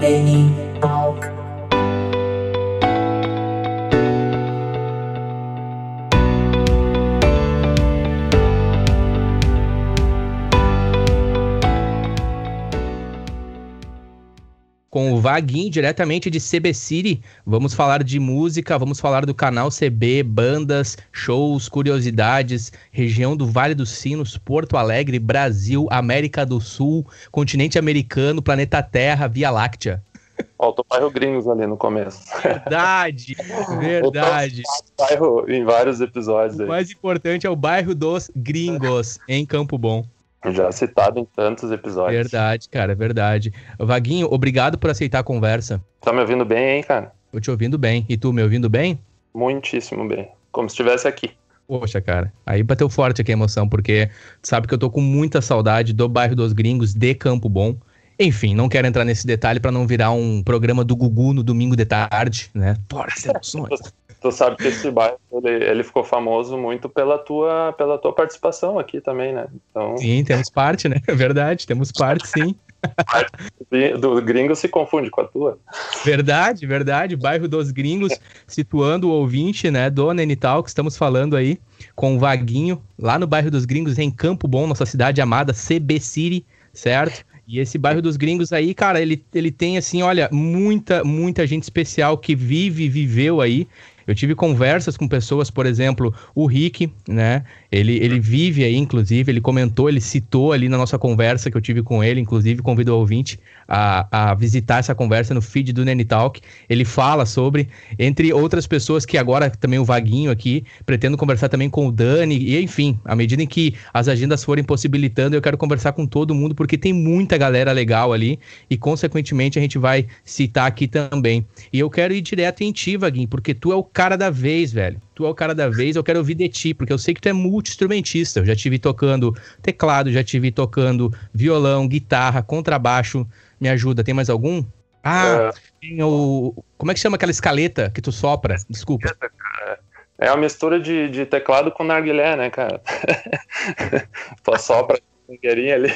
Neni Talk. Com o Vaguinho, diretamente de CB City. Vamos falar de música, vamos falar do canal CB, bandas, shows, curiosidades, região do Vale dos Sinos, Porto Alegre, Brasil, América do Sul, continente americano, planeta Terra, Via Láctea. Faltou o bairro Gringos ali no começo. Verdade, verdade. bairro em vários episódios O aí. mais importante é o bairro dos Gringos, em Campo Bom. Já citado em tantos episódios. Verdade, cara, verdade. Vaguinho, obrigado por aceitar a conversa. Tá me ouvindo bem, hein, cara? Eu te ouvindo bem. E tu me ouvindo bem? Muitíssimo bem. Como se estivesse aqui. Poxa, cara, aí bateu forte aqui a emoção, porque tu sabe que eu tô com muita saudade do bairro dos Gringos, de Campo Bom. Enfim, não quero entrar nesse detalhe pra não virar um programa do Gugu no domingo de tarde, né? Fortes emoções. Tu sabe que esse bairro ele, ele ficou famoso muito pela tua, pela tua participação aqui também, né? Então, Sim, temos parte, né? É verdade, temos parte, sim. do gringo se confunde com a tua. Verdade, verdade. Bairro dos Gringos, situando o ouvinte, né, do Nenital, que estamos falando aí, com o Vaguinho, lá no bairro dos Gringos, em Campo Bom, nossa cidade amada, CB City, certo? E esse bairro dos Gringos aí, cara, ele, ele tem, assim, olha, muita, muita gente especial que vive viveu aí. Eu tive conversas com pessoas, por exemplo, o Rick, né? Ele, ele vive aí, inclusive, ele comentou, ele citou ali na nossa conversa que eu tive com ele, inclusive convidou o ouvinte a, a visitar essa conversa no feed do Nene Talk. Ele fala sobre, entre outras pessoas que agora também o Vaguinho aqui, pretendo conversar também com o Dani, e enfim, à medida em que as agendas forem possibilitando, eu quero conversar com todo mundo, porque tem muita galera legal ali, e consequentemente a gente vai citar aqui também. E eu quero ir direto em ti, Vaguinho, porque tu é o cara da vez, velho. Tu é o cara da vez, eu quero ouvir de ti, porque eu sei que tu é multi-instrumentista. Eu já tive tocando teclado, já tive tocando violão, guitarra, contrabaixo. Me ajuda, tem mais algum? Ah, tem o. Como é que chama aquela escaleta que tu sopra? Desculpa. É uma mistura de, de teclado com narguilé, né, cara? tu sopra a ali.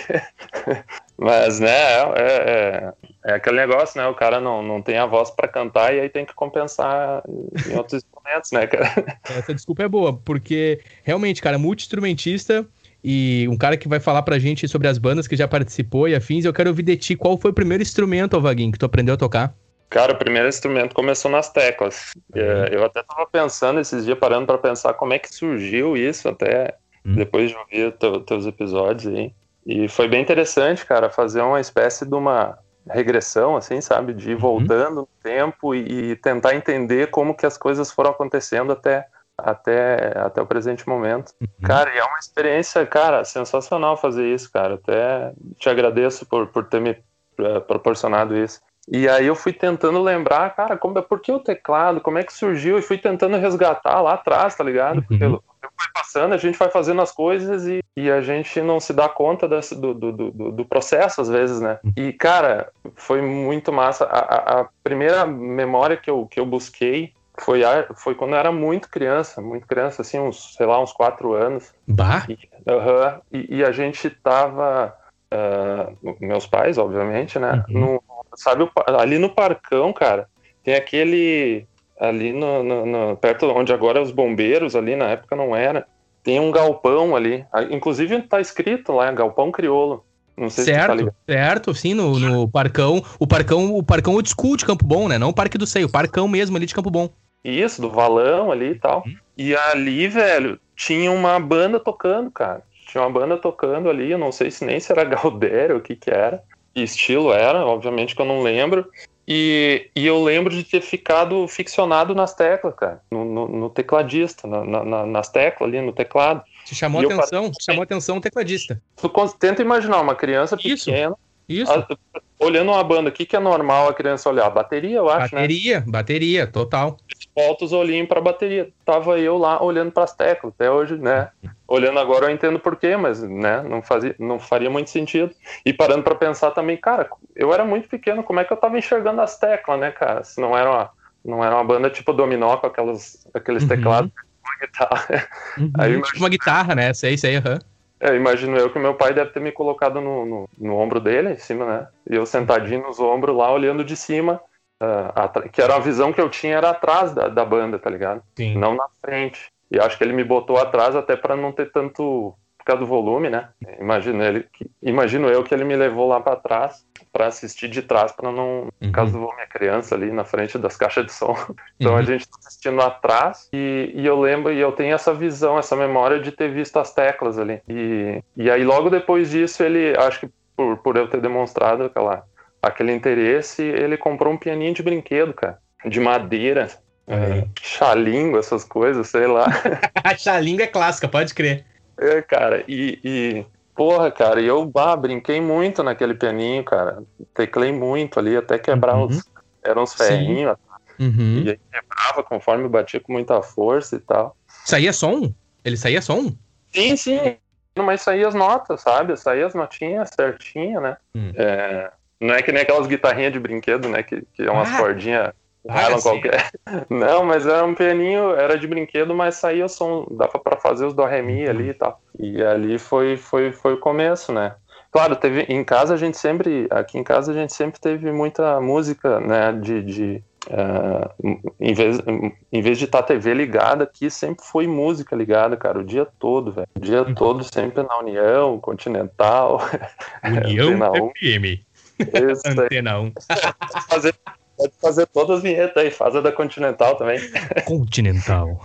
Mas, né, é, é, é, aquele negócio, né? O cara não, não tem a voz para cantar e aí tem que compensar em outros instrumentos, né, cara? Essa desculpa é boa, porque realmente, cara, multi-instrumentista e um cara que vai falar pra gente sobre as bandas que já participou e afins, eu quero ouvir de ti qual foi o primeiro instrumento, Vaguinho, que tu aprendeu a tocar? Cara, o primeiro instrumento começou nas teclas. Uhum. Eu até tava pensando esses dias, parando para pensar como é que surgiu isso, até uhum. depois de ouvir teu, teus episódios aí. E foi bem interessante, cara, fazer uma espécie de uma regressão, assim, sabe? De ir voltando uhum. no tempo e, e, tentar entender como que as coisas foram acontecendo até, até, até o presente momento. Uhum. Cara, e é uma experiência, cara, sensacional fazer isso, cara. Até te agradeço por, por ter me uh, proporcionado isso. E aí eu fui tentando lembrar, cara, como, por que o teclado, como é que surgiu, e fui tentando resgatar lá atrás, tá ligado? Uhum. Porque eu foi passando, a gente vai fazendo as coisas e, e a gente não se dá conta desse, do, do, do, do, processo, às vezes, né? E, cara, foi muito massa. A, a, primeira memória que eu, que eu busquei foi, a, foi quando eu era muito criança, muito criança, assim, uns, sei lá, uns quatro anos. Bah! E, uh -huh, e, e a gente tava, uh, meus pais, obviamente, né? Uhum. No, sabe, ali no Parcão, cara, tem aquele ali no, no, no, perto onde agora é os bombeiros ali na época não era tem um galpão ali inclusive tá escrito lá galpão crioulo não sei certo, se tá certo, sim, no, no Parcão, o Parcão, o Parcão old school de Campo Bom, né? Não o Parque do Seio, o Parcão mesmo ali de Campo Bom. Isso, do valão ali e tal. Uhum. E ali, velho, tinha uma banda tocando, cara. Tinha uma banda tocando ali, eu não sei se nem se era Galdério ou o que que era. Que estilo era, obviamente que eu não lembro. E, e, eu lembro de ter ficado ficcionado nas teclas, cara, no, no, no tecladista, na, na, nas teclas ali, no teclado. Te chamou a atenção, te chamou atenção o tecladista. Tu tenta imaginar uma criança Isso. pequena, Isso, a- olhando uma banda, o que, que é normal a criança olhar? Bateria, eu acho, né? bateria, bateria, total. Volta os olhinhos pra bateria. Tava eu lá olhando pras teclas, até hoje, né? Olhando agora eu entendo porquê, mas, né, não, fazia, não faria muito sentido. E parando pra pensar também, cara, eu era muito pequeno, como é que eu tava enxergando as teclas, né, cara? Se não era uma, não era uma banda tipo dominó com aquelas, aqueles Uhum. teclados, uma guitarra. Uhum, Aí, tipo uma guitarra, né? Sei, sei, aham. É, imagino eu que meu pai deve ter me colocado no, no, no ombro dele, em cima, né? E eu sentadinho nos ombros lá, olhando de cima. Uh, que era a visão que eu tinha era atrás da, da banda, tá ligado? Sim. Não na frente. E acho que ele me botou atrás até para não ter tanto por causa do volume, né? Imagino ele, imagino eu que ele me levou lá para trás para assistir de trás para não, uhum. caso do volume a criança ali na frente das caixas de som. Então uhum. a gente tá assistindo atrás e, e, eu lembro e eu tenho essa visão, essa memória de ter visto as teclas ali. E, e aí logo depois disso ele, acho que por, por eu ter demonstrado aquela aquele interesse, ele comprou um pianinho de brinquedo, cara, de madeira. É. Xalingo, essas coisas, sei lá. Xalingo é clássica, pode crer. É, cara, e, e porra, cara, e eu bah, brinquei muito naquele pianinho, cara. Teclei muito ali, até quebrar uhum. os. Eram uns ferrinhos, uhum. e aí quebrava conforme batia com muita força e tal. Saía som? Ele saía som? Sim, sim. Mas saía as notas, sabe? Saía as notinhas certinho, né? Hum. É, não é que nem aquelas guitarrinhas de brinquedo, né? Que, que é umas ah. cordinhas Nylon qualquer. Não, mas era um pianinho, era de brinquedo, mas saía o som, dava para fazer os do ré mi ali e tal. E ali foi, foi, foi o começo, né? Claro, teve em casa a gente sempre, aqui em casa a gente sempre teve muita música, né, de, de uh, em, vez, em vez de estar tá a TV ligada aqui, sempre foi música ligada, cara, o dia todo, velho. O dia uhum. todo sempre na União, Continental. União FM. Isso, Antena 1. Fazer Pode fazer todas as vinhetas aí, faz a da Continental também. Continental.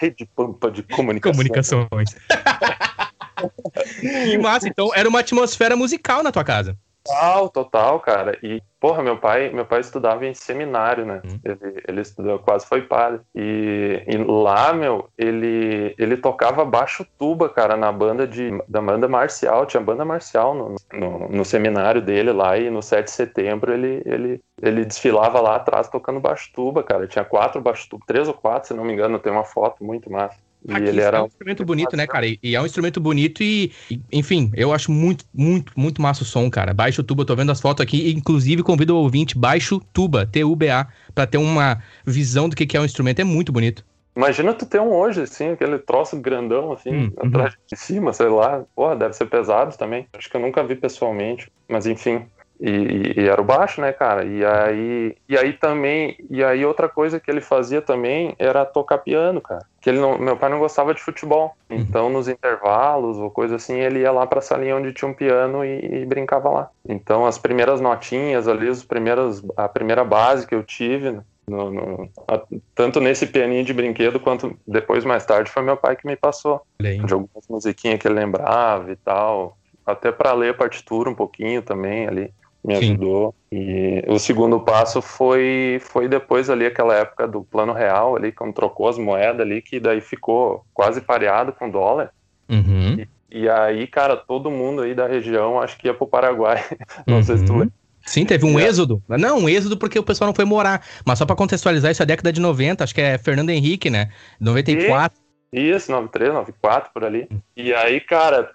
Rede Pampa de Comunicação. Comunicações. que massa, então era uma atmosfera musical na tua casa. Total, total, cara. E, porra, meu pai, meu pai estudava em seminário, né? Hum. Ele, ele estudou, quase foi padre. E, e, lá, meu, ele, ele tocava baixo tuba, cara, na banda de, da banda marcial. Tinha banda marcial no, no, no seminário dele lá. E no 7 de setembro ele, ele, ele desfilava lá atrás tocando baixo tuba, cara. Tinha quatro baixo tuba, três ou quatro, se não me engano. Tem uma foto muito massa. E Aqui ele era é um instrumento bonito, né, cara? E, é um instrumento bonito e, enfim, eu acho muito, muito, muito massa o som, cara. Baixo tuba, tô vendo as fotos aqui, inclusive convido o ouvinte, baixo tuba, T-U-B-A, pra ter uma visão do que, que é o um instrumento, é muito bonito. Imagina tu ter um hoje, assim, aquele troço grandão, assim, hum, atrás uhum. de cima, sei lá. Porra, deve ser pesado também. Acho que eu nunca vi pessoalmente, mas enfim. E, e, era o baixo, né, cara? E aí, e aí também, e aí outra coisa que ele fazia também era tocar piano, cara. Que ele não, meu pai não gostava de futebol, uhum. então nos intervalos ou coisa assim ele ia lá para a salinha onde tinha um piano e, e, brincava lá. Então as primeiras notinhas ali, os primeiros, a primeira base que eu tive no, no, a, tanto nesse pianinho de brinquedo quanto depois mais tarde foi meu pai que me passou de algumas musiquinhas que ele lembrava e tal até para ler a partitura um pouquinho também ali me Sim. ajudou. E o segundo passo foi, foi depois ali aquela época do plano real ali, quando trocou as moedas ali, que daí ficou quase pareado com o dólar. Uhum. E, e, aí, cara, todo mundo aí da região acho que ia pro Paraguai. Não uhum. sei se tu uhum. lembra. Sim, teve um é. êxodo. Não, um êxodo porque o pessoal não foi morar. Mas só para contextualizar, isso é a década de 90, acho que é Fernando Henrique, né? 94. Isso, 93, 94, por ali. E aí, cara,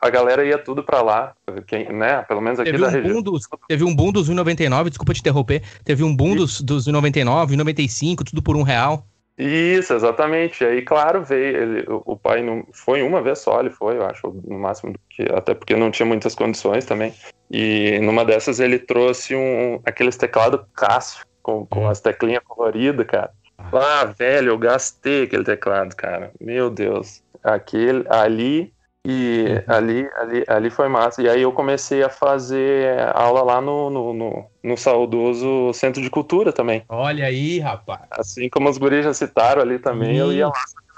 a galera ia tudo pra lá, quem, né? Pelo menos aqui teve da um região. Dos, teve um boom dos 1,99, desculpa te interromper. Teve um boom dos, dos 1,99, 1,95, tudo por um real. Isso, exatamente. Aí, claro, veio. Ele, o pai não foi uma vez só, ele foi, eu acho, no máximo, que, até porque não tinha muitas condições também. E numa dessas ele trouxe um aqueles teclados Cássio, com, com hum. as teclinhas coloridas, cara. Ah, velho, eu gastei aquele teclado, cara. Meu Deus. Aquele, ali e uhum. ali, ali, ali foi massa. E aí eu comecei a fazer aula lá no, no, no, no saudoso Centro de Cultura também. Olha aí, rapaz. Assim como os guris já citaram ali também, Isso. eu ia lá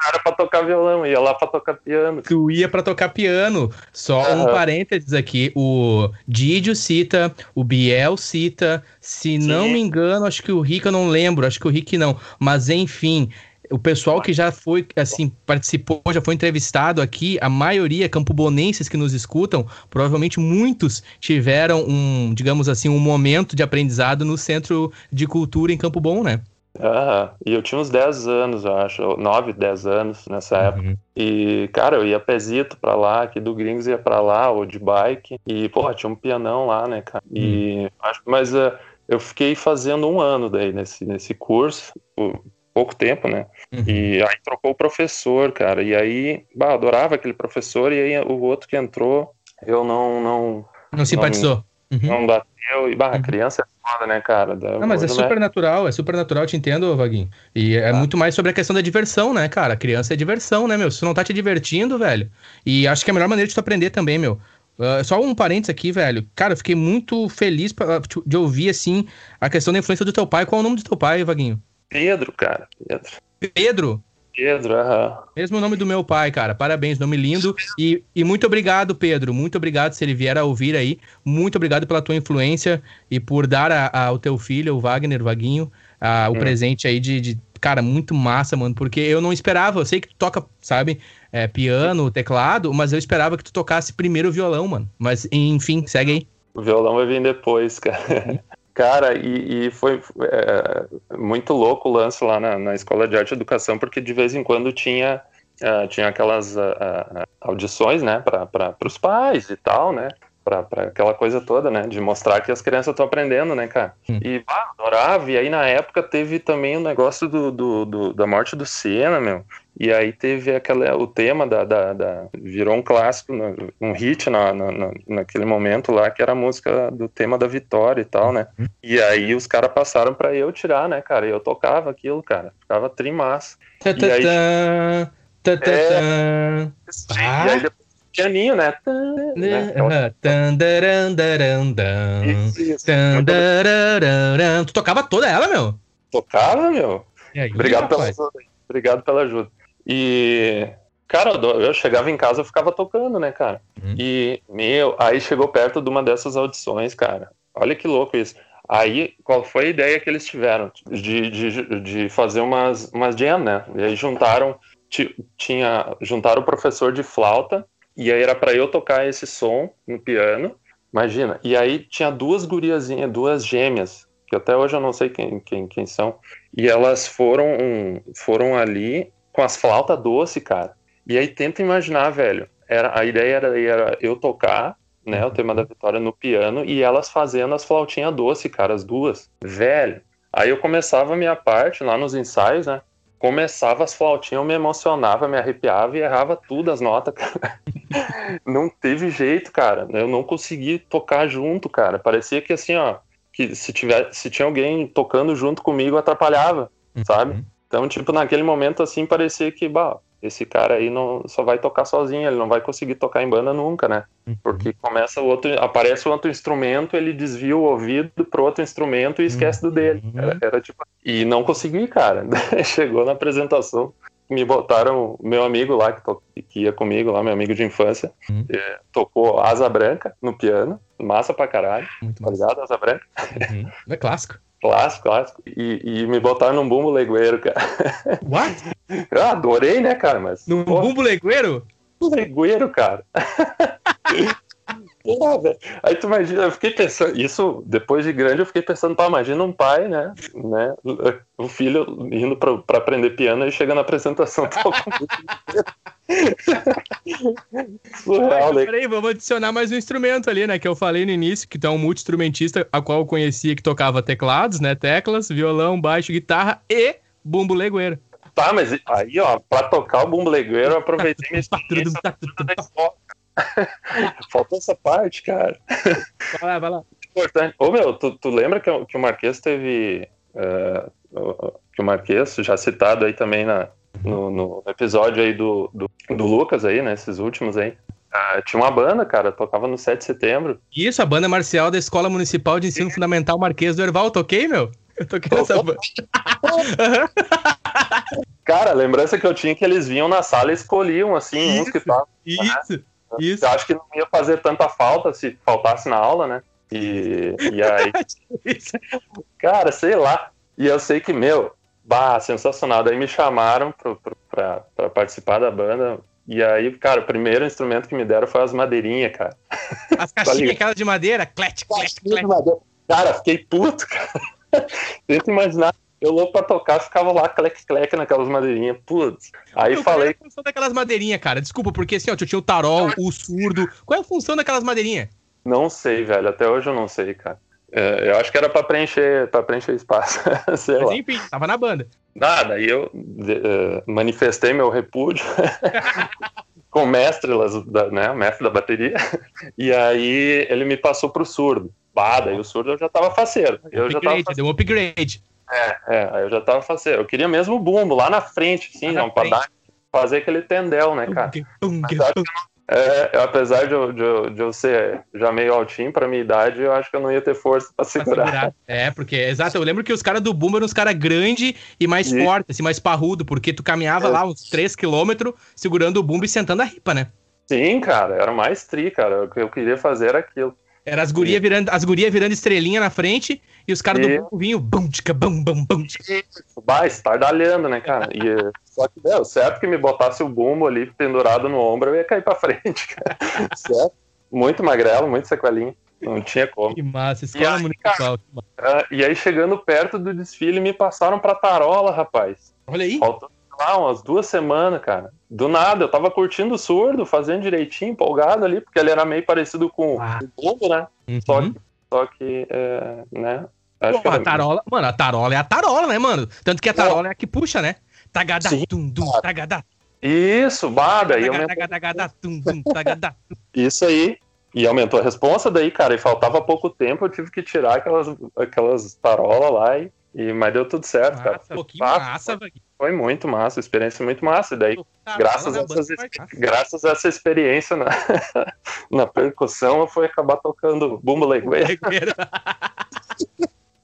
era pra tocar violão, ia lá pra tocar piano. Tu ia pra tocar piano. Só uhum. um parênteses aqui: o Didio cita, o Biel cita, se Sim. não me engano, acho que o Rick eu não lembro, acho que o Rick não. Mas enfim. O pessoal que já foi, assim, participou, já foi entrevistado aqui, a maioria campobonenses que nos escutam, provavelmente muitos tiveram um, digamos assim, um momento de aprendizado no Centro de Cultura em Campo Bom, né? Ah, e eu tinha uns 10 anos, eu acho, 9, 10 anos nessa uhum. época. E, cara, eu ia pezito pra lá, aqui do Gringos ia pra lá, ou de bike. E, porra, tinha um pianão lá, né, cara? E, uhum. acho, mas uh, eu fiquei fazendo um ano daí nesse, nesse curso. pouco tempo, né? Uhum. E aí trocou o professor, cara. E aí, bah, adorava aquele professor. E aí o outro que entrou, eu não. Não, não simpatizou. Não, uhum. não bateu. E, bah, a uhum. criança é foda, né, cara? Da, não, mas é super natural, é super natural, te entendo, Vaguinho. E é ah. muito mais sobre a questão da diversão, né, cara? Criança é diversão, né, meu? Se tu não tá te divertindo, velho. E acho que é a melhor maneira de tu aprender também, meu. Uh, só um parênteses aqui, velho. Cara, eu fiquei muito feliz pra, de ouvir, assim, a questão da influência do teu pai. Qual é o nome do teu pai, Vaguinho? Pedro, cara. Pedro. Pedro? Pedro, aham. Mesmo nome do meu pai, cara. Parabéns, nome lindo. E, e muito obrigado, Pedro. Muito obrigado se ele vier a ouvir aí. Muito obrigado pela tua influência e por dar a, a, ao teu filho, o Wagner, o Vaguinho, a, o hum. presente aí de, de, Cara, muito massa, mano. Porque eu não esperava. Eu sei que tu toca, sabe, é, piano, teclado, mas eu esperava que tu tocasse primeiro o violão, mano. Mas, enfim, segue aí. O violão vai vir depois, cara. Cara, e, e foi é, muito louco o lance lá na, na, Escola de Arte e Educação, porque de vez em quando tinha, uh, tinha aquelas uh, uh, audições, né, para os pais e tal, né, para aquela coisa toda, né, de mostrar que as crianças estão aprendendo, né, cara. Hum. E, bah, adorava, e aí na época teve também o negócio do, do, do da morte do Senna, meu, e aí teve aquela, o tema da, da, da virou um clássico, um hit na, na, naquele momento lá, que era a música do tema da vitória e tal, né? Uhum. E aí os caras passaram para eu tirar, né, cara? E eu tocava aquilo, cara. Ficava trimassa. E aí, é, e aí depois pianinho, né? né? Tu tocava toda ela, meu? Tocava, meu. Aí, Obrigado pela ajuda. Obrigado pela ajuda. E, cara, eu chegava em casa, eu ficava tocando, né, cara? Uhum. E, meu, aí chegou perto de uma dessas audições, cara. Olha que louco isso. Aí, qual foi a ideia que eles tiveram? De, de, de fazer umas, umas jam, né? E aí juntaram, tinha, juntaram o professor de flauta, e aí era para eu tocar esse som no piano, imagina. E aí tinha duas guriazinhas, duas gêmeas, que até hoje eu não sei quem, quem, quem são, e elas foram, foram ali com as flautas doce, cara. E aí tenta imaginar, velho. Era, a ideia era, era eu tocar, né, o tema da vitória no piano e elas fazendo as flautinhas doce, cara, as duas. Velho. Aí eu começava a minha parte lá nos ensaios, né? Começava as flautinhas, eu me emocionava, me arrepiava e errava tudo as notas, cara. não teve jeito, cara. Eu não consegui tocar junto, cara. Parecia que assim, ó, que se tiver, se tinha alguém tocando junto comigo atrapalhava, uhum. sabe? Então, tipo, naquele momento, assim, parecia que, bah, esse cara aí não só vai tocar sozinho, ele não vai conseguir tocar em banda nunca, né? Uhum. Porque começa o outro, aparece o outro instrumento, ele desvia o ouvido pro outro instrumento e esquece do dele. Uhum. Era, era, tipo, e não consegui, cara. Chegou na apresentação, me botaram meu amigo lá que, to, que ia comigo lá, meu amigo de infância, uhum. eh, tocou Asa Branca no piano, massa pra caralho, Muito tá ligado? Asa Branca. Uhum. É clássico. Clássico, clássico. E, e me botaram num bumbo legueiro, cara. What? Eu adorei, né, cara? Mas. Num pô, bumbo legueiro? Legueiro, cara. Porra, Aí tu imagina, eu fiquei pensando, isso depois de grande eu fiquei pensando, pá, imagina um pai, né, né, o filho indo pra, pra aprender piano e chega na apresentação Surreal, né? Peraí, vamos adicionar mais um instrumento ali, né, que eu falei no início, que tu é um multi-instrumentista, a qual eu conhecia que tocava teclados, né, teclas, violão, baixo, guitarra e bumbo legueiro. Tá, mas aí, ó, pra tocar o bumbo legueiro eu aproveitei minha experiência da escola. Faltou essa parte, cara. Vai lá, vai lá. Importante. Ô, meu, tu, tu lembra que, que o Marquês teve. Uh, que o Marquês, já citado aí também na, no, no episódio aí do, do, do, Lucas aí, né? Esses últimos aí. Uh, tinha uma banda, cara, tocava no 7 de setembro. Isso, a banda marcial da Escola Municipal de Ensino Fundamental Marquês do Erval, toquei, meu? Eu toquei nessa banda. cara, a lembrança que eu tinha é que eles vinham na sala e escolhiam, assim, isso, uns que estavam. Isso. Né? Isso. Eu acho que não ia fazer tanta falta se faltasse na aula, né? E, e aí. cara, sei lá. E eu sei que, meu, bah, sensacional. Daí me chamaram pra participar da banda. E aí, cara, o primeiro instrumento que me deram foi as madeirinhas, cara. As caixinhas aquelas de madeira? Clet, clet, clet. Cara, fiquei puto, cara. Tenta imaginar eu louco pra tocar, ficava lá, clec-clec naquelas madeirinhas. Putz. Aí eu falei. Qual é a função daquelas madeirinhas, cara? Desculpa, porque assim, ó, eu tinha o tarol, o surdo. Qual é a função daquelas madeirinhas? Não sei, velho. Até hoje eu não sei, cara. É, eu acho que era para preencher, para preencher espaço. Mas lá. enfim, tava na banda. Nada, aí eu uh, manifestei meu repúdio com o mestre, né, o mestre da bateria, e aí ele me passou pro surdo. Bada, e o surdo eu já tava faceiro. Eu upgrade, já tava faceiro. deu um upgrade. É, é, aí eu já tava faceiro. Eu queria mesmo o bumbo lá na frente, assim, não, pra dar, fazer aquele tendel, né, cara? Mas acho que não, é, apesar de eu, de, eu, de eu ser já meio altinho pra minha idade, eu acho que eu não ia ter força pra segurar. Pra segurar. É, porque, exato, eu lembro que os caras do Boom eram uns caras grandes e mais fortes, assim, mais parrudo, porque tu caminhava é. lá uns 3km segurando o bumbo e sentando a ripa, né? Sim, cara, era mais tri, cara. O que eu queria fazer era aquilo. Era as gurias virando, as guria virando estrelinha na frente e os caras do bumbo vinham bum, tica, bum, bum, bum. Vai, estardalhando, né, cara? E, só que, deu certo que me botasse o bumbo ali pendurado no ombro, eu ia cair pra frente, cara. certo? Muito magrelo, muito sequelinho. Não tinha como. Que massa, escola e municipal. Cara, uh, e aí, chegando perto do desfile, me passaram pra Tarola, rapaz. Olha aí. Faltou lá umas duas semanas, cara. Do nada, eu tava curtindo o surdo, fazendo direitinho, empolgado ali, porque ele era meio parecido com ah. o bumbo, né? Uhum. Só que, só que é, né? Acho Pô, que a tarola, mano, a tarola é a tarola, né, mano? Tanto que a tarola é, é a que puxa, né? Tagadá, tum, tum, tagadá. Isso, bada. E aumentou... Isso aí. E aumentou a responsa daí, cara. E faltava pouco tempo, eu tive que tirar aquelas, aquelas tarolas lá e e, mas deu tudo certo, massa, cara. Um pouquinho massa, Foi muito massa, experiência muito massa. E daí, graças, a essas, graças a essa experiência na, na percussão, eu fui acabar tocando Bumbo Legueira.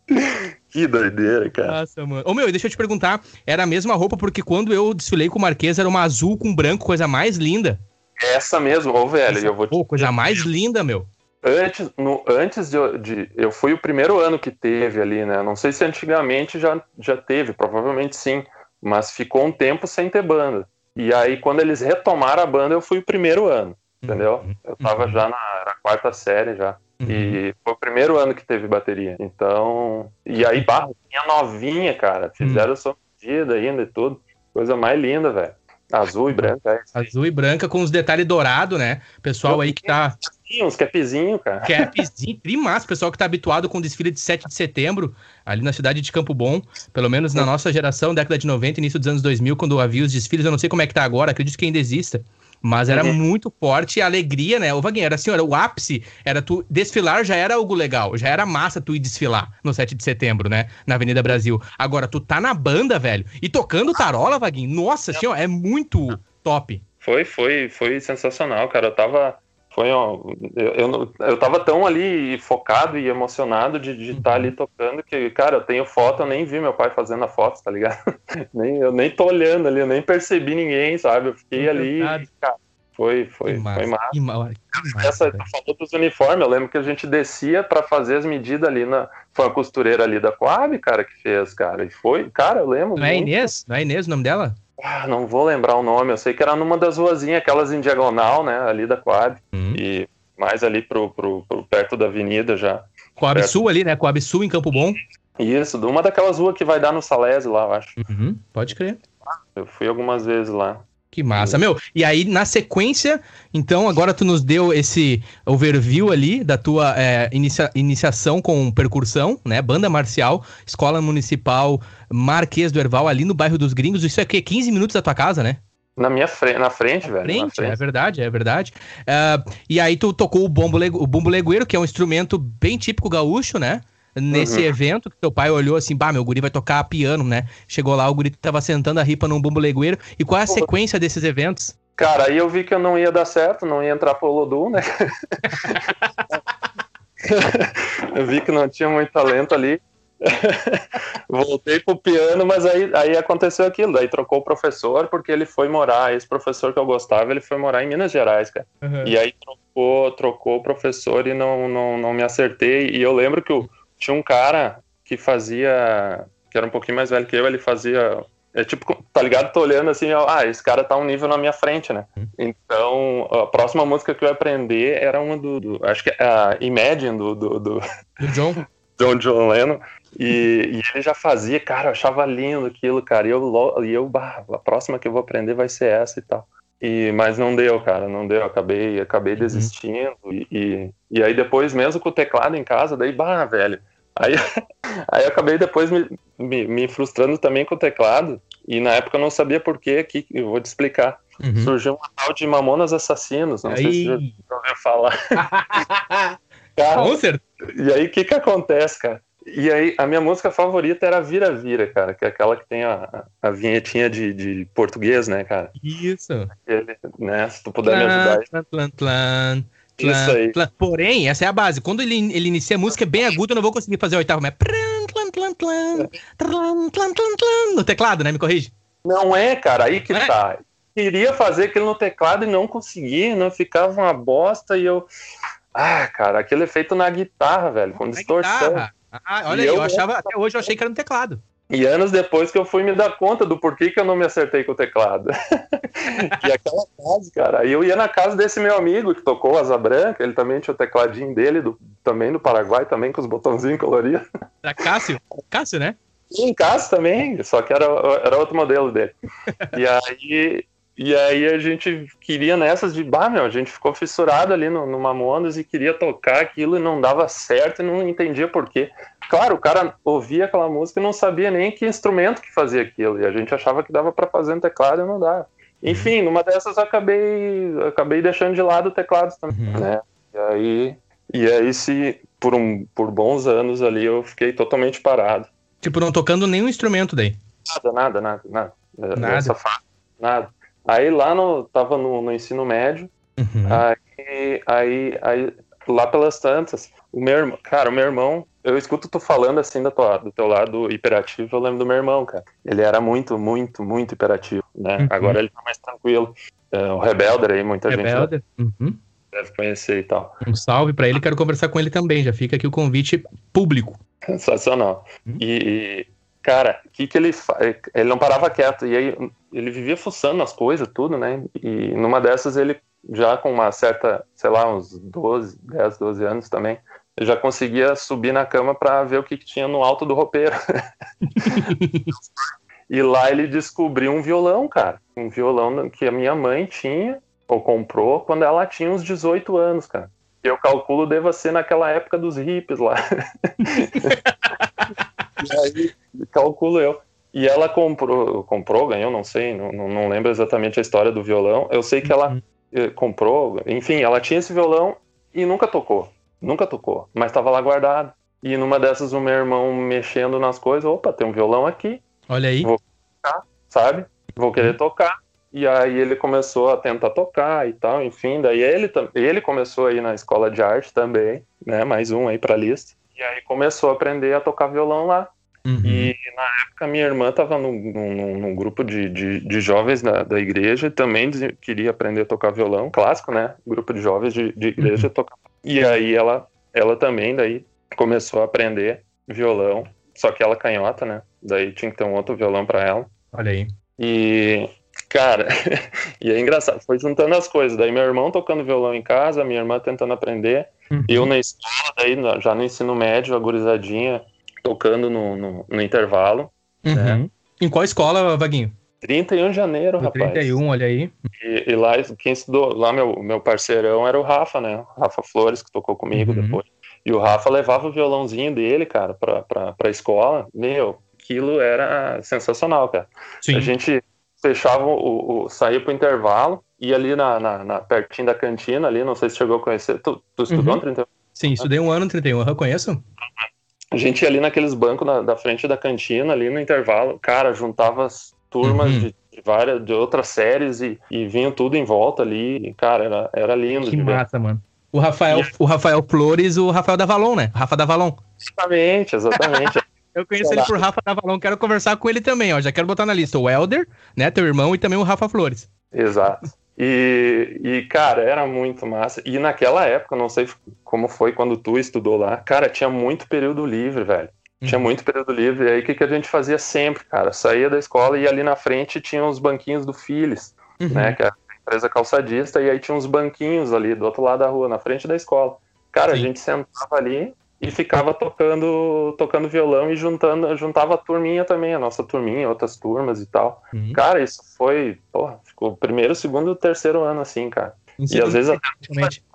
que doideira, cara. Nossa, mano. Ô, meu, deixa eu te perguntar, era a mesma roupa, porque quando eu desfilei com o Marquês, era uma azul com branco, coisa mais linda. Essa mesmo, ô, velho. Essa, eu vou te... Pô, coisa mais linda, meu. Antes, no, antes de, de, Eu fui o primeiro ano que teve ali, né? Não sei se antigamente já, já teve, provavelmente sim. Mas ficou um tempo sem ter banda. E aí, quando eles retomaram a banda, eu fui o primeiro ano, entendeu? Uhum. Eu tava uhum. já na, quarta série já. Uhum. E foi o primeiro ano que teve bateria. Então. E aí, barro, tinha novinha, cara. Fizeram uhum. sua medida ainda e tudo. Coisa mais linda, velho. Azul e branca. É Azul e branca com os detalhes dourados, né? Pessoal aí que tá. Uns capzinho, cara. Capzinho, trimassa. Pessoal que tá habituado com o desfile de 7 de setembro, ali na cidade de Campo Bom. Pelo menos na nossa geração, década de 90, início dos anos 2000, quando havia os desfiles. Eu não sei como é que tá agora, acredito que ainda exista. Mas era uhum. muito forte a alegria, né? O Vaguinho, era assim, era o ápice, era tu desfilar já era algo legal, já era massa tu ir desfilar no 7 de setembro, né? Na Avenida Brasil. Agora, tu tá na banda, velho, e tocando tarola, Vaguinho, nossa, assim, ó, é muito top. Foi, foi, foi sensacional, cara. Eu tava. Foi, ó, eu, eu, eu tava tão ali focado e emocionado de estar uhum. tá ali tocando que, cara, eu tenho foto, eu nem vi meu pai fazendo a foto, tá ligado? nem, eu nem tô olhando ali, eu nem percebi ninguém, sabe? Eu fiquei é ali, cara, foi, foi, que massa, foi massa. Que massa, Essa, falou dos uniformes, eu lembro que a gente descia para fazer as medidas ali na. Foi a costureira ali da Coab, cara, que fez, cara. E foi, cara, eu lembro. Não é muito. é Inês? Não é Inês o nome dela? Ah, não vou lembrar o nome, eu sei que era numa das ruazinhas, aquelas em diagonal, né, ali da Coab, uhum. e mais ali pro, pro, pro, perto da avenida já. Coab perto. Sul ali, né, Coab Sul em Campo Bom. Isso, uma daquelas ruas que vai dar no Salésio lá, eu acho. Uhum, pode crer. Eu fui algumas vezes lá. Que massa, meu. E aí, na sequência, então, agora tu nos deu esse overview ali da tua é, inicia iniciação com percussão, né? Banda marcial, Escola Municipal Marquês do Erval, ali no bairro dos Gringos. Isso é 15 minutos da tua casa, né? Na minha frente, na frente, na velho. Frente, na frente. É verdade, é verdade. Uh, e aí tu tocou o bombo, o bumbo legueiro, que é um instrumento bem típico gaúcho, né? Nesse uhum. evento, que teu pai olhou assim, bah, meu guri vai tocar piano, né? Chegou lá, o guri tava sentando a ripa num bumbo legueiro. E qual é a sequência desses eventos? Cara, aí eu vi que eu não ia dar certo, não ia entrar pro Lodum, né? eu vi que não tinha muito talento ali. Voltei pro piano, mas aí, aí aconteceu aquilo. Daí trocou o professor, porque ele foi morar. Esse professor que eu gostava, ele foi morar em Minas Gerais, cara. Uhum. E aí trocou, trocou o professor e não, não, não me acertei. E eu lembro que o, tinha um cara que fazia, que era um pouquinho mais velho que eu, ele fazia é tipo, tá ligado? Tô olhando assim, ah, esse cara tá um nível na minha frente, né? Uhum. Então, a próxima música que eu ia aprender era uma do, do acho que é a Imagine do do, do, do John John John Lennon. E, e, ele já fazia, cara, eu achava lindo aquilo, cara. E eu, e eu bah, a próxima que eu vou aprender vai ser essa e tal. E, mas não deu, cara, não deu. Acabei, acabei uhum. desistindo. E, e, e, aí depois, mesmo com o teclado em casa, daí, bah, velho. Aí, aí eu acabei depois me, me, me, frustrando também com o teclado. E na época eu não sabia por quê, aqui eu vou te explicar. Uhum. Surgiu uma tal de Mamonas Assassinos, não aí... sei se você já ouviu falar. cara, com certeza. E aí o que que acontece, cara? E aí, a minha música favorita era Vira Vira, cara, que é aquela que tem a, a vinhetinha de, de português, né, cara? Isso. Aquele, né, se tu puder me ajudar. Plan, plan, plan, Isso aí. Porém, essa é a base. Quando ele, ele inicia a música é bem agudo, eu não vou conseguir fazer o oitavo, mas... No teclado, né? Me corrige. Não é, cara, aí que é? tá. Queria fazer aquilo no teclado e não conseguia, não ficava uma bosta e eu... Ah, cara, aquele efeito na guitarra, velho, com distorção. Guitarra. Ah, olha e aí, eu, eu achava, até hoje eu achei que era no teclado. E anos depois que eu fui me dar conta do porquê que eu não me acertei com o teclado. e aquela casa, cara, aí eu ia na casa desse meu amigo que tocou Asa Branca, ele também tinha o tecladinho dele, do, também do Paraguai, também com os botãozinhos coloridos. Era Cássio? Cássio, né? Sim, Cássio também, só que era, era outro modelo dele. e aí e aí a gente queria nessas de, bah, meu, a gente ficou fissurado ali no, no Mamonas e queria tocar aquilo e não dava certo e não entendia por quê. Claro, o cara ouvia aquela música e não sabia nem que instrumento que fazia aquilo, e a gente achava que dava para fazer no teclado e não dava. Enfim, numa dessas eu acabei, acabei deixando de lado o teclado também, uhum. né? E aí, e aí se por, um, por bons anos ali eu fiquei totalmente parado. Tipo, não tocando nenhum instrumento daí? Nada, nada, nada, nada. Nada? nada. Aí lá no. tava no, no ensino médio. Uhum. Aí, aí, aí, lá pelas tantas, o meu irmão. Cara, o meu irmão. Eu escuto tu falando assim do teu, do teu lado hiperativo, eu lembro do meu irmão, cara. Ele era muito, muito, muito hiperativo, né? Uhum. Agora ele tá mais tranquilo. É, o Rebelder aí, muita Rebelder. gente uhum. deve conhecer e tal. Um salve para ele, quero conversar com ele também. Já fica aqui o convite público. Sensacional. Uhum. E, cara, o que que ele faz? Ele não parava quieto. E aí, ele vivia fuçando as coisas, tudo, né? E numa dessas ele já com uma certa, sei lá, uns 12, 10, 12 anos também, ele já conseguia subir na cama para ver o que, que, tinha no alto do roupeiro. e lá ele descobriu um violão, cara. Um violão que a minha mãe tinha, ou comprou, quando ela tinha uns 18 anos, cara. Eu calculo deva ser naquela época dos hippies lá. e aí, calculo eu. E ela comprou, comprou, ganhou, não sei, não, não lembro exatamente a história do violão. Eu sei que ela uhum. Eh, comprou, enfim, ela tinha esse violão e nunca tocou. Nunca tocou, mas estava lá guardado. E numa dessas, o meu irmão mexendo nas coisas, opa, tem um violão aqui. Olha aí. Vou tocar, sabe? Vou querer uhum. tocar. E aí ele começou a tentar tocar e tal, enfim. Daí ele, ele começou aí na escola de arte também, né? Mais um aí pra lista. E aí começou a aprender a tocar violão lá. Uhum. E na época minha irmã estava num, num, num, grupo de, de, de jovens da, da, igreja e também queria aprender a tocar violão, clássico, né? Grupo de jovens de, de igreja uhum. tocar. E aí ela, ela também daí começou a aprender violão, só que ela canhota, né? Daí tinha que ter um outro violão para ela. Olha aí. E cara, e é engraçado, foi juntando as coisas. Daí meu irmão tocando violão em casa, minha irmã tentando aprender, uhum. eu na escola, daí já no ensino médio, a gurizadinha tocando no, no, no intervalo. Uhum. Né? Em qual escola, Vaguinho? 31 de janeiro, no rapaz. 31, olha aí. E, e, lá, quem estudou, lá meu, meu parceirão era o Rafa, né? O Rafa Flores, que tocou comigo uhum. depois. E o Rafa levava o violãozinho dele, cara, pra, pra, pra escola. Meu, aquilo era sensacional, cara. Sim. A gente fechava o, o saía pro intervalo, ia ali na, na, na, pertinho da cantina ali, não sei se chegou a conhecer. Tu, tu estudou uhum. no 31? Sim, estudei um ano no 31, eu conheço. A gente ia ali naqueles bancos na, da frente da cantina, ali no intervalo, cara, juntava as turmas uhum. de, de, várias, de outras séries e, e vinham tudo em volta ali, e, cara, era, era lindo. Que massa, ver. mano. O Rafael, o Rafael Flores, o Rafael Davalon, né? Rafa Davalon. Exatamente, exatamente. Eu conheço ele por Rafa Davalon, quero conversar com ele também, ó. Já quero botar na lista o Elder, né, teu irmão, e também o Rafa Flores. Exato. E, e, cara, era muito massa. E naquela época, não sei como foi quando tu estudou lá, cara, tinha muito período livre, velho. Tinha uhum. muito período livre. E aí, o que, que a gente fazia sempre, cara? Saía da escola e ali na frente tinha os banquinhos do Philips, uhum. né? Que é a empresa calçadista. E aí tinha uns banquinhos ali do outro lado da rua, na frente da escola. Cara, Sim. a gente sentava ali, e ficava tocando tocando violão e juntando juntava a turminha também, a nossa turminha, outras turmas e tal. Uhum. Cara, isso foi, porra, ficou primeiro, segundo, terceiro ano assim, cara. E às vezes até,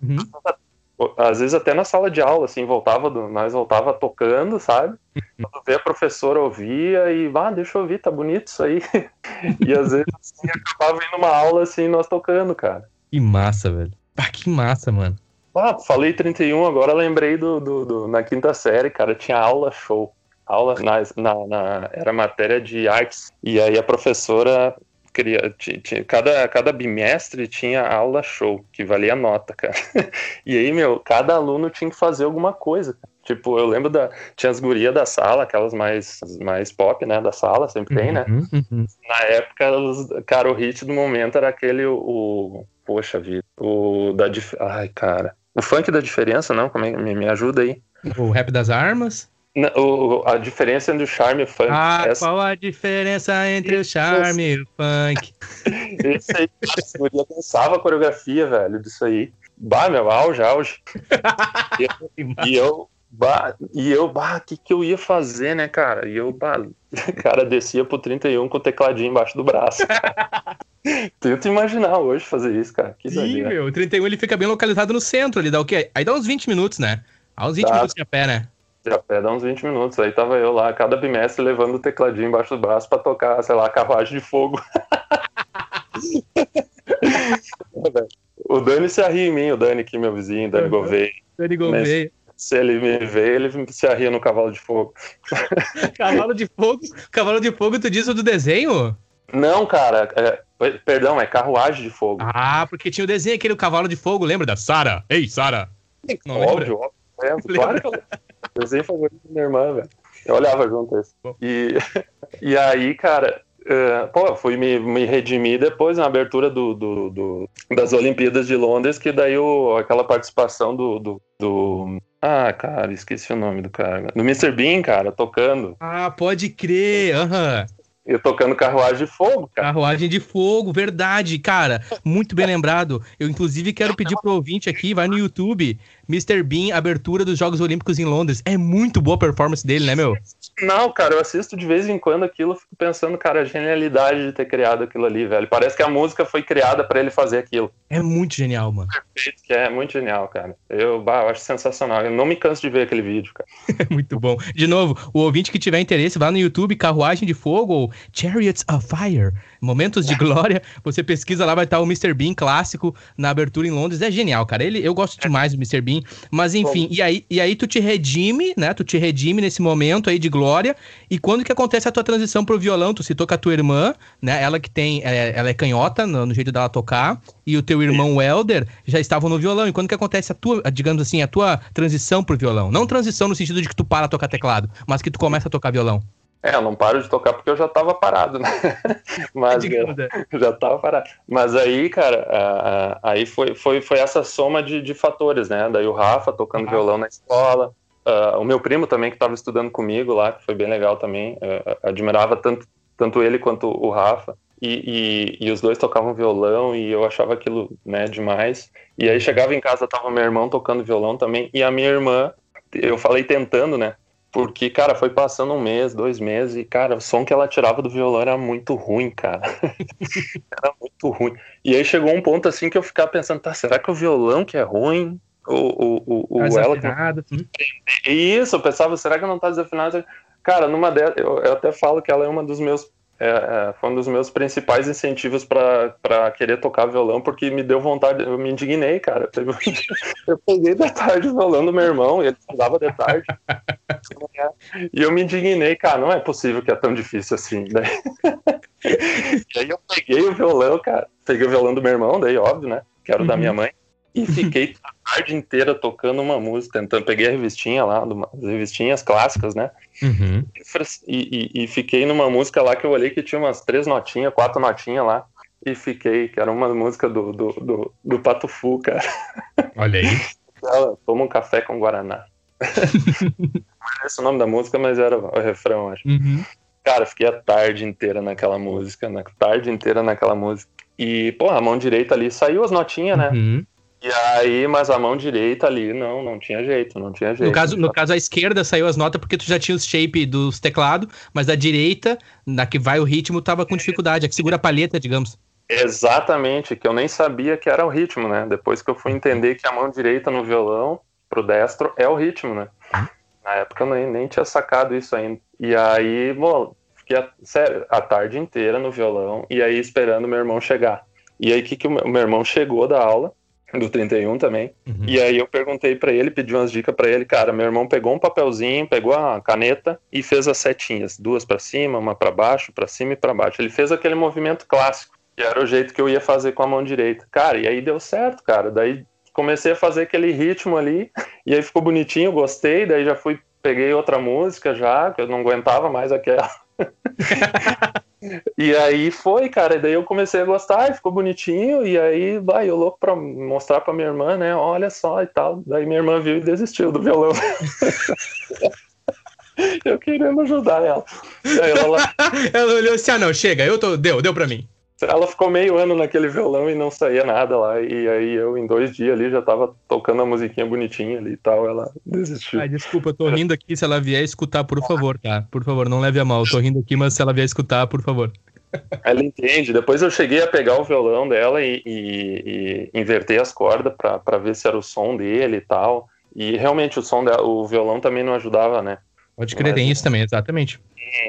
uhum. às vezes até na sala de aula, assim, voltava do, nós voltava tocando, sabe? Uhum. Quando vê a professora ouvia e, ah, deixa eu ouvir, tá bonito isso aí. e às vezes assim, acabava indo uma aula assim, nós tocando, cara. Que massa, velho. Ah, que massa, mano. Ah, falei 31, agora lembrei do, do, do, na quinta série, cara, tinha aula show. Aula na, na, na, era matéria de artes. E aí a professora queria. Tinha, cada, cada bimestre tinha aula show, que valia nota, cara. E aí, meu, cada aluno tinha que fazer alguma coisa, cara. Tipo, eu lembro da. Tinha as gurias da sala, aquelas mais, mais pop, né? Da sala, sempre tem, né? Uhum, uhum. Na época, os, cara, o hit do momento era aquele, o. o poxa vida. O da. Ai, cara. O funk da diferença, não? Como é, me, me ajuda aí. O rap das armas? Não, o, a diferença entre o charme e o funk. Ah, essa... qual a diferença entre o charme e o funk? Esse aí, eu pensava a coreografia, velho, disso aí. Bah, meu, auge, auge. e eu, e eu bah, e eu, bah, o que que eu ia fazer, né, cara? E eu, bah, cara, descia pro 31 com o tecladinho embaixo do braço. Tenta imaginar hoje fazer isso, cara. Que Sim, exagero. meu. O 31 ele fica bem localizado no centro, ele dá o quê? Aí dá uns 20 minutos, né? Há uns 20 tá. minutos de a pé, né? De a pé dá uns 20 minutos. Aí tava eu lá, cada bimestre, levando o tecladinho embaixo do braço pra tocar, sei lá, carruagem de fogo. o Dani se arria em mim, o Dani aqui, meu vizinho, Dani. Gouveia. Dani Gouveia. Se ele me vê, ele se arria no cavalo de fogo. cavalo de fogo? Cavalo de fogo, tu diz o do desenho? Não, cara. É, perdão, é carruagem de fogo. Ah, porque tinha o desenho aquele cavalo de fogo, lembra da Sara? Ei, Sara! Não óbvio, óbvio. É, claro que eu desenho favorito da minha irmã, velho. Eu olhava junto esse. E, e aí, cara, uh, pô, fui me, me redimir depois na abertura do, do, do, das Olimpíadas de Londres, que daí o, aquela participação do, do, do ah, cara, esqueci o nome do cara. Do Mr. Bean, cara, tocando. Ah, pode crer, aham. Uhum. Eu tocando Carruagem de Fogo, cara. Carruagem de Fogo, verdade, cara. Muito bem lembrado. Eu, inclusive, quero pedir pro ouvinte aqui, vai no YouTube, Mr. Bean, abertura dos Jogos Olímpicos em Londres. É muito boa a performance dele, né, meu? Não, cara, eu assisto de vez em quando aquilo, fico pensando, cara, a genialidade de ter criado aquilo ali, velho. Parece que a música foi criada para ele fazer aquilo. É muito genial, mano. Perfeito, que é muito genial, cara. Eu, bah, eu acho sensacional. Eu não me canso de ver aquele vídeo, cara. É muito bom. De novo, o ouvinte que tiver interesse, vá no YouTube Carruagem de Fogo ou Chariots of Fire. Momentos de Glória. Você pesquisa lá, vai estar o Mr. Bean clássico na abertura em Londres. É genial, cara. Ele, eu gosto demais do Mr. Bean. Mas enfim, e aí, e aí tu te redime, né? Tu te redime nesse momento aí de glória. E quando que acontece a tua transição pro violão? Tu citou com a tua irmã, né? Ela que tem. É, ela é canhota no, no, jeito dela tocar. E o teu irmão Welder já estavam no violão. E quando que acontece a tua, digamos assim, a tua transição pro violão? Não transição no sentido de que tu para a tocar teclado, mas que tu começa a tocar violão. É, eu não paro de tocar porque eu já tava parado, né? Mas eu, já tava parado. Mas aí, cara, aí foi, foi, foi essa soma de, de fatores, né? Daí o Rafa tocando ah. violão na escola, uh, o meu primo também que estava estudando comigo lá, que foi bem legal também. Uh, admirava tanto, tanto ele quanto o Rafa. E, e, e, os dois tocavam violão e eu achava aquilo né, demais. E aí chegava em casa, tava meu irmão tocando violão também, e a minha irmã, eu falei tentando, né? Porque, cara, foi passando um mês, dois meses, e, cara, o som que ela tirava do violão era muito ruim, cara. era muito ruim. E aí chegou um ponto assim que eu ficava pensando, tá, será que o violão que é ruim? Ou, ou, ou ela. Que... Isso, eu pensava, será que não tá desafinado? Cara, numa delas, eu, eu até falo que ela é uma dos meus é, é, foi um dos meus principais incentivos para querer tocar violão, porque me deu vontade, eu me indignei, cara. Eu peguei de tarde o violão do meu irmão, e ele estudava de tarde. e eu me indignei, cara, não é possível que é tão difícil assim. Daí... e aí eu peguei o violão, cara. Peguei o violão do meu irmão, daí, óbvio, né? Que era o uhum. da minha mãe. E fiquei a tarde inteira tocando uma música, tentando. Peguei a revistinha lá, as revistinhas clássicas, né? Uhum. E, e, e, fiquei numa música lá que eu olhei que tinha umas três notinhas, quatro notinhas lá. E fiquei, que era uma música do, do, do, do Pato Fu, cara. Olha aí. Ela toma um café com Guaraná. Não esse é o nome da música, mas era o refrão, acho. Uhum. Cara, fiquei a tarde inteira naquela música, na tarde inteira naquela música. E, pô, a mão direita ali saiu as notinhas, né? Uhum. E aí, mas a mão direita ali, não, não tinha jeito, não tinha jeito. No caso, no caso a esquerda saiu as notas porque tu já tinha os shape dos teclados, mas a direita, na que vai o ritmo, tava com dificuldade, a que segura a palheta, digamos. Exatamente, que eu nem sabia que era o ritmo, né? Depois que eu fui entender que a mão direita no violão, pro destro, é o ritmo, né? Na época eu nem, nem tinha sacado isso ainda. E aí, bom, fiquei a, sério, a tarde inteira no violão e aí esperando meu irmão chegar. E aí que, que o meu irmão chegou da aula, do 31 também. Uhum. E aí eu perguntei para ele, pedi umas dicas para ele, cara, meu irmão pegou um papelzinho, pegou a caneta e fez as setinhas, duas para cima, uma para baixo, para cima e para baixo. Ele fez aquele movimento clássico, que era o jeito que eu ia fazer com a mão direita. Cara, e aí deu certo, cara. Daí comecei a fazer aquele ritmo ali, e aí ficou bonitinho, gostei, daí já fui peguei outra música já, que eu não aguentava mais aquela. e aí foi, cara. Daí eu comecei a gostar ficou bonitinho. E aí, vai, eu louco pra mostrar pra minha irmã, né? Olha só e tal. Daí minha irmã viu e desistiu do violão. eu querendo ajudar ela. Ela... ela... olhou assim: ah, não, chega, eu tô. Deu, deu pra mim. Ela ficou meio ano naquele violão e não saía nada lá. E aí eu, em dois dias ali, já tava tocando a musiquinha bonitinha ali e tal. Ela desistiu. Ai, desculpa, eu tô rindo aqui. Se ela vier escutar, por favor, tá? Por favor, não leve a mal. Eu tô rindo aqui, mas se ela vier escutar, por favor. Ela entende. Depois eu cheguei a pegar o violão dela e, e, e inverter as cordas para ver se era o som dele e tal. E realmente o som dela, o violão também não ajudava, né? Pode crer, tem isso também, exatamente.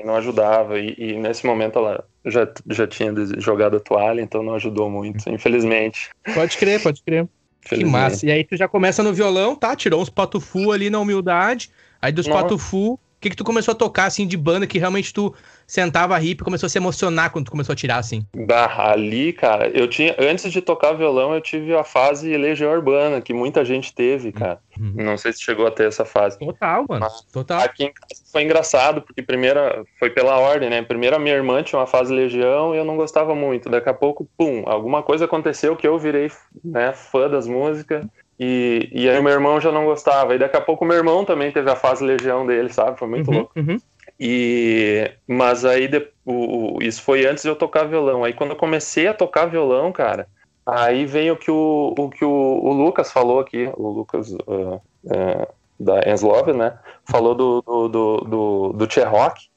Não ajudava. E, e, nesse momento ela já, já tinha jogado a toalha, então não ajudou muito, infelizmente. Pode crer, pode crer. Que massa. E aí tu já começa no violão, tá? Tirou uns patufu ali na humildade. Aí dos patufu, o que, que tu começou a tocar assim de banda que realmente tu sentava hip e começou a se emocionar quando tu começou a tirar, assim? Bah, ali, cara, eu tinha. Antes de tocar violão, eu tive a fase Legião Urbana, que muita gente teve, cara. Uhum. Não sei se chegou a ter essa fase. Total, mano. Mas total. Aqui em casa foi engraçado, porque primeira foi pela ordem, né? Primeiro a minha irmã tinha uma fase Legião e eu não gostava muito. Daqui a pouco, pum, alguma coisa aconteceu que eu virei né, fã das músicas. E, e aí meu irmão já não gostava. E daqui a pouco meu irmão também teve a fase Legião dele, sabe? Foi muito uhum, louco. Uhum. E, mas aí de, o, o, isso foi antes de eu tocar violão. Aí quando eu comecei a tocar violão, cara, aí vem o que o, o que o, Lucas falou aqui, o Lucas uh, uh, da Enslove, né? Falou do do, do, do, do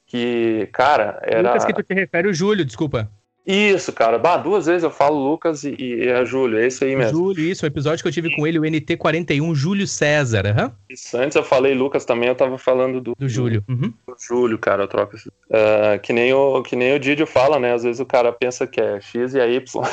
que, cara, era. Lucas que tu te refere o Júlio, desculpa. Isso, cara. Bah, duas vezes eu falo Lucas e, e é Júlio, é isso aí mesmo. Júlio, isso, o episódio que eu tive com ele, o NT41, Júlio César. Uhum. Isso, antes eu falei Lucas também, eu tava falando do. Do Júlio. Uhum. Do Júlio, cara, eu troco uh, que, nem o, que nem o Didio fala, né? Às vezes o cara pensa que é X e é Y.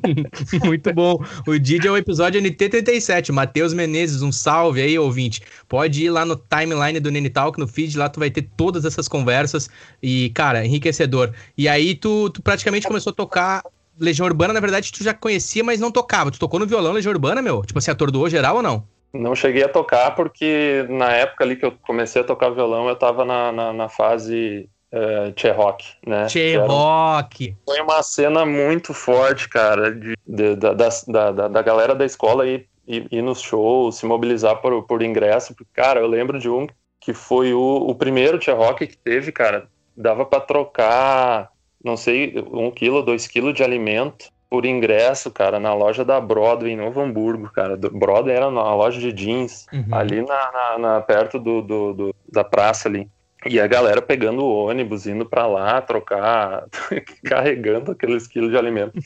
Muito bom. O Didio é o episódio NT37. Matheus Menezes, um salve aí, ouvinte. Pode ir lá no timeline do Nene Talk, no feed, lá tu vai ter todas essas conversas. E, cara, enriquecedor. E aí tu, tu praticamente começou a tocar Legião Urbana, na verdade, tu já conhecia, mas não tocava. Tu tocou no violão Legião Urbana, meu? Tipo assim, atordoou geral ou não? Não cheguei a tocar porque na época ali que eu comecei a tocar violão, eu tava na, na, na fase uh, Tchê Rock, né? Tchê Rock! Foi uma cena muito forte, cara, de, de, da, da, da, da, galera da escola ir, ir, ir nos shows, se mobilizar por, por ingresso. Porque, cara, eu lembro de um que foi o, o primeiro Tchê Rock que teve, cara. Dava para trocar não sei, um quilo, dois quilos de alimento por ingresso, cara, na loja da Broadway em Novo Hamburgo, cara. Broadway era na loja de jeans, uhum. ali na, na, na perto do, do, do, da praça ali. E a galera pegando o ônibus, indo para lá, trocar, carregando aqueles quilos de alimento.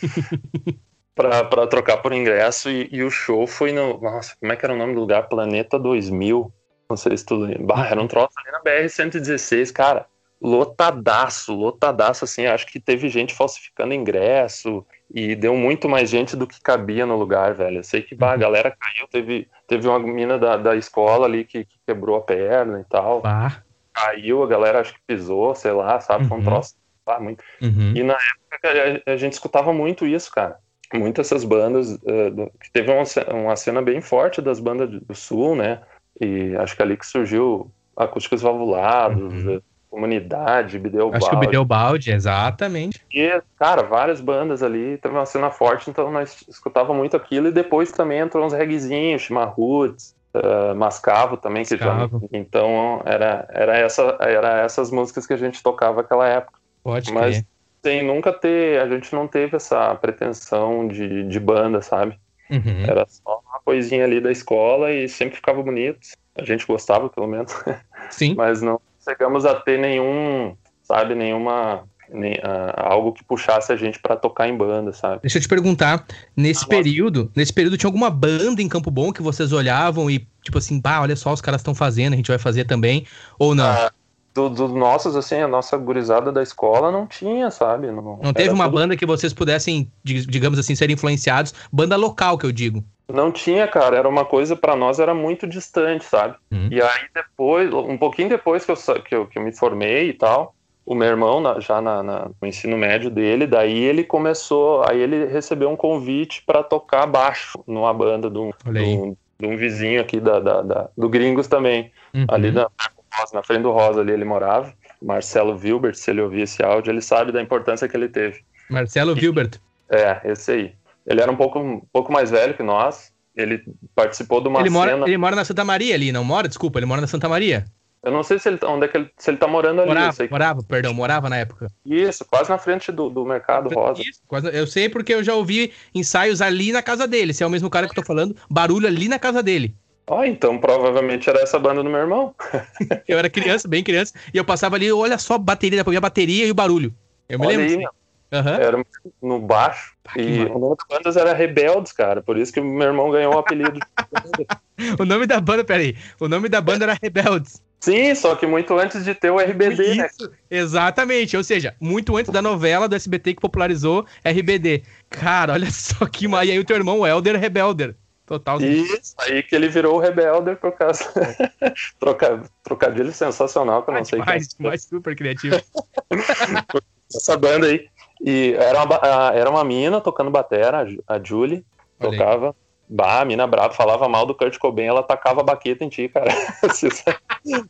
para trocar por ingresso e, e, o show foi no. Nossa, como é que era o nome do lugar? Planeta 2000. Não sei se tu lembra. Bah, era um troço ali na BR-116, cara lotadaço, lotadaço, assim, acho que teve gente falsificando ingresso e deu muito mais gente do que cabia no lugar, velho. Eu sei que bah, a uhum. galera caiu, teve, teve uma menina da, da escola ali que, que quebrou a perna e tal. Ah. Caiu, a galera acho que pisou, sei lá, sabe, foi um uhum. troço. Ah, muito. Uhum. E na época a, a, gente escutava muito isso, cara. Muitas essas bandas, uh, do, que teve uma, uma cena bem forte das bandas do sul, né? E acho que é ali que surgiu acústicos valvulados, uhum Comunidade, Bideobaldi. Acho que o Bideobaldi, exatamente. E, cara, várias bandas ali, teve uma cena forte, então nós escutava muito aquilo, e depois também entrou uns reggaezinhos, Chimarruts, uh, Mascavo também, que Mascavo. já... Então, era, era, essa, era essas músicas que a gente tocava naquela época. Pode Mas, crer. sem nunca ter, a gente não teve essa pretensão de, de banda, sabe? Uhum. Era só coisinha ali da escola e sempre ficava bonito. A gente gostava, pelo menos. Sim. Mas não chegamos a ter nenhum, sabe, nenhuma nem, uh, algo que puxasse a gente para tocar em banda, sabe? Deixa eu te perguntar, nesse ah, período, nesse período tinha alguma banda em Campo Bom que vocês olhavam e tipo assim, bah, olha só os caras estão fazendo, a gente vai fazer também, ou não? Ah, do, do, nossos, assim, a nossa gurizada da escola não tinha, sabe? Não, não teve uma tudo... banda que vocês pudessem, digamos assim, ser influenciados, banda local que eu digo. Não tinha, cara, era uma coisa para nós era muito distante, sabe? Uhum. E aí depois, um pouquinho depois que eu, que eu, que eu me formei e tal, o meu irmão, na, já na, na, no ensino médio dele, daí ele começou, aí ele recebeu um convite para tocar baixo numa banda de um, de um, de um vizinho aqui da, da, da, do Gringos também, uhum. ali na, na frente do Rosa ali ele morava, Marcelo Wilbert, se ele ouvir esse áudio, ele sabe da importância que ele teve. Marcelo e, Wilbert. É, esse aí. Ele era um pouco, um pouco mais velho que nós, ele participou de uma ele cena... Mora, ele mora na Santa Maria ali, não mora? Desculpa, ele mora na Santa Maria. Eu não sei se ele, onde é que ele, se ele tá morando ali. Morava, que... morava, perdão, morava na época. Isso, quase na frente do, do Mercado Rosa. Isso, quase, eu sei porque eu já ouvi ensaios ali na casa dele. Se é o mesmo cara que eu tô falando, barulho ali na casa dele. Ó, oh, então provavelmente era essa banda do meu irmão. eu era criança, bem criança, e eu passava ali, olha só, bateria, a bateria e o barulho. Eu me olha lembro. Aí, uhum. Era no baixo. Ah, e o nome da banda era Rebeldes, cara. Por isso que meu irmão ganhou o apelido. o nome da banda, peraí. O nome da banda era Rebeldes. Sim, só que muito antes de ter o RBD, né? Exatamente, ou seja, muito antes da novela do SBT que popularizou RBD. Cara, olha só que. E aí o teu irmão, o Helder Rebelder. Total. Isso, aí que ele virou o Rebelder por causa. Troca... Trocadilho sensacional, que eu não sei mais, que é. mais super criativo. Essa banda aí. E era uma, era uma mina tocando batera, a Julie, tocava. Bah, a mina brava, falava mal do Kurt Cobain, ela tacava a baqueta em ti, cara.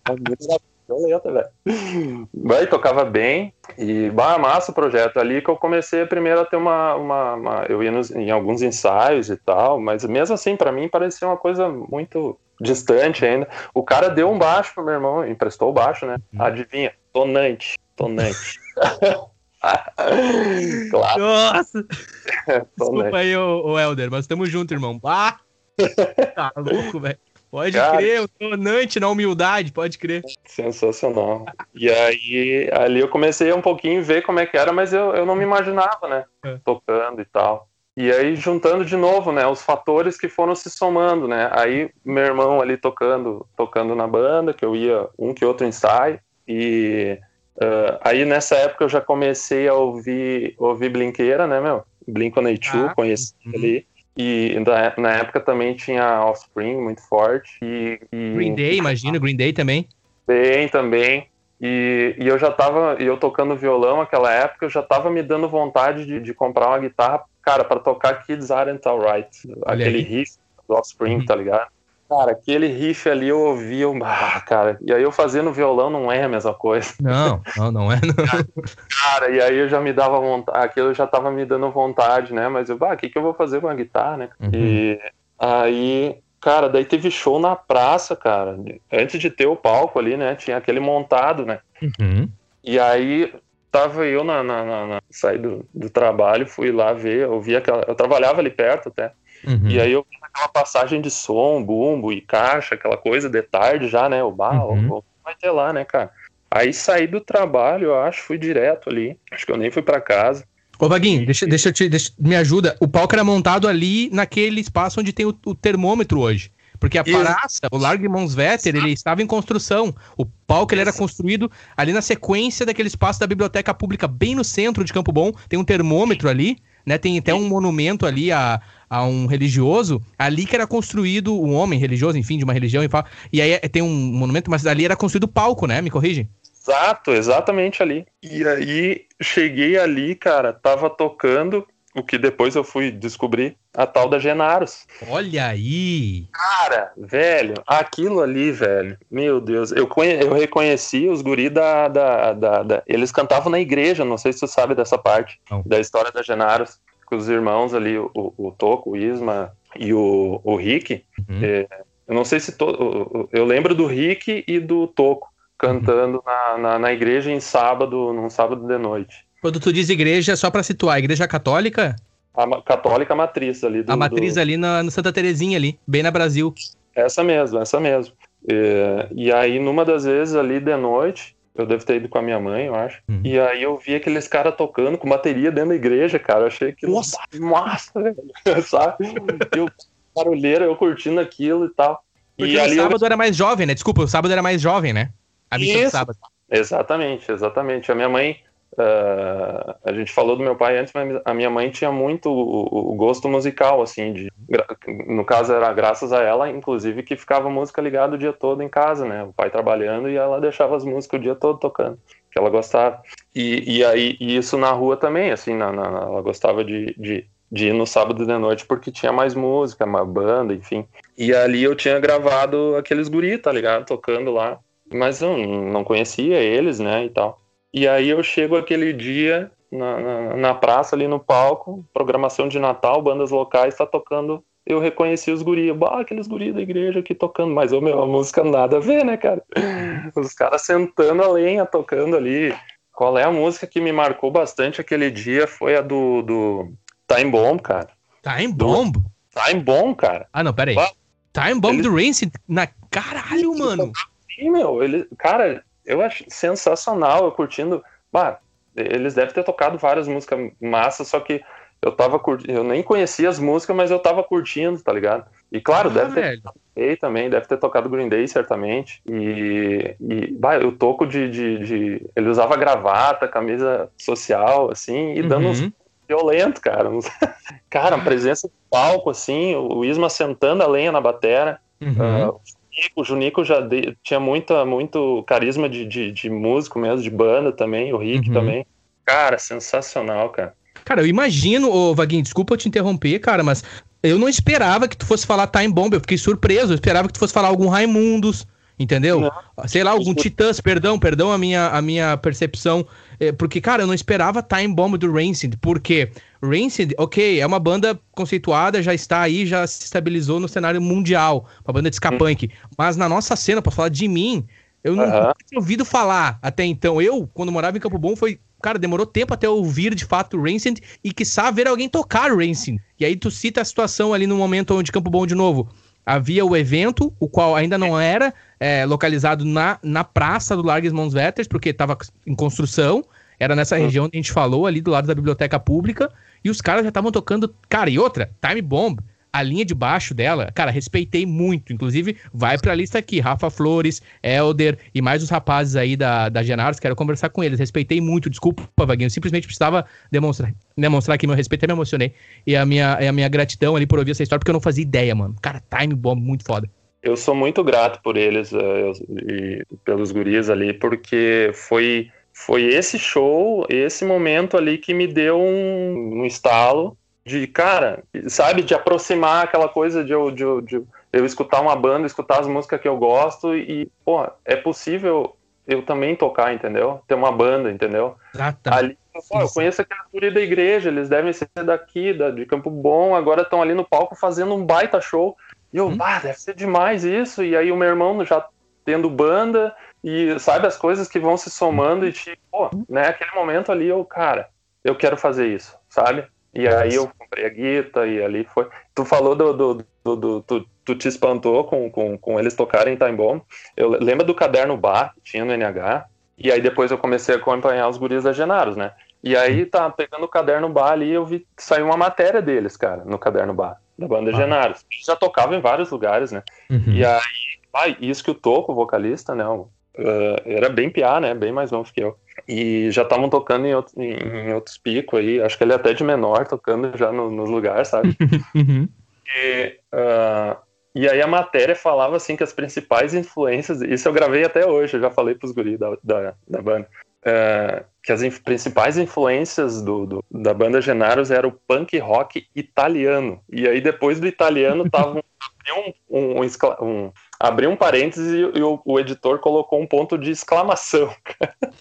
a mina era violenta, velho. Vai, tocava bem. E, bah, massa o projeto. Ali que eu comecei primeiro a ter uma. uma, uma eu ia nos, em alguns ensaios e tal, mas mesmo assim, para mim, parecia uma coisa muito distante ainda. O cara deu um baixo pro meu irmão, emprestou o baixo, né? Uhum. Adivinha? Tonante. Tonante. claro. Nossa! Desculpa aí, ô, ô Helder, mas tamo junto, irmão. Ah! Tá louco, velho. Pode Cara, crer, o tonante na humildade, pode crer. Sensacional. E aí, ali eu comecei um pouquinho a ver como é que era, mas eu, eu não me imaginava, né? É. Tocando e tal. E aí, juntando de novo, né? Os fatores que foram se somando, né? Aí, meu irmão ali tocando, tocando na banda, que eu ia um que outro ensaio. E Uh, aí nessa época eu já comecei a ouvir, ouvir Blinqueira, né, meu? Blink-182, ah, conheci uhum. ali. E na, época também tinha Offspring muito forte. E, e... Green Day, imagina, Green Day também. Bem, também. E, e eu já tava, e eu tocando violão naquela época, eu já tava me dando vontade de, de comprar uma guitarra, cara, para tocar Kids Aren't Alright. Aquele riff do Offspring, uhum. tá ligado? Cara, aquele riff ali eu ouvi, eu, ah, cara, e aí eu fazendo violão não é a mesma coisa. Não, não, não é. Não. Cara, e aí eu já me dava vontade, aquilo já tava me dando vontade, né? Mas eu, bah, o que, que eu vou fazer com a guitarra, né? Uhum. E aí, cara, daí teve show na praça, cara. Antes de ter o palco ali, né? Tinha aquele montado, né? Uhum. E aí tava eu na, na, na, na saí do, do trabalho, fui lá ver, eu aquela. Eu trabalhava ali perto até. Uhum. E aí eu vi aquela passagem de som, bumbo e caixa, aquela coisa de tarde já, né? O bar, uhum. vai ter lá, né, cara? Aí saí do trabalho, eu acho, fui direto ali. Acho que eu nem fui para casa. Ô, Vaguinho, deixa, deixa eu te. Deixa, me ajuda. O palco era montado ali naquele espaço onde tem o, o termômetro hoje. Porque a praça, o Largo Monsvetter, ele estava em construção. O palco ele era construído ali na sequência daquele espaço da biblioteca pública, bem no centro de Campo Bom. Tem um termômetro ali, né? Tem até um monumento ali a, a um religioso, ali que era construído um homem religioso, enfim, de uma religião e fala. E aí tem um monumento, mas ali era construído palco, né? Me corrige? Exato, exatamente ali. E aí cheguei ali, cara, tava tocando o que depois eu fui descobrir, a tal da Genaros. Olha aí! Cara, velho, aquilo ali, velho, meu Deus, eu, eu reconheci os guri da, da, da, da, Eles cantavam na igreja, não sei se tu sabe dessa parte, não. da história da Genaros com os irmãos ali, o, o Toco, o Isma e o, o Rick. Uhum. É, eu não sei se. Eu lembro do Rick e do Toco cantando uhum. na, na, na, igreja em sábado, num sábado de noite. Quando tu diz igreja, só para situar, igreja católica? a católica matriz ali. Do, a matriz do... ali na, no Santa Terezinha ali, bem na Brasil. Essa mesmo, essa mesmo. E, e aí, numa das vezes ali de noite, eu devo ter ido com a minha mãe, eu acho. Uhum. E aí eu vi aqueles caras tocando com bateria dentro da igreja, cara. Eu achei que Nossa. massa, velho. Sabe? Eu, barulheira, eu curtindo aquilo e tal. Porque e o sábado eu... era mais jovem, né? Desculpa, o sábado era mais jovem, né? A missa do sábado. Exatamente, exatamente. A minha mãe, Uh, a gente falou do meu pai antes, mas a minha mãe tinha muito o, o, gosto musical, assim, de, no caso era graças a ela, inclusive, que ficava música ligada o dia todo em casa, né? O pai trabalhando e ela deixava as músicas o dia todo tocando, que ela gostava. E, e aí e isso na rua também, assim, na, na, ela gostava de, de, de ir no sábado de noite porque tinha mais música, uma banda, enfim. E ali eu tinha gravado aqueles guri, tá ligado? Tocando lá. Mas eu não conhecia eles, né, e tal. E aí eu chego aquele dia na, na, na praça ali no palco, programação de Natal, bandas locais, tá tocando. Eu reconheci os guris, bah, aqueles guris da igreja aqui tocando, mas o meu, a música nada a ver, né, cara? Os caras sentando a lenha, tocando ali. Qual é a música que me marcou bastante aquele dia? Foi a do, do Time Bomb, cara. Time Bomb? Do... Time Bomb, cara. Ah, não, pera aí. Bah, Time Bomb do Rancid? Na caralho, mano. Sim, meu. Ele, cara, eu acho sensacional, eu curtindo. Bah, eles devem ter tocado várias músicas massas, só que eu tava curtindo, eu nem conhecia as músicas, mas eu tava curtindo, tá ligado? E claro, ah, deve ter velho. também, deve ter tocado Green Day, certamente. E, e bah, eu toco de, de, de, Ele usava gravata, camisa social, assim, e dando uns uhum. violento, cara. cara, presença de palco, assim, o Isma sentando a lenha na batera. Uhum. Uh, o Junico já de, tinha muita, muito carisma de, de, de, músico mesmo, de banda também, o Rick uhum. também. Cara, sensacional, cara. Cara, eu imagino, ô Vaguinho, desculpa eu te interromper, cara, mas eu não esperava que tu fosse falar Time Bomb, eu fiquei surpreso, eu esperava que tu fosse falar algum Raimundos, entendeu? Não. Sei lá, algum Titãs, perdão, perdão a minha, a minha percepção, é, porque, cara, eu não esperava Time Bomb do Rancid, porque Rancid, ok, é uma banda conceituada, já está aí, já se estabilizou no cenário mundial, uma banda de ska hum. punk, mas na nossa cena, posso falar de mim, eu não tinha ouvido falar até então. Eu, quando morava em Campo Bom, foi. Cara, demorou tempo até ouvir de fato Rancid e que ver alguém tocar Rancid. E aí tu cita a situação ali no momento onde Campo Bom de novo havia o evento, o qual ainda não era é, localizado na, na praça do Largues Mons Vetters, porque estava em construção. Era nessa uhum. região que a gente falou, ali do lado da biblioteca pública. E os caras já estavam tocando. Cara, e outra, Time Bomb a linha de baixo dela, cara, respeitei muito. Inclusive, vai pra lista aqui: Rafa Flores, Elder e mais os rapazes aí da, da Genaros. Quero conversar com eles. Respeitei muito. Desculpa, Vaguinho. Simplesmente precisava demonstrar, demonstrar aqui meu respeito. Até me emocionei. E a minha, a minha gratidão ali por ouvir essa história, porque eu não fazia ideia, mano. Cara, time bomb muito foda. Eu sou muito grato por eles uh, e pelos guris ali, porque foi foi esse show, esse momento ali que me deu um, um estalo de, cara, sabe, de aproximar aquela coisa de eu, de, de eu escutar uma banda, escutar as músicas que eu gosto e, pô, é possível eu também tocar, entendeu? Ter uma banda, entendeu? Ah, tá. Ali, pô, eu conheço aquela guri da igreja, eles devem ser daqui, da, de Campo Bom, agora estão ali no palco fazendo um baita show. E eu, hum. ah, deve ser demais isso. E aí o meu irmão já tendo banda e sabe as coisas que vão se somando e tipo, pô, né, aquele momento ali eu, cara, eu quero fazer isso, sabe? E aí eu comprei a guita e ali foi. Tu falou do. do, do, do tu, tu, te espantou com, com, com eles tocarem Time Bomb. Eu lembro do caderno bar que tinha no NH. E aí depois eu comecei a acompanhar os guris da Genaros, né? E aí tá pegando o caderno bar ali, eu vi que saiu uma matéria deles, cara, no caderno bar, da banda ah. Genaros. Já tocava em vários lugares, né? Uhum. E aí, ah, isso que o Toco, o vocalista, né? Uh, era bem piá, né? Bem mais novo que eu. E já estavam tocando em, outro, em, outros picos aí, acho que ele é até de menor, tocando já no, nos lugares, sabe? uhum. e, uh, e aí a matéria falava assim que as principais influências, isso eu gravei até hoje, eu já falei pros guris da, da, da banda, uh, que as inf principais influências do, do, da banda Genaros era o punk rock italiano. E aí depois do italiano tava um, um, um, um abriu um parênteses e, o, o, editor colocou um ponto de exclamação.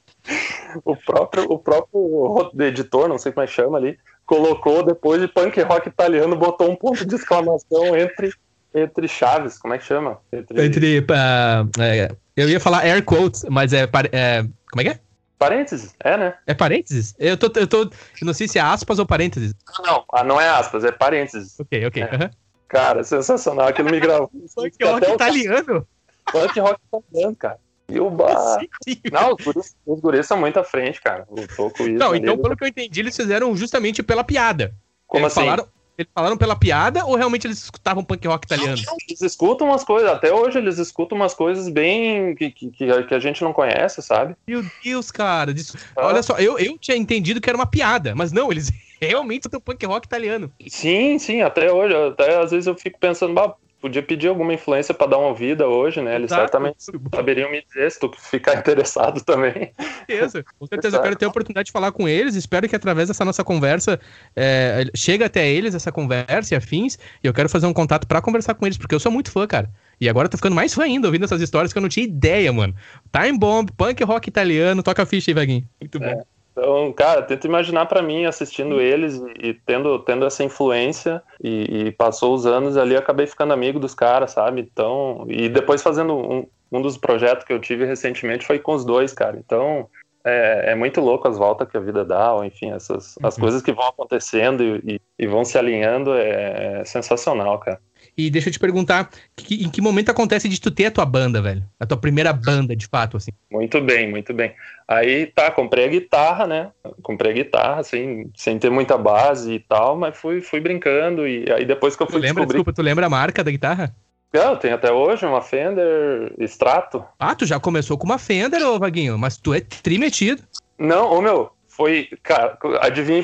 o próprio, o próprio editor, não sei como é que chama ali, colocou depois de punk rock italiano, botou um ponto de exclamação entre, entre chaves, como é que chama? Entre, entre uh, eu ia falar air quotes, mas é, é como é que é? Parênteses, é, né? É parênteses? Eu tô, eu tô. Eu não sei se é aspas ou parênteses. Não, ah, não é aspas, é parênteses. Ok, ok. É. Uhum. Cara, sensacional. Aquilo me gravou. Punk rock italiano. Punk rock italiano, cara. E o bar. Não, os guris, os guris são muito à frente, cara. Isso. Não, então, pelo que eu entendi, eles fizeram justamente pela piada. Como eles assim? Falaram, eles falaram pela piada ou realmente eles escutavam punk rock italiano? Eles escutam umas coisas, até hoje eles escutam umas coisas bem. que, que, que a gente não conhece, sabe? Meu Deus, cara. Ah. Olha só, eu, eu tinha entendido que era uma piada, mas não, eles realmente escutam punk rock italiano. Sim, sim, até hoje. Até às vezes eu fico pensando, podia pedir alguma influência para dar uma vida hoje, né? Eles Exato. certamente saberiam me dizer se tu ficar interessado também. Com certeza, com certeza. Eu quero ter a oportunidade de falar com eles. Espero que através dessa nossa conversa é, chegue até eles essa conversa e afins. E eu quero fazer um contato para conversar com eles, porque eu sou muito fã, cara. E agora eu tô ficando mais fã ainda ouvindo essas histórias que eu não tinha ideia, mano. Time Bomb, punk rock italiano, toca a ficha aí, Vaguinho. Muito bom. Então, cara, tento imaginar para mim assistindo eles e, tendo, tendo essa influência e, e, passou os anos ali, acabei ficando amigo dos caras, sabe? Então, e depois fazendo um, um dos projetos que eu tive recentemente foi com os dois, cara. Então, é, é muito louco as voltas que a vida dá, ou enfim, essas as uhum. coisas que vão acontecendo e, e, vão se alinhando é, é sensacional, cara. E deixa eu te perguntar, que, em que momento acontece de tu ter a tua banda, velho? A tua primeira banda, de fato, assim. Muito bem, muito bem. Aí, tá, comprei a guitarra, né? Comprei a guitarra, assim, sem ter muita base e tal, mas fui, fui brincando e aí depois que eu fui tu lembra, descobrir... Desculpa, tu lembra a marca da guitarra? Não, tem até hoje uma Fender Strato. Ah, tu já começou com uma Fender, ô Vaguinho, mas tu é trimetido. Não, ô meu, foi, cara, adivinha,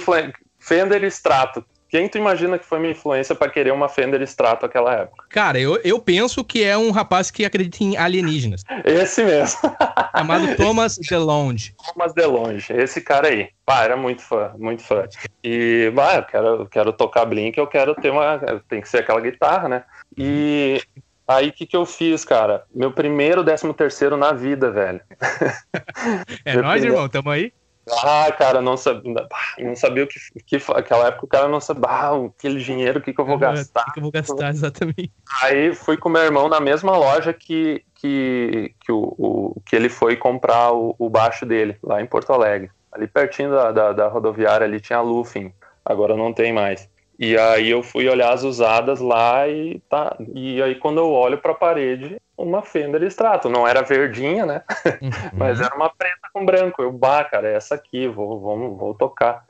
Fender Strato. Quem tu imagina que foi minha influência para querer uma Fender Strato naquela época? Cara, eu, eu penso que é um rapaz que acredita em alienígenas. Esse mesmo. Chamado Thomas DeLonge. Thomas DeLonge, esse cara aí. Pá, era muito fã, muito fã. E, bah, eu quero, eu quero tocar Blink, eu quero ter uma... Tem que ser aquela guitarra, né? E Aí o que, que eu fiz, cara? Meu primeiro décimo terceiro na vida, velho. É nóis, primeiro... irmão, tamo aí? Ah, cara, não sabia, não sabia o que, que aquela época o cara não sabia, ah, aquele dinheiro, o que, que eu vou gastar? O que, que, eu vou gastar, exatamente. Aí fui com meu irmão na mesma loja que, que, que, o, o que ele foi comprar o, o, baixo dele, lá em Porto Alegre. Ali pertinho da, da, da rodoviária ali tinha a Lufin, agora não tem mais. E aí eu fui olhar as usadas lá e tá. E aí quando eu olho para a parede, uma Fender Strato, não era verdinha, né? Uhum. Mas era uma preta com branco. Eu, bah, cara, é essa aqui, vou, vou, vou tocar.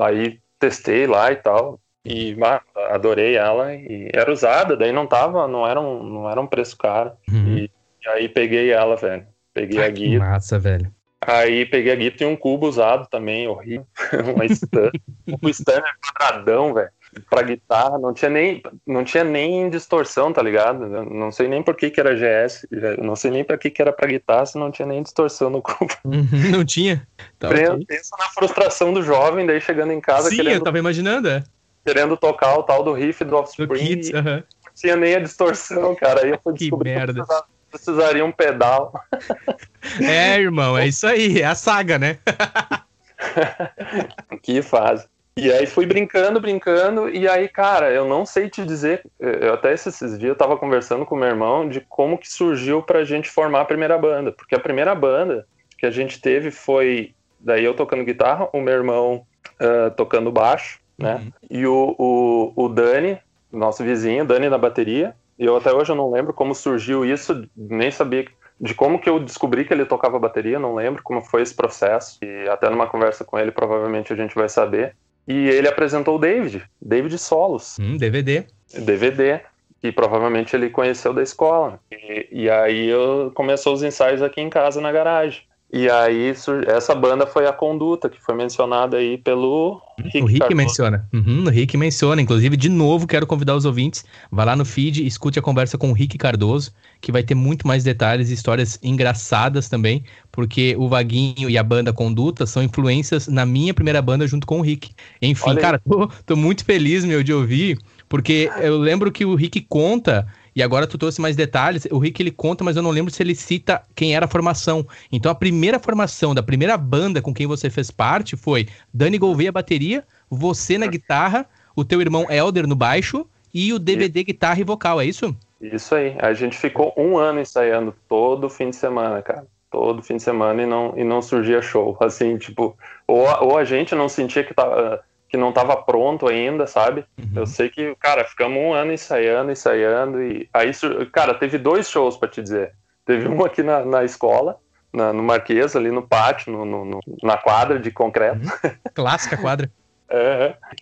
Aí testei lá e tal. E bah, adorei ela e era usada, daí não tava, não era um, não era um preço caro. Uhum. E, e, aí peguei ela, velho. Peguei ah, a guia. Massa, velho. Aí peguei a guia e um cubo usado também, horrível. uma stand. um stand quadradão, velho pra guitarra, não tinha nem, não tinha nem distorção, tá ligado? não sei nem por que que era GS, não sei nem pra que que era pra guitarra se não tinha nem distorção no cubo. Não tinha? Tá, okay. Pensa na frustração do jovem, daí chegando em casa Sim, querendo, eu tava imaginando, é. Querendo tocar o tal do riff do Offspring, do uh -huh. não tinha nem a distorção, cara, aí eu fui descobrir que, merda. que precisaria um pedal. É, irmão, é isso aí, é a saga, né? que fase. E aí fui brincando, brincando, e aí, cara, eu não sei te dizer, eu até esses dias eu tava conversando com meu irmão de como que surgiu pra gente formar a primeira banda, porque a primeira banda que a gente teve foi, daí eu tocando guitarra, o meu irmão uh, tocando baixo, né, uhum. e o, o, o Dani, nosso vizinho, Dani na bateria, e eu até hoje eu não lembro como surgiu isso, nem sabia de como que eu descobri que ele tocava bateria, não lembro como foi esse processo, e até numa conversa com ele provavelmente a gente vai saber. E ele apresentou o David, David Solos. Hum, DVD. DVD, que provavelmente ele conheceu da escola. E, e aí eu, começou os ensaios aqui em casa na garagem. E aí essa banda foi a Conduta, que foi mencionada aí pelo Rick. O Rick Cardoso. menciona. Uhum, o Rick menciona. Inclusive, de novo, quero convidar os ouvintes. Vá lá no feed, escute a conversa com o Rick Cardoso, que vai ter muito mais detalhes e histórias engraçadas também, porque o Vaguinho e a banda Conduta são influências na minha primeira banda junto com o Rick. Enfim, cara, tô, tô muito feliz, meu, de ouvir, porque eu lembro que o Rick conta e agora tu trouxe mais detalhes. O Rick ele conta, mas eu não lembro se ele cita quem era a formação. Então a primeira formação da primeira banda com quem você fez parte foi Dani Gouveia bateria, você na guitarra, o teu irmão Elder no baixo e o DVD guitarra e vocal, é isso? Isso aí. A gente ficou um ano ensaiando todo fim de semana, cara. todo fim de semana e não, e não surgia show. Assim, tipo, ou, ou a gente não sentia que, tava, que não estava pronto ainda, sabe? Uhum. Eu sei que, cara, ficamos um ano ensaiando, ensaiando, e aí, cara, teve dois shows para te dizer. Teve um aqui na, na escola, na, no Marquês, ali no pátio, no, no, no, na quadra de concreto. Uhum. Clássica quadra.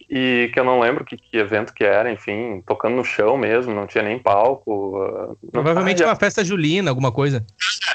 E que eu não lembro que, que, evento que era, enfim, tocando no chão mesmo, não tinha nem palco. Uh, Provavelmente uma festa julina, alguma coisa.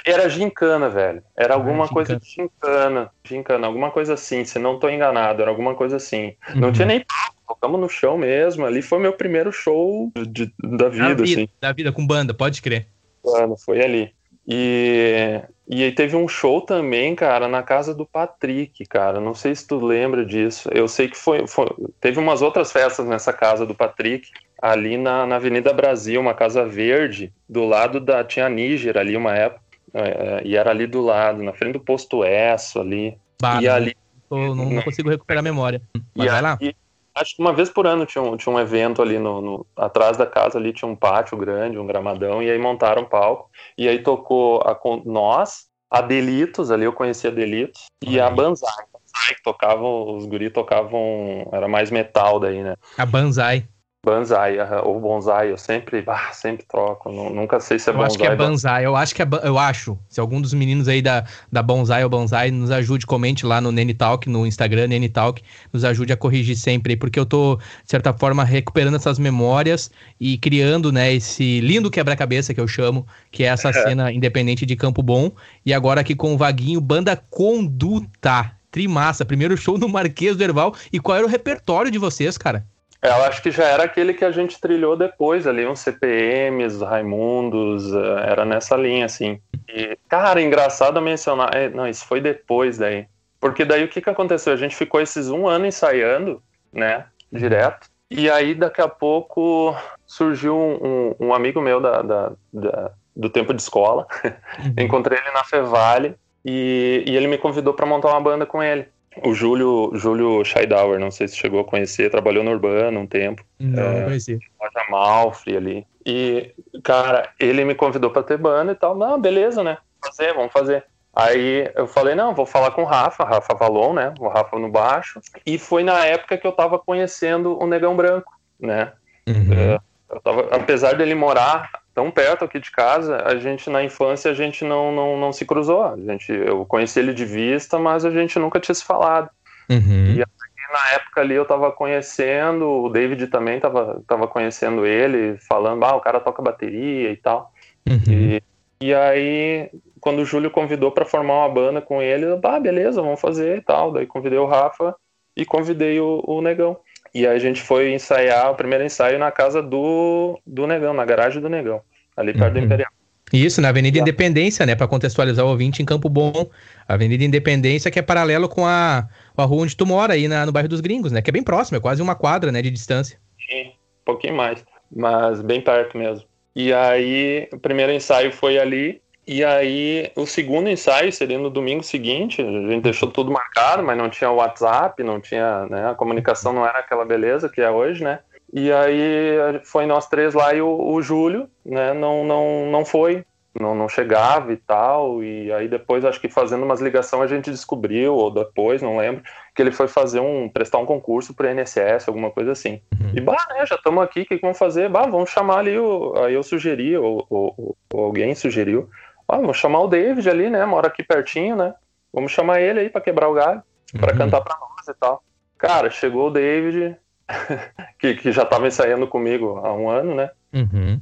Era gincana, velho. Era ah, alguma coisa de gincana, gincana, alguma coisa assim, se não tô enganado, era alguma coisa assim. Uhum. Não tinha nem palco, tocamos no chão mesmo, ali foi meu primeiro show de, da vida, da vida, assim. Da vida, com banda, pode crer. Mano, foi ali. E, e aí teve um show também, cara, na casa do Patrick, cara. Não sei se tu lembra disso. Eu sei que foi, foi teve umas outras festas nessa casa do Patrick, ali na, na Avenida Brasil, uma casa verde, do lado da tinha Níger ali uma época, é, e era ali do lado, na frente do posto Esso ali. Bah, e ali não, não, consigo recuperar a memória. Mas e vai lá. E, Acho que uma vez por ano tinha um, tinha um evento ali no, no, atrás da casa ali tinha um pátio grande, um gramadão e aí montaram um palco e aí tocou a, nós, a Delitos ali eu conhecia Delitos e a Banzai, que tocavam os guri tocavam era mais metal daí, né? A Banzai. Banzai, ou bonsai, eu sempre, ah, sempre troco, nunca sei se é eu bonsai. Eu acho que é banzai, eu acho que é, eu acho, se algum dos meninos aí da, da bonsai ou bonsai nos ajude, comente lá no Nene Talk, no Instagram, Nene Talk, nos ajude a corrigir sempre, porque eu tô, de certa forma, recuperando essas memórias e criando, né, esse lindo quebra-cabeça que eu chamo, que é essa cena independente de Campo Bom, e agora aqui com o Vaguinho, banda Conduta, trimassa, primeiro show no Marquês do Erval, e qual era o repertório de vocês, cara? É, eu acho que já era aquele que a gente trilhou depois ali, uns CPMs, Raimundos, é, era nessa linha, assim. E, cara, engraçado mencionar. É, não, isso foi depois daí. Porque daí o que, que aconteceu? A gente ficou esses um ano ensaiando, né? Direto. E aí, daqui a pouco, surgiu um, um, um amigo meu da, da, da, do tempo de escola. Uhum. Encontrei ele na Fevale e, e ele me convidou para montar uma banda com ele. O Júlio, Júlio Scheidauer, não sei se chegou a conhecer, trabalhou no Urbano um tempo. Não, é, não conheci. Loja Malfre ali. E, cara, ele me convidou para ter banda e tal. Não, beleza, né? Vamos fazer, vamos fazer. Aí eu falei, não, vou falar com o Rafa, Rafa Valon, né? O Rafa no baixo. E foi na época que eu tava conhecendo o Negão Branco, né? Uhum. É, eu tava, apesar dele morar tão perto aqui de casa, a gente na infância a gente não, não, não se cruzou. A gente, eu conheci ele de vista, mas a gente nunca tinha se falado. Uhum. E aí, na época ali eu tava conhecendo, o David também tava, tava conhecendo ele, falando, ah, o cara toca bateria e tal. Uhum. E, e aí, quando o Júlio convidou para formar uma banda com ele, eu, ah, beleza, vamos fazer e tal. Daí convidei o Rafa e convidei o, o Negão. E aí a gente foi ensaiar o primeiro ensaio na casa do, do Negão, na garagem do Negão, ali perto uhum. do Imperial. Isso, na Avenida Independência, né? Para contextualizar o ouvinte em Campo Bom. Avenida Independência, que é paralelo com a, a rua onde tu mora, aí na, no bairro dos Gringos, né? Que é bem próximo, é quase uma quadra, né? De distância. Sim, um pouquinho mais, mas bem perto mesmo. E aí, o primeiro ensaio foi ali, e aí, o segundo ensaio seria no domingo seguinte. A gente deixou tudo marcado, mas não tinha WhatsApp, não tinha, né? A comunicação não era aquela beleza que é hoje, né? E aí foi nós três lá e o, o Júlio, né? Não, não, não foi, não, não chegava e tal. E aí depois, acho que fazendo umas ligações, a gente descobriu, ou depois, não lembro, que ele foi fazer um, prestar um concurso para INSS, alguma coisa assim. Uhum. E bah, né? Já estamos aqui, o que, que vamos fazer? Bah, vamos chamar ali o. Aí eu sugeri, ou, ou, ou alguém sugeriu ah, vou chamar o David ali, né? Mora aqui pertinho, né? Vamos chamar ele aí para quebrar o galho, para uhum. cantar para nós e tal. Cara, chegou o David, que, que já tava ensaiando comigo há um ano, né? Uhum.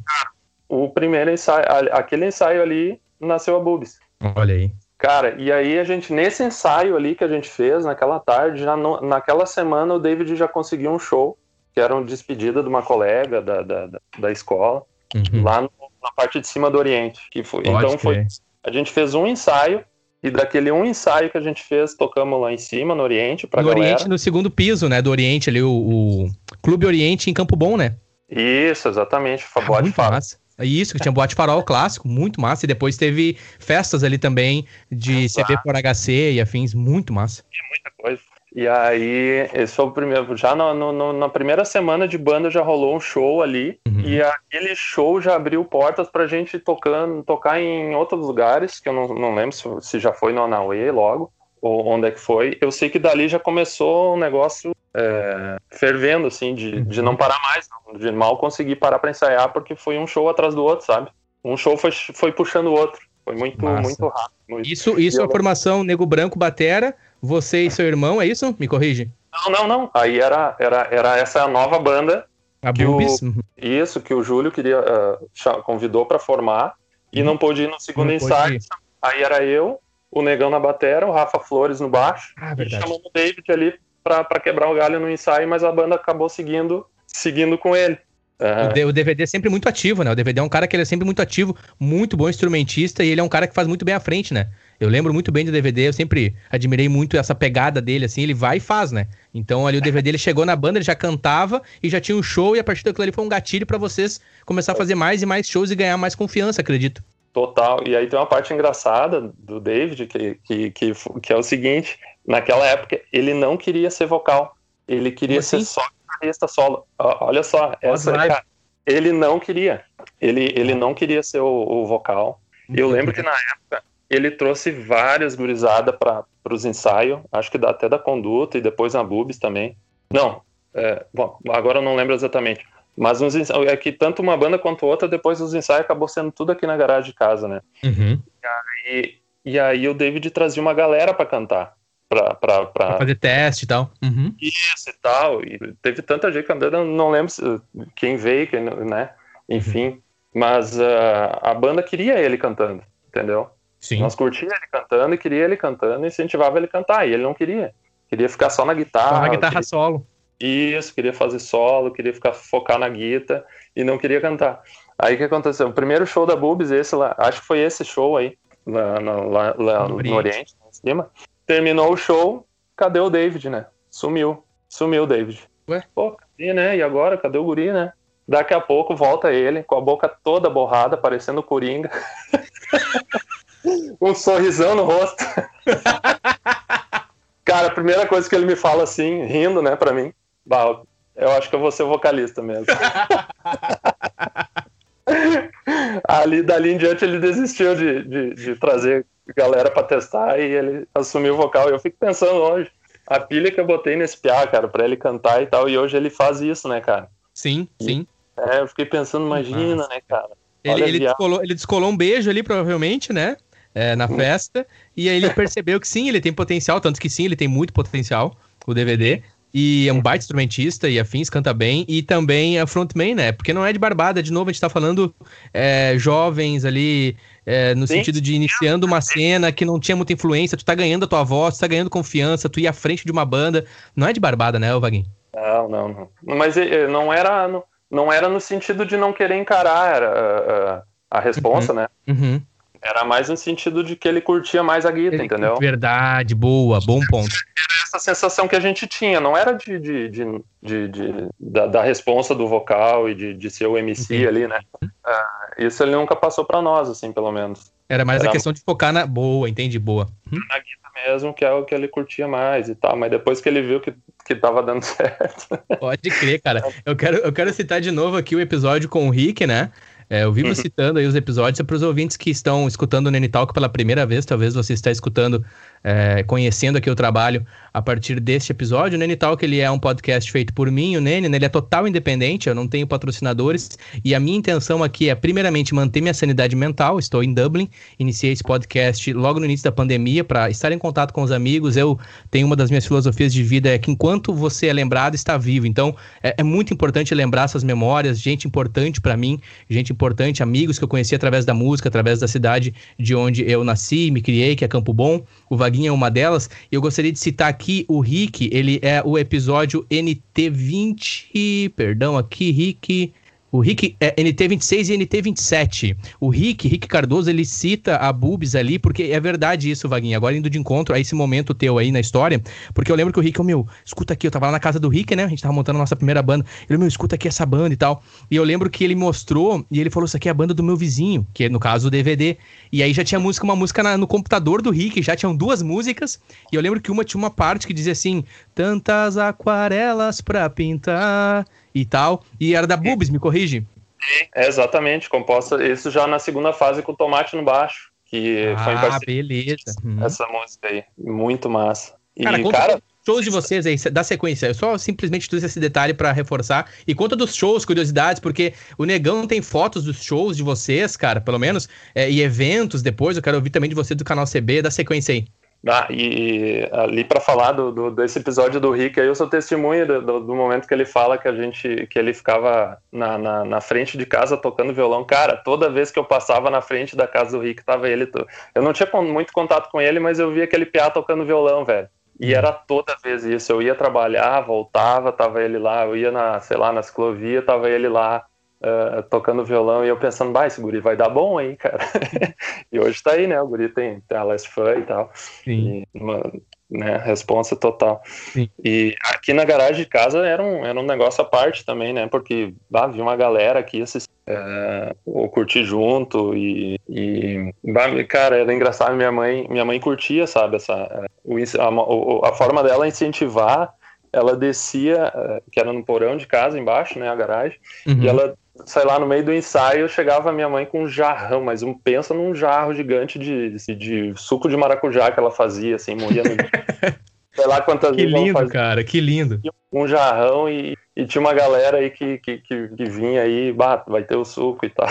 O primeiro ensaio, aquele ensaio ali, nasceu a Bubis. Olha aí. Cara, e aí a gente, nesse ensaio ali que a gente fez, naquela tarde, já no, naquela semana o David já conseguiu um show, que era uma despedida de uma colega da, da, da, da escola, uhum. lá no na parte de cima do Oriente. Que foi, então foi. A gente fez um ensaio e daquele um ensaio que a gente fez, tocamos lá em cima, no Oriente, pra no galera. Oriente, no segundo piso, né? Do Oriente ali, o, o Clube Oriente em Campo Bom, né? Isso, exatamente. Ah, boate muito farol. massa. Isso, que tinha boate farol clássico, muito massa. E depois teve festas ali também de Exato. CB por HC e afins, muito massa. Tinha muita coisa. E aí, esse foi o primeiro. Já no, no, na primeira semana de banda já rolou um show ali. Uhum. E aquele show já abriu portas pra gente tocando, tocar em outros lugares, que eu não, não lembro se, se já foi no Anauê logo, ou onde é que foi. Eu sei que dali já começou um negócio é, fervendo, assim, de, de não parar mais, de mal conseguir parar pra ensaiar, porque foi um show atrás do outro, sabe? Um show foi, foi puxando o outro. Foi muito, muito rápido. Muito. Isso, isso é a formação Nego Branco Batera, você e seu irmão, é isso? Me corrige. Não, não, não. Aí era, era, era essa nova banda. A que Bubis? O, uhum. isso, que o Júlio queria, uh, convidou para formar e uhum. não pôde ir no segundo não ensaio. Aí era eu, o Negão na batera, o Rafa Flores no baixo. Ah, e chamamos o David ali para quebrar o galho no ensaio, mas a banda acabou seguindo, seguindo com ele. Uhum. O DVD é sempre muito ativo, né? O DVD é um cara que ele é sempre muito ativo, muito bom instrumentista e ele é um cara que faz muito bem à frente, né? Eu lembro muito bem do DVD, eu sempre admirei muito essa pegada dele, assim, ele vai e faz, né? Então ali o DVD ele chegou na banda, ele já cantava e já tinha um show e a partir daquilo ali foi um gatilho para vocês começar a fazer mais e mais shows e ganhar mais confiança, acredito. Total. E aí tem uma parte engraçada do David que, que, que, que é o seguinte: naquela época ele não queria ser vocal, ele queria assim? ser só guitarrista solo. Olha só, essa, cara, ele não queria. Ele, ele não queria ser o, o vocal. Eu lembro que na época ele trouxe várias gurizadas para os ensaios, acho que até da conduta e depois na Bubis também. Não, é, bom, agora eu não lembro exatamente. Mas uns ensaios, é que tanto uma banda quanto outra, depois dos ensaios, acabou sendo tudo aqui na garagem de casa, né? Uhum. E, aí, e aí o David trazia uma galera para cantar pra, pra, pra... pra, fazer teste e tal. Uhum. Isso e tal. E teve tanta gente cantando, não lembro quem veio, quem, né? Enfim. Uhum. Mas uh, a banda queria ele cantando, entendeu? Sim. Nós curtíamos ele cantando e queria ele cantando e incentivava ele a cantar. E ele não queria. Queria ficar só na guitarra. Só na guitarra queria... solo. Isso, queria fazer solo, queria ficar focar na guitarra e não queria cantar. Aí o que aconteceu? O primeiro show da Boobs, esse lá, acho que foi esse show aí, lá, lá, lá no, no Oriente, em cima. Terminou o show, cadê o David, né? Sumiu. Sumiu o David. Ué? Pô, cadê, né? E agora? Cadê o guri, né? Daqui a pouco volta ele, com a boca toda borrada, parecendo Coringa. um sorrisão no rosto. Cara, a primeira coisa que ele me fala assim, rindo, né, pra mim, eu acho que eu vou ser vocalista mesmo. Ali, dali em diante, ele desistiu de, de, de trazer galera para testar e ele assumiu o vocal. Eu fico pensando hoje, a pilha que eu botei nesse piá, cara, para ele cantar e tal, e hoje ele faz isso, né, cara? Sim, e, sim. É, eu fiquei pensando, imagina, Nossa. né, cara? Ele, ele, descolou, ele descolou um beijo ali, provavelmente, né? É, na festa. E aí ele percebeu que sim, ele tem potencial, tanto que sim, ele tem muito potencial, o DVD. E é um baita instrumentista e afins, canta bem. E também é frontman, né? Porque não é de barbada, de novo, a gente tá falando é, jovens ali, é, no Sim. sentido de iniciando uma cena que não tinha muita influência, tu tá ganhando a tua voz, tu tá ganhando confiança, tu ia à frente de uma banda. Não é de barbada, né, Vaguinho? Não, não, não. Mas não era, não, não era no sentido de não querer encarar a, a, a responsa, uhum. né? Uhum. Era mais no sentido de que ele curtia mais a guitarra, ele, entendeu? Verdade, boa, bom ponto. Era essa sensação que a gente tinha, não era de, de, de, de, de da, da responsa do vocal e de, de ser o MC uhum. ali, né? Uh, isso ele nunca passou para nós, assim, pelo menos. Era mais era a questão de focar na. Boa, entendi, boa. Uhum. Na guitarra mesmo, que é o que ele curtia mais e tal, mas depois que ele viu que, que tava dando certo. Pode crer, cara. Eu quero, eu quero citar de novo aqui o episódio com o Rick, né? É, eu vivo uhum. citando aí os episódios é para os ouvintes que estão escutando o Nene Talk pela primeira vez, talvez você está escutando, é, conhecendo aqui o trabalho a partir deste episódio. O Nene Talk ele é um podcast feito por mim, o Nene, né? ele é total independente, eu não tenho patrocinadores e a minha intenção aqui é primeiramente manter minha sanidade mental. Estou em Dublin, iniciei esse podcast logo no início da pandemia para estar em contato com os amigos. Eu tenho uma das minhas filosofias de vida é que enquanto você é lembrado, está vivo. Então é, é muito importante lembrar essas memórias, gente importante para mim, gente importante amigos que eu conheci através da música, através da cidade de onde eu nasci, me criei, que é Campo Bom. O Vaguinho é uma delas. E eu gostaria de citar aqui o Rick, ele é o episódio NT20, perdão aqui, Rick, O Rick é NT26 e NT27. O Rick, Rick Cardoso, ele cita a Bubis ali, porque é verdade isso, Vaguinho. Agora indo de encontro a esse momento teu aí na história, porque eu lembro que o Rick, oh, meu, escuta aqui, eu tava lá na casa do Rick, né? A gente tava montando a nossa primeira banda. Ele, meu, escuta aqui essa banda e tal. E eu lembro que ele mostrou e ele falou: Isso aqui é a banda do meu vizinho, que é no caso o DVD. E aí já tinha música, uma música na, no computador do Rick, já tinham duas músicas. E eu lembro que uma tinha uma parte que dizia assim: Tantas aquarelas pra pintar e tal. E era da Bubis, me corrige? É, exatamente, composta. Isso já na segunda fase com o tomate no baixo. Que ah, foi Ah, beleza. Uhum. Essa música aí. Muito massa. E, cara, cara shows de vocês aí, da sequência. Eu só simplesmente trouxe esse detalhe para reforçar. E conta dos shows, curiosidades, porque o Negão tem fotos dos shows de vocês, cara, pelo menos, é, e eventos depois. Eu quero ouvir também de você do canal CB, da sequência aí. Ah, e ali para falar do, do, desse episódio do Rick, aí eu sou testemunha do, do, momento que ele fala que a gente, que ele ficava na, na, na, frente de casa tocando violão. Cara, toda vez que eu passava na frente da casa do Rick, tava ele. Eu não tinha muito contato com ele, mas eu via aquele piá tocando violão, velho. E era toda vez isso. Eu ia trabalhar, voltava, tava ele lá. Eu ia na, sei lá, na ciclovia, tava ele lá uh, tocando violão e eu pensando, bah, esse guri vai dar bom aí, cara. e hoje tá aí, né? O guri tem, tem a Les Fã e tal. Sim. E, uma, né, responsa total. Sim. E aqui na garagem de casa era um, era um negócio à parte também, né? Porque bah, vi uma galera aqui assistir, é, ou curtir junto e, e bah, cara, era engraçado, minha mãe, minha mãe curtia, sabe, essa, a, a, a forma dela incentivar ela descia, que era no porão de casa embaixo, né, a garagem, uhum. e ela sei lá, no meio do ensaio, chegava minha mãe com um jarrão, mas um pensa num jarro gigante de, de suco de maracujá que ela fazia, assim, morria no... sei lá quantas que vezes. Que lindo, cara, que lindo. Um jarrão e, e tinha uma galera aí que, que, que, que vinha aí, bah, vai ter o suco e tal.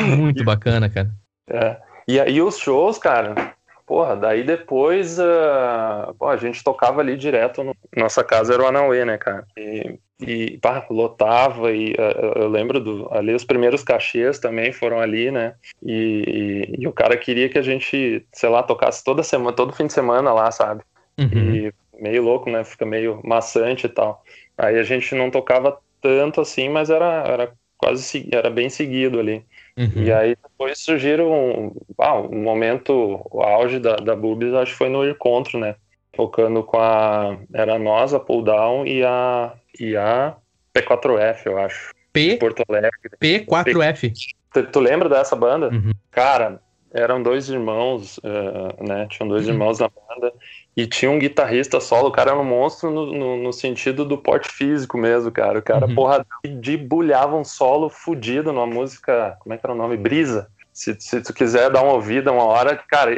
Muito bacana, cara. É. E aí os shows, cara, porra, daí depois uh, pô, a gente tocava ali direto. No... Nossa casa era o Anauê, né, cara? E e pá, lotava e uh, eu lembro do ali os primeiros cachês também foram ali né? E, e, e, o cara queria que a gente sei lá tocasse toda semana todo fim de semana lá sabe? Uhum. e meio louco né? Fica meio maçante e tal. Aí a gente não tocava tanto assim mas era era quase era bem seguido ali. Uhum. e aí depois surgiram um, ah, um momento o auge da, da Bubis acho que foi no encontro né tocando com a era nós a Pull Down e a e a P4F, eu acho. P? Porto Alegre. P4F. Tu, tu lembra dessa banda? Uhum. Cara, eram dois irmãos, uh, né? Tinham dois uhum. irmãos na banda e tinha um guitarrista solo. O cara era um monstro no, no, no sentido do porte físico mesmo, cara. O cara, uhum. porra, debulhava um solo fudido numa música, como é que era o nome? Brisa. Se, se tu quiser dar uma ouvida uma hora, cara,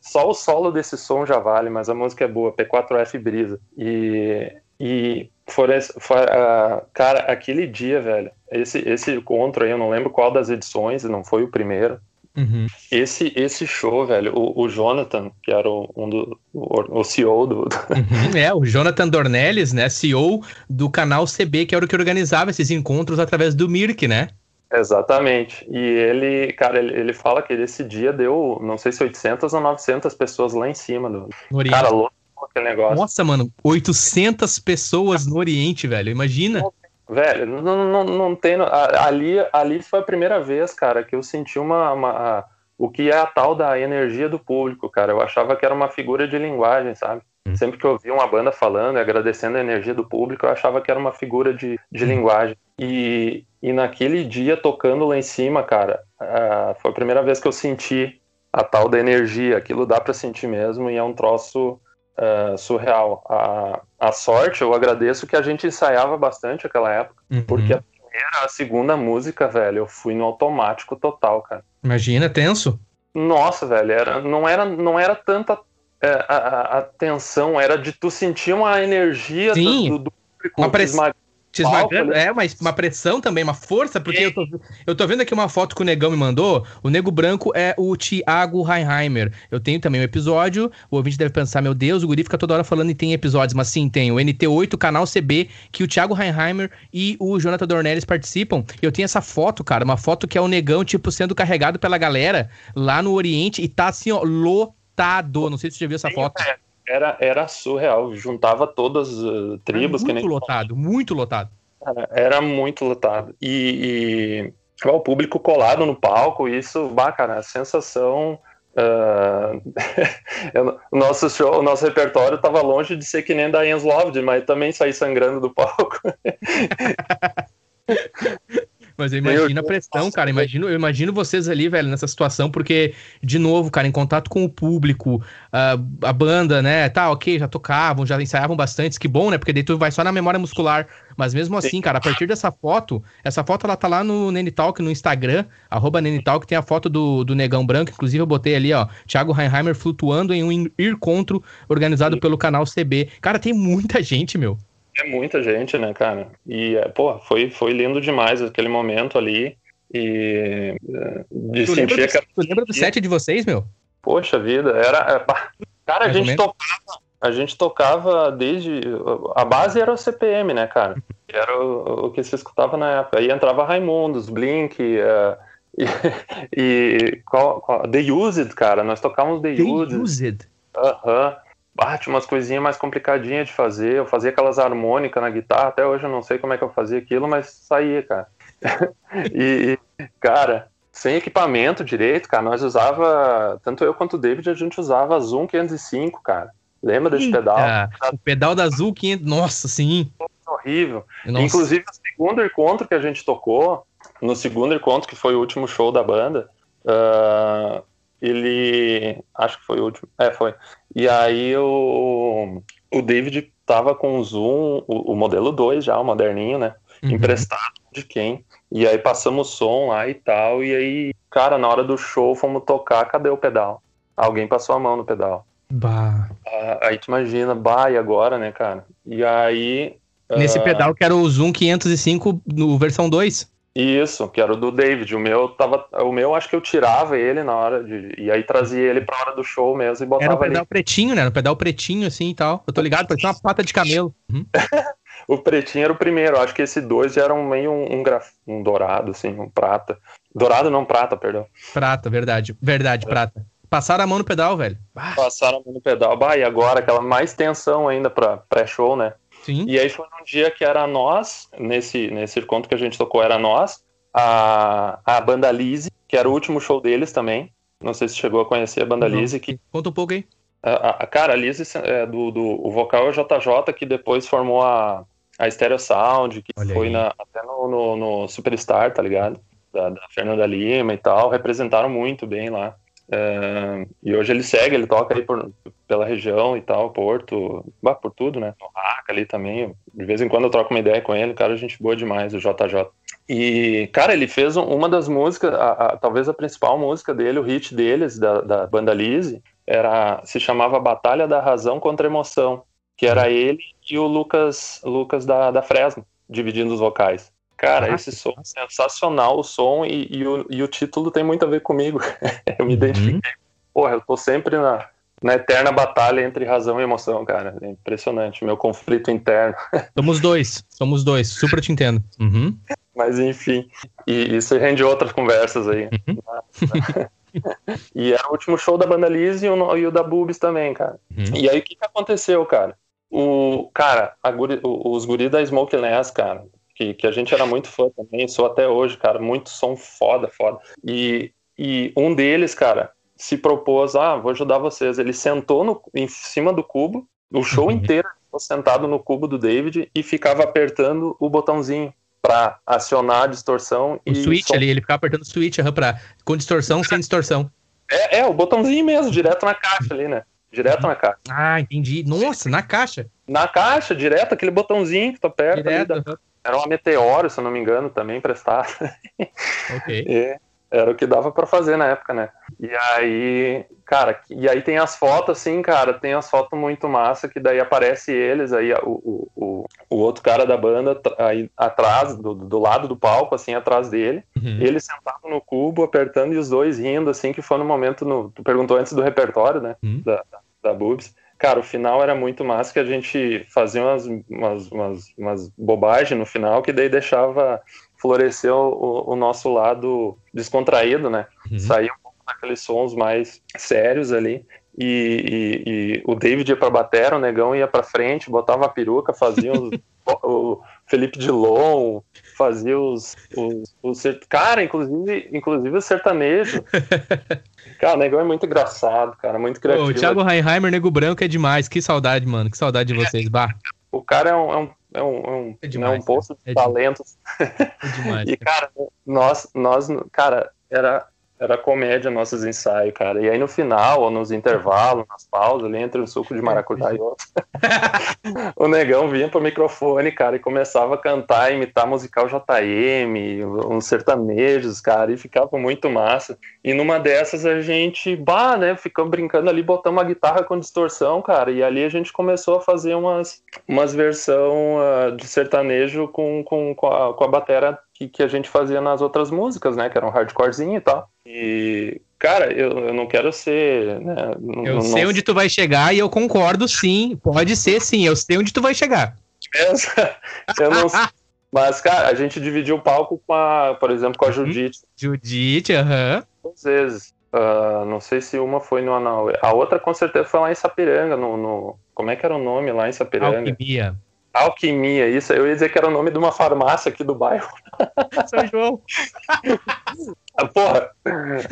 só o solo desse som já vale, mas a música é boa, P4F Brisa. E, e for, for, uh, cara, aquele dia, velho, esse, esse encontro aí, eu não lembro qual das edições, não foi o primeiro. Uhum. Esse, esse show, velho, o, o Jonathan, que era o, um do, o, o CEO do. Uhum, é, o Jonathan Dornelles, né? CEO do canal CB, que era o que organizava esses encontros através do Mirk, né? Exatamente. E ele, cara, ele, ele fala que esse dia deu, não sei se 800 ou 900 pessoas lá em cima do. Cara, aquele negócio. Nossa, mano, 800 pessoas no Oriente, velho, imagina. Velho, não, não, não tem. Ali, ali foi a primeira vez, cara, que eu senti uma, uma. O que é a tal da energia do público, cara. Eu achava que era uma figura de linguagem, sabe? Hum. Sempre que eu ouvia uma banda falando e agradecendo a energia do público, eu achava que era uma figura de, de hum. linguagem. E, e naquele dia, tocando lá em cima, cara, uh, foi a primeira vez que eu senti a tal da energia. Aquilo dá para sentir mesmo e é um troço uh, surreal. A, a sorte, eu agradeço que a gente ensaiava bastante aquela época, uhum. porque a primeira, a segunda música, velho, eu fui no automático total, cara. Imagina, tenso. Nossa, velho, era, não, era, não era tanta é, a, a, a, tensão, era de tu sentir uma energia Sim, do, do público uma press te esmagando. É, uma, uma pressão também, uma força, porque eu tô, eu tô vendo aqui uma foto que o Negão me mandou. O Nego Branco é o Thiago Heinheimer. Eu tenho também um episódio. O ouvinte deve pensar, meu Deus, o Guri fica toda hora falando e tem episódios. Mas sim, tem o NT8, canal CB, que o Thiago Heinheimer e o Jonathan Dornelles participam. Eu tenho essa foto, cara, uma foto que é o Negão, tipo, sendo carregado pela galera lá no Oriente e tá assim, ó, lotado. Não sei se você já viu essa foto. É era, era surreal, juntava todas as uh, tribos. muito nem... lotado, muito lotado. era muito lotado. E, e o público colado no palco, isso, bah, cara, a sensação. Uh, o nosso show, o nosso repertório estava longe de ser que nem da Jens Loved, mas também saí sangrando do palco. Mas eu imagino a pressão, cara. Imagino, eu imagino vocês ali, velho, nessa situação, porque, de novo, cara, em contato com o público, a, a banda, né? Tá, ok, já tocavam, já ensaiavam bastante, que bom, né? Porque daí tu vai só na memória muscular. Mas mesmo assim, cara, a partir dessa foto, essa foto ela tá lá no Nenitalk, no Instagram, arroba Nenitalk, tem a foto do, do Negão Branco, inclusive eu botei ali, ó, Thiago Heinheimer flutuando em um encontro organizado pelo canal CB. Cara, tem muita gente, meu. É muita gente, né, cara? E, é, pô, foi, foi lindo demais aquele momento ali. E é, de tu sentir lembra Tu lembra do set de vocês, meu? Poxa vida, era. É, cara, a gente tocava. A gente tocava desde. A base era o CPM, né, cara? Era o, o que se escutava na época. Aí entrava Raimundos, Blink, uh, e, e qual, qual, The Used, cara. Nós tocávamos The, The Used. Used. Aham. Bate umas coisinhas mais complicadinhas de fazer. Eu fazia aquelas harmônicas na guitarra, até hoje eu não sei como é que eu fazia aquilo, mas saía, cara. e, cara, sem equipamento direito, cara, nós usava, tanto eu quanto o David, a gente usava Zoom 505, cara. Lembra desse Eita, pedal? O pedal da Zoom 500, nossa, sim. Horrível. Nossa. Inclusive, no segundo encontro que a gente tocou, no segundo encontro, que foi o último show da banda, uh, ele. Acho que foi o último. É, foi. E aí o, o David tava com o Zoom, o, o modelo 2 já, o moderninho, né? Uhum. Emprestado de quem? E aí passamos som lá e tal. E aí, cara, na hora do show fomos tocar, cadê o pedal? Alguém passou a mão no pedal. Bah. Ah, aí tu imagina, bah, e agora, né, cara? E aí. Nesse uh... pedal que era o Zoom 505 no versão 2? Isso, que era o do David. O meu tava. O meu acho que eu tirava ele na hora de. E aí trazia ele pra hora do show mesmo e botava. Era o pedal ali. pretinho, né? Era o pedal pretinho, assim e tal. Eu tô ligado, parecia uma pata de camelo. Uhum. o pretinho era o primeiro. Acho que esse dois já era um, meio um, um, graf... um dourado, assim, um prata. Dourado não, prata, perdão. Prata, verdade. Verdade, é. prata. Passaram a mão no pedal, velho. Passaram a mão no pedal. Bah, e agora aquela mais tensão ainda pra pré-show, né? Sim. E aí foi num dia que era nós, nesse, nesse encontro que a gente tocou, era nós, a, a banda Lise, que era o último show deles também. Não sei se chegou a conhecer a banda Não. Lise. Que, Conta um pouco aí. A, a, cara, a Lise, é, do, do, o vocal é o JJ, que depois formou a, a Stereo Sound, que Olha foi na, até no, no, no, Superstar, tá ligado? Da, da Fernanda Lima e tal. Representaram muito bem lá. É, e hoje ele segue, ele toca aí por, pela região e tal, Porto, bah, por tudo, né? No Raca ali também. De vez em quando eu troco uma ideia com ele, cara, gente boa demais, o JJ. E, cara, ele fez uma das músicas, a, a, talvez a principal música dele, o hit deles, da, da banda Lise, era, se chamava Batalha da Razão contra Emoção, que era ele e o Lucas, Lucas da, da Fresno, dividindo os vocais. Cara, esse som é sensacional, o som e, e, o, e o título tem muito a ver comigo. eu me uhum. identifiquei. Porra, eu tô sempre na, na eterna batalha entre razão e emoção, cara. É impressionante, meu conflito interno. Somos dois, somos dois, super te entendo. Uhum. Mas enfim, e isso rende outras conversas aí. Uhum. e era o último show da banda Liz e o, e o da Bubis também, cara. Uhum. E aí o que, que aconteceu, cara? O, cara, guri, os guris da Smoke Less, cara, que, que a gente era muito fã também, sou até hoje, cara, muito som foda, foda. E, e um deles, cara, se propôs, ah, vou ajudar vocês. Ele sentou no, em cima do cubo, o show uhum. inteiro sentado no cubo do David e ficava apertando o botãozinho para acionar a distorção. O switch som... ali, ele ficava apertando o switch uhum, pra, com distorção, sem distorção. É, é, o botãozinho mesmo, direto na caixa ali, né? Direto na caixa. Ah, entendi. Nossa, na caixa? Na caixa, direto, aquele botãozinho que tu aperta. Direto, ali. Era uma Meteoro, se eu não me engano, também emprestada. Ok. É, era o que dava para fazer na época, né? E aí, cara, e aí tem as fotos, assim, cara, tem as fotos muito massa, que daí aparece eles, aí o, o, o, outro cara da banda aí atrás, do, do lado do palco, assim, atrás dele, uhum. ele sentado no cubo, apertando e os dois rindo, assim, que foi no momento, no, tu perguntou antes do repertório, né, uhum. da, da, da Boobs, Cara, o final era muito massa que a gente fazia umas, umas, umas, umas bobagens no final que daí deixava florescer o, o nosso lado descontraído, né? Uhum. Saía um pouco daqueles sons mais sérios ali. E, e, e o David ia pra batera, o negão ia pra frente, botava a peruca, fazia uns o Felipe Dilon, fazia os, os, os, Cara, inclusive, inclusive o sertanejo. cara, o negão é muito engraçado, cara, muito criativo. o Thiago Reinheimer, Nego Branco, é demais. Que saudade, mano. Que saudade de vocês, Bah. O cara é um, é um, é um, é um, é demais, né, um poço de é talentos. É demais. e, cara, nós, nós, cara, era era comédia nossos ensaios, cara. E aí no final, ou nos intervalos, nas pausas, ali entre um suco de maracujá e outro, o negão vinha pro microfone, cara, e começava a cantar, imitar musical JM, uns sertanejos, cara, e ficava muito massa. E numa dessas a gente, bah, né, ficamos brincando ali, botamos uma guitarra com distorção, cara, e ali a gente começou a fazer umas, umas versão uh, de sertanejo com, com, com, a, com a batera que, que a gente fazia nas outras músicas, né? Que era um hardcorezinho e tal. E, cara, eu, eu não quero ser. Né, eu não, sei não... onde tu vai chegar e eu concordo sim. Pode ser sim, eu sei onde tu vai chegar. eu não Mas, cara, a gente dividiu o palco com a, por exemplo, com a uhum. Judite. Judite, aham. Uhum. Às vezes. Uh, não sei se uma foi no Anal. A outra com certeza foi lá em Sapiranga, no, no, Como é que era o nome lá em Sapiranga? Alquimia. Alquimia, isso. Eu ia dizer que era o nome de uma farmácia aqui do bairro. São João. Ah, porra.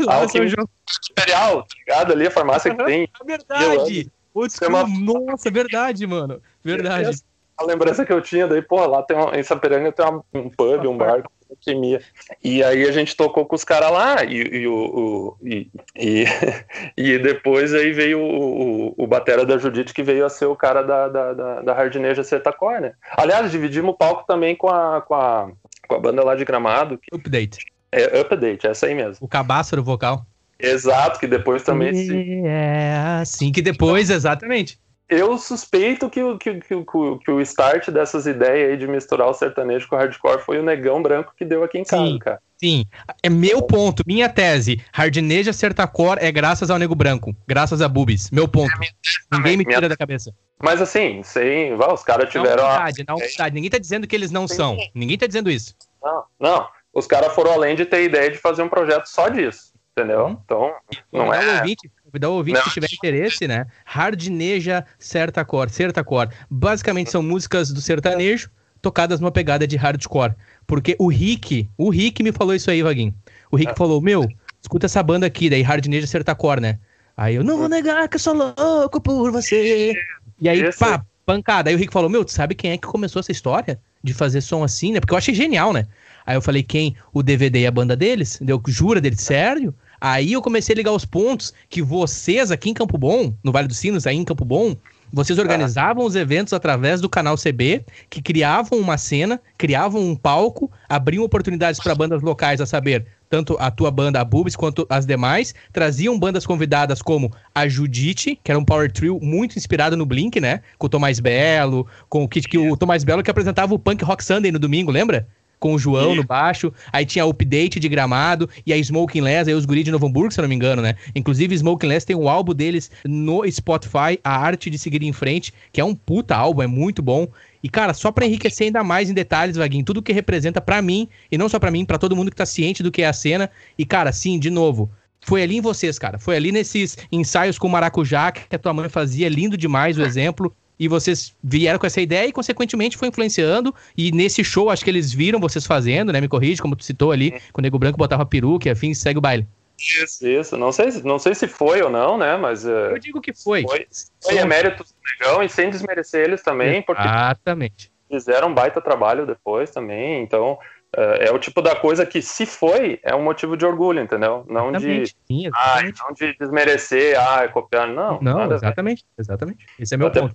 Alquimia João. Imperial, tá ligado? Ali a farmácia que tem. É verdade. Putz, uma... Nossa, verdade, mano. Verdade. A lembrança que eu tinha daí, porra, lá tem uma, em Sapiranga tem uma, um pub, um bar alquimia. E aí a gente tocou com os caras lá, e, e, o, e, e, e, depois aí veio o, o, o Batera da Judite, que veio a ser o cara da, da, da, da Hardneja Setacor, né? Aliás, dividimos o palco também com a, com a, com a banda lá de Gramado. Que... Update. É, Update, essa aí mesmo. O cabaço do vocal. Exato, que depois também... É assim que depois, exatamente eu suspeito que, o, que, que, que, o start dessas ideias aí de misturar o sertanejo com o hardcore foi o negão branco que deu aqui em casa, sim, cara. Sim, é meu ponto, minha tese. Hardneja Sertacor é graças ao nego branco, graças a Bubis. Meu ponto. É Ninguém me tira minha... da cabeça. Mas assim, sim, os caras tiveram. Na humildade, a... na humildade. Ninguém tá dizendo que eles não sim. são. Ninguém tá dizendo isso. Não, não. Os caras foram além de ter ideia de fazer um projeto só disso. Entendeu? Hum. Então, não é. Ouvinte, convidar o ouvinte que tiver interesse, né? Hardneja Certacore, Certacore. Basicamente são músicas do sertanejo tocadas numa pegada de hardcore. Porque o Rick, o Rick me falou isso aí, Vaguinho. O Rick é. falou: Meu, escuta essa banda aqui, daí Hardneja Certacore, né? Aí eu não vou negar que eu sou louco por você. E aí, Esse... pá, pancada. Aí o Rick falou: Meu, tu sabe quem é que começou essa história de fazer som assim, né? Porque eu achei genial, né? Aí eu falei: Quem? O DVD e a banda deles? Deu, jura dele, sério? Aí eu comecei a ligar os pontos que vocês aqui em Campo Bom, no Vale dos Sinos, aí em Campo Bom, vocês organizavam ah. os eventos através do canal CB, que criavam uma cena, criavam um palco, abriam oportunidades para bandas locais a saber, tanto a tua banda, a Bubis, quanto as demais, traziam bandas convidadas como a Judite, que era um power trio muito inspirado no Blink, né? Com o Tomás Belo, com o que, que o Tomás Belo que apresentava o Punk Rock Sunday no domingo, lembra? Com o João no baixo, aí tinha update de gramado, e a Smoking Less, aí os guris de Novo Hamburgo, se eu não me engano, né? Inclusive, Smoking Less tem um álbum deles no Spotify, A Arte de Seguir em Frente, que é um puta álbum, é muito bom. E, cara, só para enriquecer ainda mais em detalhes, Vaguinho, tudo que representa para mim, e não só para mim, para todo mundo que tá ciente do que é a cena. E, cara, sim, de novo, foi ali em vocês, cara. Foi ali nesses ensaios com maracujá que a tua mãe fazia, lindo demais o exemplo e vocês vieram com essa ideia e, consequentemente, foi influenciando. E nesse show, acho que eles viram vocês fazendo, né? Me corrige, como tu citou ali, é. com o Nego Branco botava peruca e afim, segue o baile. Isso, isso. Não sei, não sei se foi ou não, né? Mas. Uh, Eu digo que foi. Foi, foi emérito do Negão e sem desmerecer eles também, porque. Exatamente. Fizeram um baita trabalho depois também, então. É, é o tipo da coisa que, se foi, é um motivo de orgulho, entendeu? Não exatamente, de. Sim, ah, não de desmerecer, ah, copiar. Não. Não, exatamente, exatamente. Esse é meu Até ponto.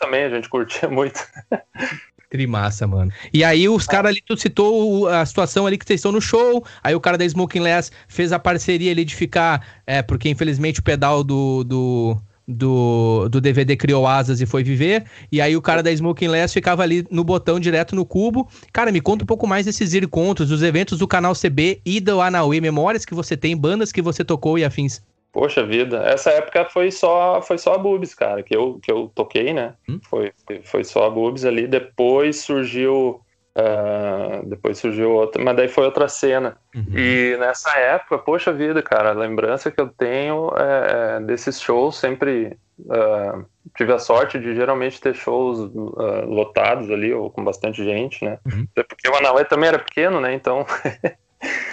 Também, a gente curtia muito. Trimassa, mano. E aí os caras ali, tu citou a situação ali que vocês estão no show, aí o cara da Smoking Less fez a parceria ali de ficar, é, porque infelizmente o pedal do, do, do, do DVD criou asas e foi viver. E aí o cara da Smoking Less ficava ali no botão direto no cubo. Cara, me conta um pouco mais desses encontros, dos eventos do canal CB e do Anauê, memórias que você tem, bandas que você tocou e afins. Poxa vida, essa época foi só foi só a Boobs, cara, que eu, que eu toquei, né? Hum? Foi, foi, só a Boobs ali. Depois surgiu Uh, depois surgiu outra, mas daí foi outra cena. Uhum. E nessa época, poxa vida, cara, a lembrança que eu tenho é, é desses shows sempre uh, tive a sorte de geralmente ter shows uh, lotados ali, ou com bastante gente, né? Uhum. Até porque o Anauê também era pequeno, né? Então.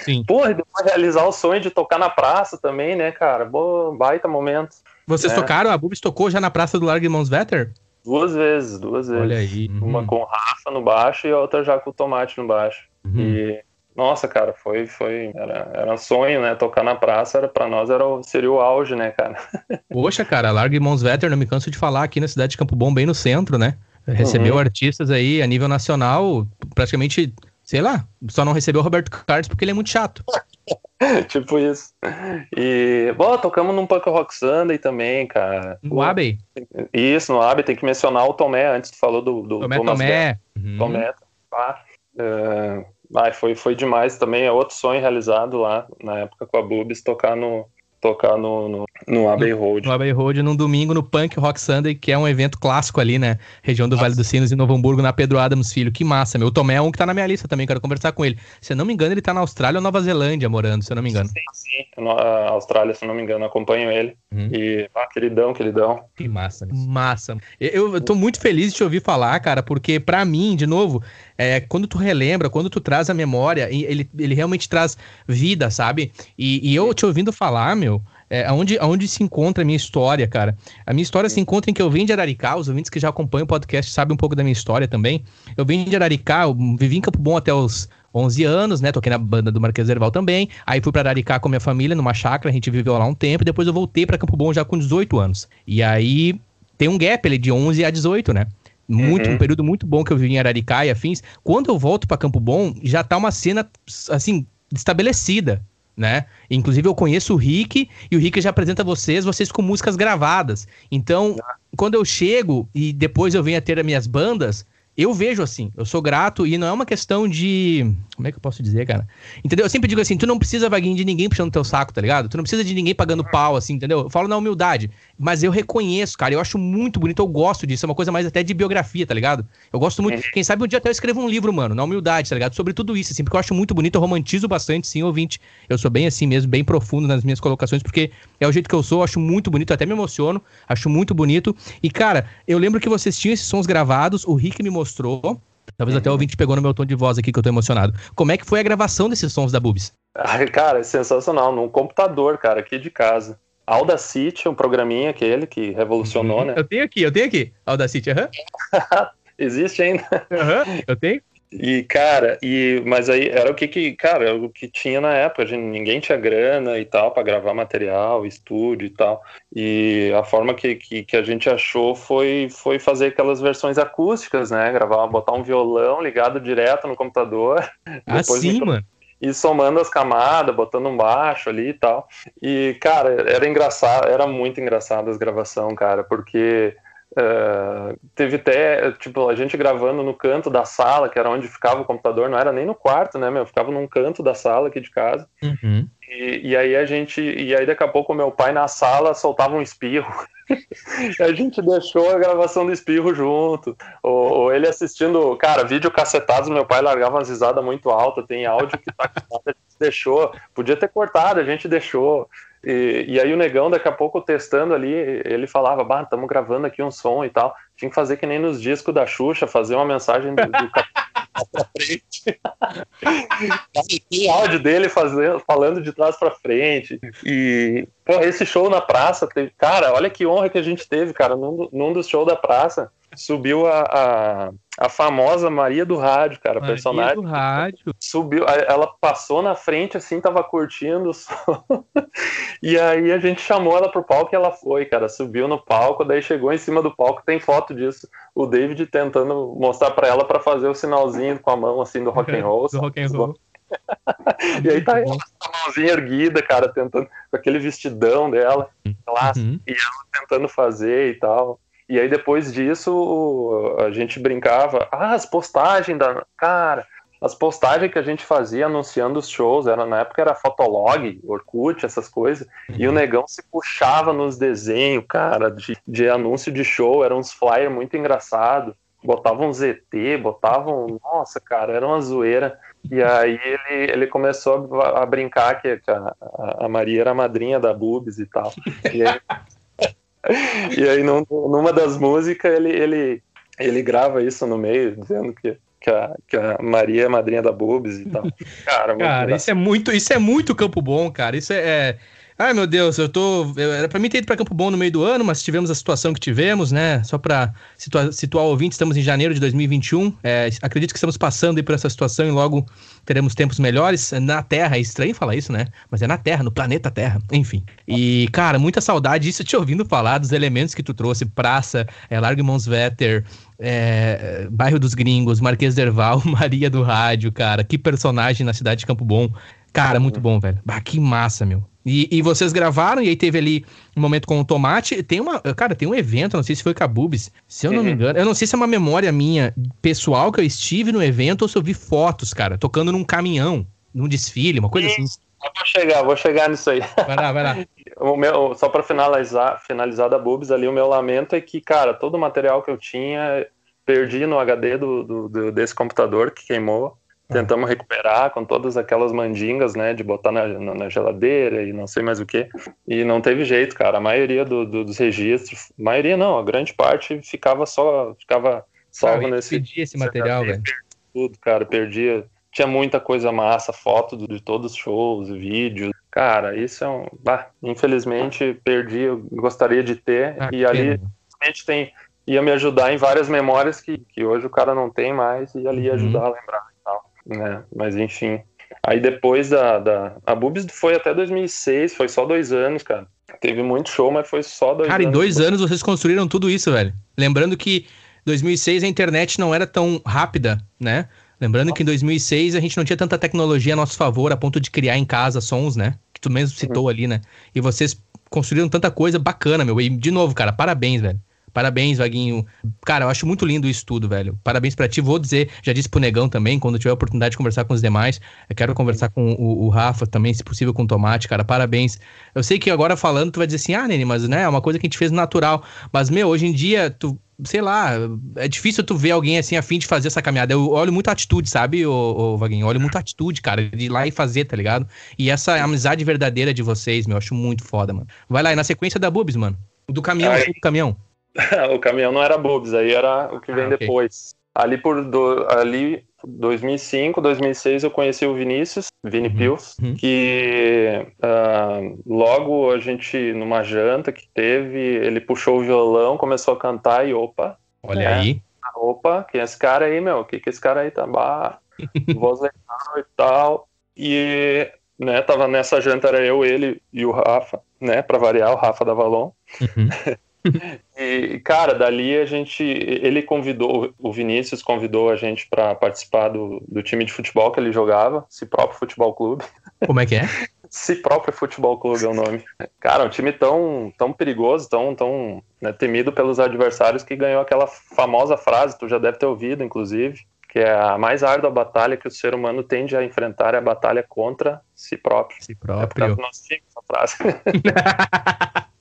Sim. Porra, depois realizar o sonho de tocar na praça também, né, cara? Boa, baita momento. Vocês é. tocaram? A Bubis tocou já na praça do Largo Irmãos Vetter? Duas vezes, duas vezes. Olha aí. Uma uhum. com o Rafa no baixo e a outra já com o Tomate no baixo. Uhum. E nossa, cara, foi, foi, era, era um sonho, né? Tocar na praça era para nós era o, seria o auge, né, cara? Poxa, cara, Largo Irmãos Vetter, não me canso de falar aqui na cidade de Campo Bom, bem no centro, né? Recebeu uhum. artistas aí a nível nacional, praticamente, sei lá, só não recebeu o Roberto Carlos porque ele é muito chato. tipo isso. E, bom, tocamos num Punk Rock Sunday também, cara. No Abbey? Isso, no Abbey, tem que mencionar o Tomé, antes tu falou do, do Tomé Thomas Tomé. Uhum. Tomé, tá. Uh, ah, foi, foi demais também. É outro sonho realizado lá na época com a Bubis tocar no, tocar no, no, no Abbey Road. No Abbey Road, num domingo, no Punk Rock Sunday, que é um evento clássico ali, né? Região do Nossa. Vale dos Sinos, em Novo Hamburgo, na Pedro Adams Filho. Que massa, meu. O Tomé é um que tá na minha lista também, quero conversar com ele. Se eu não me engano, ele tá na Austrália ou Nova Zelândia morando, se eu não me engano. Sim, sim. Na Austrália, se eu não me engano, acompanho ele. Uhum. E, ah, queridão, queridão. Que massa. Massa. Eu, eu tô muito feliz de te ouvir falar, cara, porque para mim, de novo, é, quando tu relembra, quando tu traz a memória, ele, ele realmente traz vida, sabe? E, e eu te ouvindo falar, meu, é, aonde, aonde se encontra a minha história, cara? A minha história se encontra em que eu vim de Araricá, os ouvintes que já acompanham o podcast sabem um pouco da minha história também. Eu vim de Araricá, eu vivi em Campo Bom até os 11 anos, né? Toquei na banda do Marquês Erval também. Aí fui para Araricá com a minha família, numa chácara, a gente viveu lá um tempo, depois eu voltei para Campo Bom já com 18 anos. E aí tem um gap ali de 11 a 18, né? Muito, uhum. um período muito bom que eu vivi em Araricá e afins. Quando eu volto para Campo Bom, já tá uma cena, assim, estabelecida né? Inclusive eu conheço o Rick e o Rick já apresenta vocês, vocês com músicas gravadas. Então, quando eu chego e depois eu venho a ter as minhas bandas, eu vejo assim, eu sou grato e não é uma questão de. Como é que eu posso dizer, cara? Entendeu? Eu sempre digo assim: tu não precisa, vaguinho, de ninguém puxando teu saco, tá ligado? Tu não precisa de ninguém pagando pau, assim, entendeu? Eu falo na humildade. Mas eu reconheço, cara, eu acho muito bonito, eu gosto disso. É uma coisa mais até de biografia, tá ligado? Eu gosto muito. Uhum. Quem sabe um dia até eu escrevo um livro, mano, na humildade, tá ligado? Sobre tudo isso, assim, porque eu acho muito bonito, eu romantizo bastante, sim, ouvinte. Eu sou bem assim mesmo, bem profundo nas minhas colocações, porque é o jeito que eu sou, eu acho muito bonito, eu até me emociono, acho muito bonito. E, cara, eu lembro que vocês tinham esses sons gravados, o Rick me mostrou. Talvez uhum. até o ouvinte pegou no meu tom de voz aqui que eu tô emocionado. Como é que foi a gravação desses sons da Bubis? Ai, cara, é sensacional. Num computador, cara, aqui de casa. Audacity, um programinha aquele que revolucionou, uhum. né? Eu tenho aqui, eu tenho aqui. Audacity, aham. Uhum. Existe ainda. Aham, eu tenho. E, cara, e, mas aí era o que, que cara, o que tinha na época, gente, ninguém tinha grana e tal para gravar material, estúdio e tal. E a forma que, que, que, a gente achou foi, foi fazer aquelas versões acústicas, né? Gravar, botar um violão ligado direto no computador. Ah, sim, mano e somando as camadas, botando um baixo ali e tal. E, cara, era engraçado, era muito engraçado as gravação, cara, porque Uh, teve até, tipo, a gente gravando no canto da sala, que era onde ficava o computador, não era nem no quarto, né, meu? Ficava num canto da sala aqui de casa. Uhum. E, e, aí a gente, e aí daqui a pouco meu pai na sala soltava um espirro. a gente deixou a gravação do espirro junto. Ou, ou, ele assistindo, cara, vídeo cacetados, meu pai largava umas risadas muito altas, tem áudio que tá a gente deixou. Podia ter cortado, a gente deixou. E, e, aí o negão, daqui a pouco, testando ali, ele falava, bah, estamos gravando aqui um som e tal. Tinha que fazer que nem nos discos da Xuxa, fazer uma mensagem do, do pra frente. o áudio dele fazendo, falando de trás para frente. E, pô, esse show na praça, teve, cara, olha que honra que a gente teve, cara, num, num dos shows da praça subiu a, a, a, famosa Maria do Rádio, cara, Maria personagem. do Rádio. Subiu, ela passou na frente, assim, tava curtindo o som. e aí a gente chamou ela pro palco e ela foi, cara, subiu no palco, daí chegou em cima do palco, tem foto disso. O David tentando mostrar para ela para fazer o sinalzinho com a mão, assim, do rock and roll. do rock and roll. e aí tá ela com a mãozinha erguida, cara, tentando, com aquele vestidão dela, clássico, uhum. e ela tentando fazer e tal. E aí depois disso a gente brincava, ah, as postagens da. Cara, as postagens que a gente fazia anunciando os shows, era, na época era Fotolog, Orkut, essas coisas, uhum. e o negão se puxava nos desenhos, cara, de, de anúncio de show, eram uns flyers muito engraçados, botavam um ZT, botavam, nossa, cara, era uma zoeira. E aí ele, ele começou a, a brincar que, que a, a, Maria era a madrinha da Bubis e tal. E aí e aí, num, numa das músicas, ele, ele, ele grava isso no meio, dizendo que que a, que a Maria é madrinha da Bubs e tal. Cara, cara isso é muito, isso é muito Campo Bom, cara. Isso é, é Ai, meu Deus, eu tô. Era pra mim ter ido pra Campo Bom no meio do ano, mas tivemos a situação que tivemos, né? Só pra situar, situar o ouvinte, estamos em janeiro de 2021. É, acredito que estamos passando por essa situação e logo teremos tempos melhores. Na Terra, é estranho falar isso, né? Mas é na Terra, no planeta Terra, enfim. E, cara, muita saudade disso te ouvindo falar dos elementos que tu trouxe: Praça, é, Largo Irmãos Vetter, é, Bairro dos Gringos, Marquês Derval, Maria do Rádio, cara. Que personagem na cidade de Campo Bom. Cara, muito bom, velho. Bah, que massa, meu. E, e, vocês gravaram, e aí teve ali um momento com o Tomate. Tem uma. Cara, tem um evento, não sei se foi Cabubis, se eu não uhum. me engano. Eu não sei se é uma memória minha pessoal que eu estive no evento ou se eu vi fotos, cara, tocando num caminhão, num desfile, uma coisa assim. Vou chegar, vou chegar nisso aí. Vai lá, vai lá. o meu, só para finalizar, finalizar da Bubis ali, o meu lamento é que, cara, todo o material que eu tinha, perdi no HD do, do, do desse computador que queimou. Tentamos recuperar com todas aquelas mandingas, né, de botar na, na, geladeira e não sei mais o que. E não teve jeito, cara. A maioria do, do, dos registros, maioria não, a grande parte ficava só, ficava salvo nesse. Perdi esse material, velho. Tudo, cara, perdia. Tinha muita coisa massa, foto de todos os shows, vídeos. Cara, isso é um. Bah, infelizmente perdi, eu gostaria de ter. Ah, e ali realmente tem. Ia me ajudar em várias memórias que, que hoje o cara não tem mais, e ali ia uhum. ajudar uhum. a lembrar né? Mas enfim. Aí depois da, da. A Bubis foi até 2006, foi só dois anos, cara. Teve muito show, mas foi só dois cara, anos. Cara, em dois anos vocês construíram tudo isso, velho. Lembrando que 2006 a internet não era tão rápida, né? Lembrando que em 2006 a gente não tinha tanta tecnologia a nosso favor a ponto de criar em casa sons, né? Que tu mesmo citou uhum. ali, né? E vocês construíram tanta coisa bacana, meu. E de novo, cara, parabéns, velho. Parabéns, Vaguinho. Cara, eu acho muito lindo isso tudo, velho. Parabéns para ti. Vou dizer, já disse pro Negão também, quando tiver a oportunidade de conversar com os demais. Eu quero conversar com o, o, Rafa também, se possível, com o Tomate, cara. Parabéns. Eu sei que agora falando, tu vai dizer assim, ah, Nene, mas né, é uma coisa que a gente fez natural. Mas, meu, hoje em dia, tu, sei lá, é difícil tu ver alguém assim a fim de fazer essa caminhada. Eu olho muito a atitude, sabe, ô, ô Vaguinho? Eu olho muito a atitude, cara, de ir lá e fazer, tá ligado? E essa amizade verdadeira de vocês, meu, eu acho muito foda, mano. Vai lá, e na sequência da Bubs, mano. Do caminhão, do caminhão. o caminhão não era Bubs, aí era o que vem ah, okay. depois. Ali por do, ali 2005, 2006 eu conheci o Vinícius, Vini uhum. Pils, uhum. que uh, logo a gente, numa janta que teve, ele puxou o violão, começou a cantar e opa. Olha né? aí. Opa, quem é esse cara aí, meu? O que que esse cara aí tá? Bah, voz legal e tal. E, né, tava nessa janta, era eu, ele e o Rafa, né, pra variar, o Rafa da Valon. Uhum. e, cara, dali a gente. Ele convidou, o Vinícius convidou a gente para participar do, do time de futebol que ele jogava, Si Próprio Futebol Clube. Como é que é? Si Próprio Futebol Clube é o nome. Cara, um time tão, tão perigoso, tão, tão né, temido pelos adversários que ganhou aquela famosa frase, tu já deve ter ouvido, inclusive, que é a mais árdua batalha que o ser humano tende a enfrentar é a batalha contra si próprio. Si próprio. É por causa do nosso time, essa frase.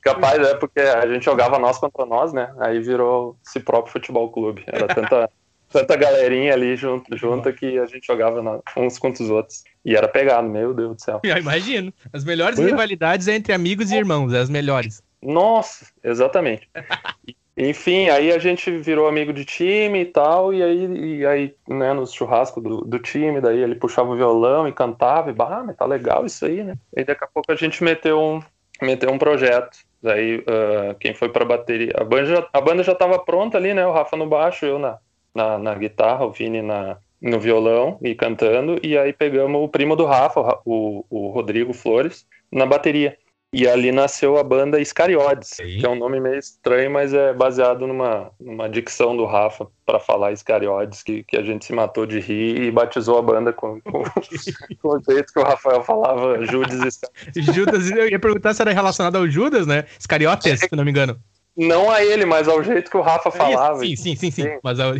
Capaz, é porque a gente jogava nós contra nós, né? Aí virou esse próprio futebol clube. Era tanta, tanta galerinha ali junto, junto que a gente jogava uns contra os outros. E era pegado, meu Deus do céu. Eu imagino. As melhores é. rivalidades é entre amigos e irmãos, é as melhores. Nossa, exatamente. Enfim, aí a gente virou amigo de time e tal, e aí, e aí né, nos churrascos do, do, time, daí ele puxava o violão e cantava, e bah, mas tá legal isso aí, né? E daqui a pouco a gente meteu um, meter um projeto. Daí, uh, quem foi pra bateria. A banda, já, a banda já tava pronta ali, né? O Rafa no baixo, eu na, na, na guitarra, o Vini na, no violão e cantando. E aí pegamos o primo do Rafa, o, o Rodrigo Flores, na bateria. E ali nasceu a banda Iscariotes, que é um nome meio estranho, mas é baseado numa, numa dicção do Rafa para falar Iscariotes, que, que a gente se matou de rir e batizou a banda com, com, com o jeito que o Rafael falava, Judas Iscariotes. Judas, eu ia perguntar se era relacionado ao Judas, né? Iscariotes, se não me engano. Não a ele, mas ao jeito que o Rafa falava. Sim, sim, sim, sim. sim. Mas a...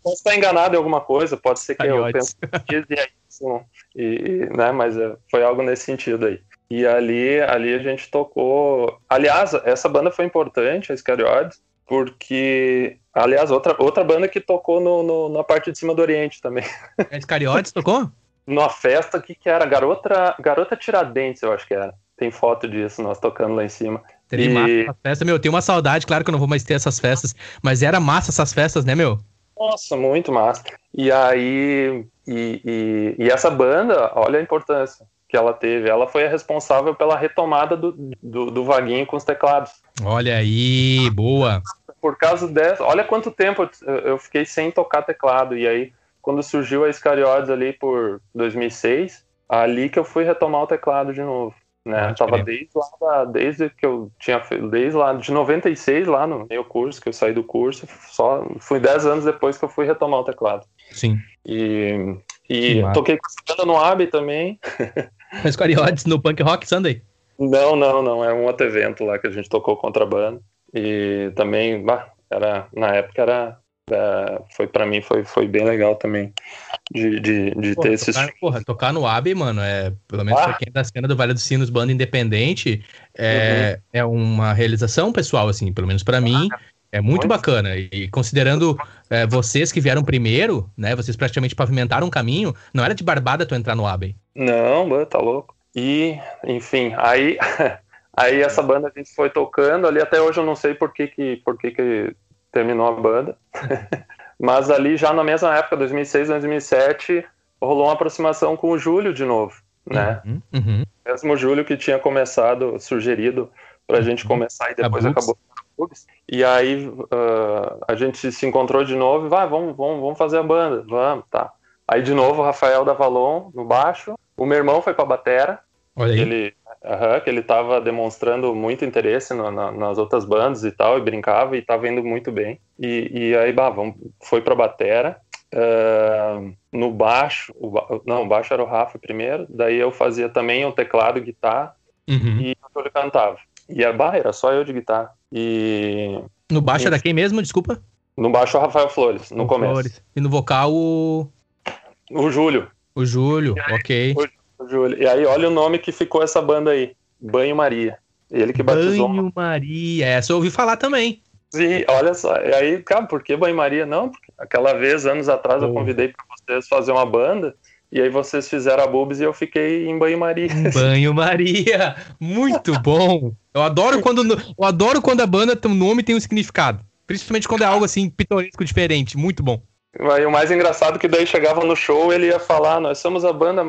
posso estar enganado em alguma coisa, pode ser que eu pense e, e, né, mas é, foi algo nesse sentido aí. E ali, ali a gente tocou. Aliás, essa banda foi importante, a Iscariotes, porque. Aliás, outra, outra banda que tocou no, no na parte de cima do Oriente também. A Iscariotes tocou? Numa festa que, que era Garota, Garota Tiradentes, eu acho que era. tem foto disso, nós tocando lá em cima. Teve e... massa essa festa, meu. Tem uma saudade, claro que eu não vou mais ter essas festas, mas era massa essas festas, né, meu? Nossa, muito massa. E aí, e, e, e essa banda, olha a importância que ela teve. Ela foi a responsável pela retomada do, do, do vaguinho com os teclados. Olha aí, boa. Por causa dessa, olha quanto tempo eu fiquei sem tocar teclado. E aí, quando surgiu a Iscariotes ali por 2006, ali que eu fui retomar o teclado de novo. Né? Tava desde lá, desde que eu tinha desde lá de 96 lá no meu curso, que eu saí do curso, só fui 10 anos depois que eu fui retomar o teclado. Sim. E, e toquei com a banda no AB também. Mas Cariotes no Punk Rock Sunday? Não, não, não, é um outro evento lá que a gente tocou contra a banda. E também, bah, era na época era é, foi para mim foi, foi bem legal também de, de, de porra, ter esses tocar, porra, tocar no AB, mano, é pelo menos ah. pra quem é da cena do Vale dos Sinos, banda independente, é, uhum. é uma realização pessoal, assim, pelo menos para mim. É muito, bacana. E considerando é, vocês que vieram primeiro, né? Vocês praticamente pavimentaram um caminho, não era de barbada tu entrar no AB. Não, tá louco. E, enfim, aí, aí essa banda a gente foi tocando ali, até hoje eu não sei por que, que, por que, que terminou a banda. Mas ali já na mesma época, 2006, 2007, rolou uma aproximação com o Júlio de novo, né? Uhum, uhum. Mesmo o Júlio que tinha começado, sugerido pra gente uhum. começar e depois acabou e aí uh, a gente se encontrou de novo e vai, vamos, vamos, vamos fazer a banda, vamos, tá. Aí de novo o Rafael da Valon no baixo, o meu irmão foi pra batera, Olha aí. Ele, que ele tava demonstrando muito interesse no, na, nas outras bandas e tal, e brincava e tava indo muito bem. E, e aí, bah, vamos, foi pra batera. Uh, no baixo, o não, o baixo era o Rafa primeiro, daí eu fazia também o teclado, guitarra, uhum. e ele cantava. E a barra era só eu de guitarra. E. No baixo e... era quem mesmo? Desculpa? No baixo o Rafael Flores, no o começo. Flores. E no vocal o. O Júlio. O Júlio, aí, ok. O, o Júlio. E aí, olha o nome que ficou essa banda aí: Banho Maria. Ele que batizou. Banho Maria, essa eu ouvi falar também. Sim, olha só. E aí, cara, por que Banho Maria? Não, porque aquela vez, anos atrás, oh. eu convidei para vocês fazer uma banda. E aí vocês fizeram a Bubs e eu fiquei em banho-maria. Banho-maria! Muito bom! Eu adoro quando eu adoro quando a banda, o nome tem um significado. Principalmente quando é algo assim pitoresco diferente. Muito bom. Aí o mais engraçado é que daí chegava no show, ele ia falar, nós somos a banda,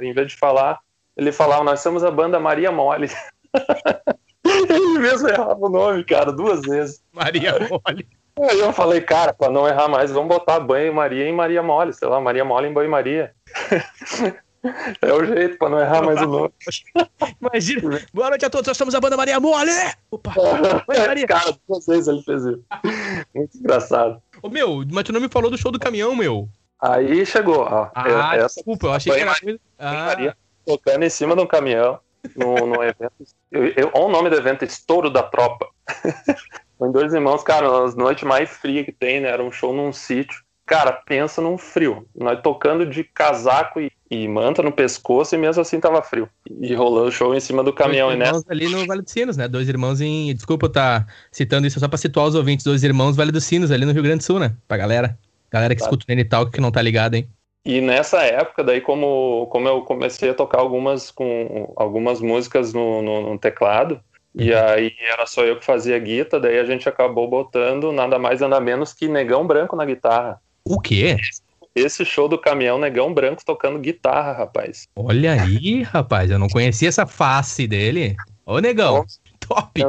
em vez de falar, ele falava, nós somos a banda Maria Mole. ele mesmo errava o nome, cara, duas vezes. Maria Mole. Aí eu falei, cara, pra não errar mais, vamos botar banho Maria em Maria Mole, sei lá, Maria Mole em banho Maria. É o jeito pra não errar mais o nome. Imagina. Boa noite a todos, nós somos a banda Maria Mole! Opa! Maria. Cara, duas vezes ele fez isso. Muito engraçado. Ô, meu, mas tu não me falou do show do caminhão, meu. Aí chegou, ó. Ah, essa, desculpa, eu achei que era coisa. Ah. Maria tocando em cima de um caminhão, no evento. Eu, eu, o nome do evento é Estouro da Tropa. Foi dois irmãos, cara, as noites mais frias que tem, né? Era um show num sítio. Cara, pensa num frio. Nós tocando de casaco e, e, manta no pescoço e mesmo assim tava frio. E rolando o show em cima do caminhão. Dois irmãos ali no Vale dos Sinos, né? Dois irmãos em... Desculpa eu tá citando isso só pra situar os ouvintes. Dois irmãos Vale dos Sinos, ali no Rio Grande do Sul, né? Pra galera. Galera que tá. escuta o Nenital que não tá ligado, hein? E nessa época, daí, como, como eu comecei a tocar algumas, com, algumas músicas no, no, no teclado, e uhum. aí era só eu que fazia guitarra, daí a gente acabou botando nada mais nada menos que Negão Branco na guitarra. O quê? Esse show do caminhão Negão Branco tocando guitarra, rapaz. Olha aí, rapaz, eu não conhecia essa face dele. Ô, Negão, top.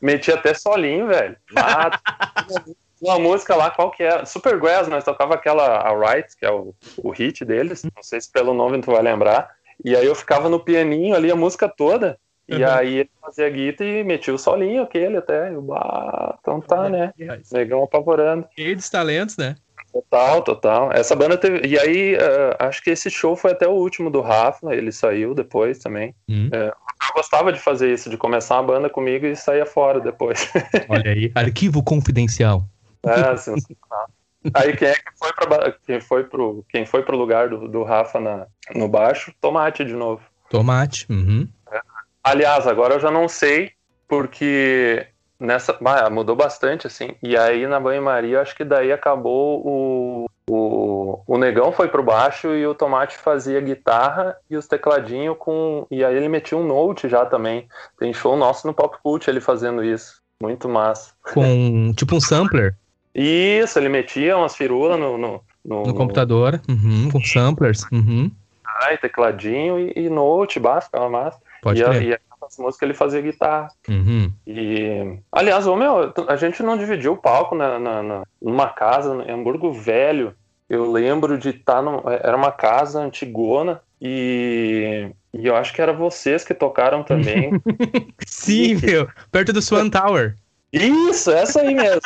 Meti até solinho, velho. Uma música lá, qual que era? Super Grass, nós tocava aquela a Right, que é o, o hit deles. Não sei se pelo nome tu vai lembrar. E aí eu ficava no pianinho ali a música toda. E uhum. aí ele fazia guitarra e metia o solinho aquele até. Eu, bah, então tá, né? Negão apavorando. Cheio dos talentos, né? Total, total. Essa banda teve. E aí, uh, acho que esse show foi até o último do Rafa, ele saiu depois também. Hum. Uh, eu gostava de fazer isso, de começar uma banda comigo e sair fora depois. Olha aí, arquivo confidencial. É, sensacional. Aí quem é que foi para quem foi pro quem foi pro lugar do, do Rafa na, no baixo? Tomate de novo. Tomate. Uhum. É. Aliás, agora eu já não sei porque nessa mudou bastante assim. E aí na banho-maria acho que daí acabou o, o o, Negão foi pro baixo e o Tomate fazia guitarra e os tecladinhos com. E aí ele metia um note já também. Tem show nosso no Pop Cult ele fazendo isso. Muito massa. Com tipo um sampler? Isso, ele metia umas firulas no, no, no, no computador, uhum, com samplers. Uhum. Ah, e tecladinho e, e note, basta, ficava massa. Pode e, crer. e as músicas ele fazia guitarra. Uhum. E, aliás, ô, meu, a gente não dividiu o palco na, na, na- numa casa em Hamburgo Velho. Eu lembro de estar num, era uma casa antigona e, e eu acho que era vocês que tocaram também. Sim, meu. Perto do Swan Tower. Isso, essa aí mesmo.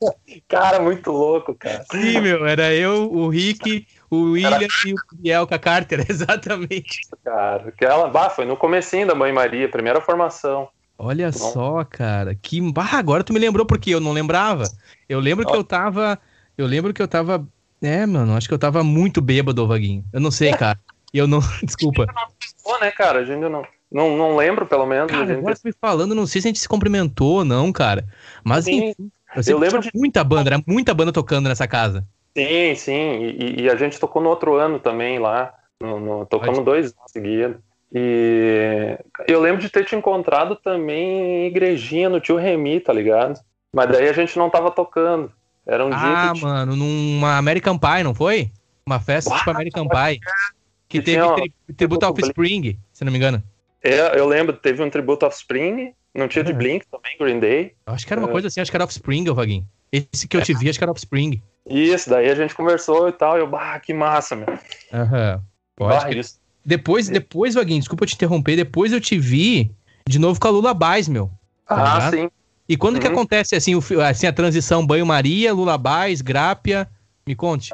Cara, muito louco, cara. Sim, meu. Era eu, o Rick, o William e o Bielka Carter, exatamente. Cara, aquela, bah, foi no comecinho da Mãe Maria, primeira formação. Olha só, cara. Que. Ah, agora tu me lembrou porque eu não lembrava. Eu lembro que eu tava. Eu lembro que eu tava. É, mano, acho que eu tava muito bêbado, Vaguinho. Eu não sei, cara. Eu não. Desculpa. Pô, né, cara? A gente não, não, não lembro, pelo menos. Cara, gente agora me falando, não sei se a gente se cumprimentou ou não, cara. Mas Sim. enfim. Eu, Eu lembro tinha muita banda, era muita banda tocando nessa casa. Sim, sim. E, e a gente tocou no outro ano também lá. No, no- tocamos Pode. dois anos seguidos. E eu lembro de ter te encontrado também em igrejinha no tio Remi, tá ligado? Mas daí a gente não tava tocando. Era um ah, dia tinha- mano, numa American Pie, não foi? Uma festa tipo Ah, American Pie. Que que teve tri tributo ao Offspring, se não me engano. É, eu lembro, teve um tributo of Spring, não tinha de Uhum. Blink também, Green Day. Eu acho que era uma É. coisa assim, acho que era Offspring, Vaguinho. Esse que eu te vi, acho que era Offspring. Isso, daí a gente conversou e tal. E eu, bah, que massa, meu. Aham. Pode Bah, isso. Depois, depois, Vaguinho, desculpa te interromper, depois eu te vi de novo com a Lula Baez, meu. Tá Ah, ligado? sim. E quando que Uhum. acontece assim, o, assim a transição banho-maria, Lula Baez, Grápia? Me conte.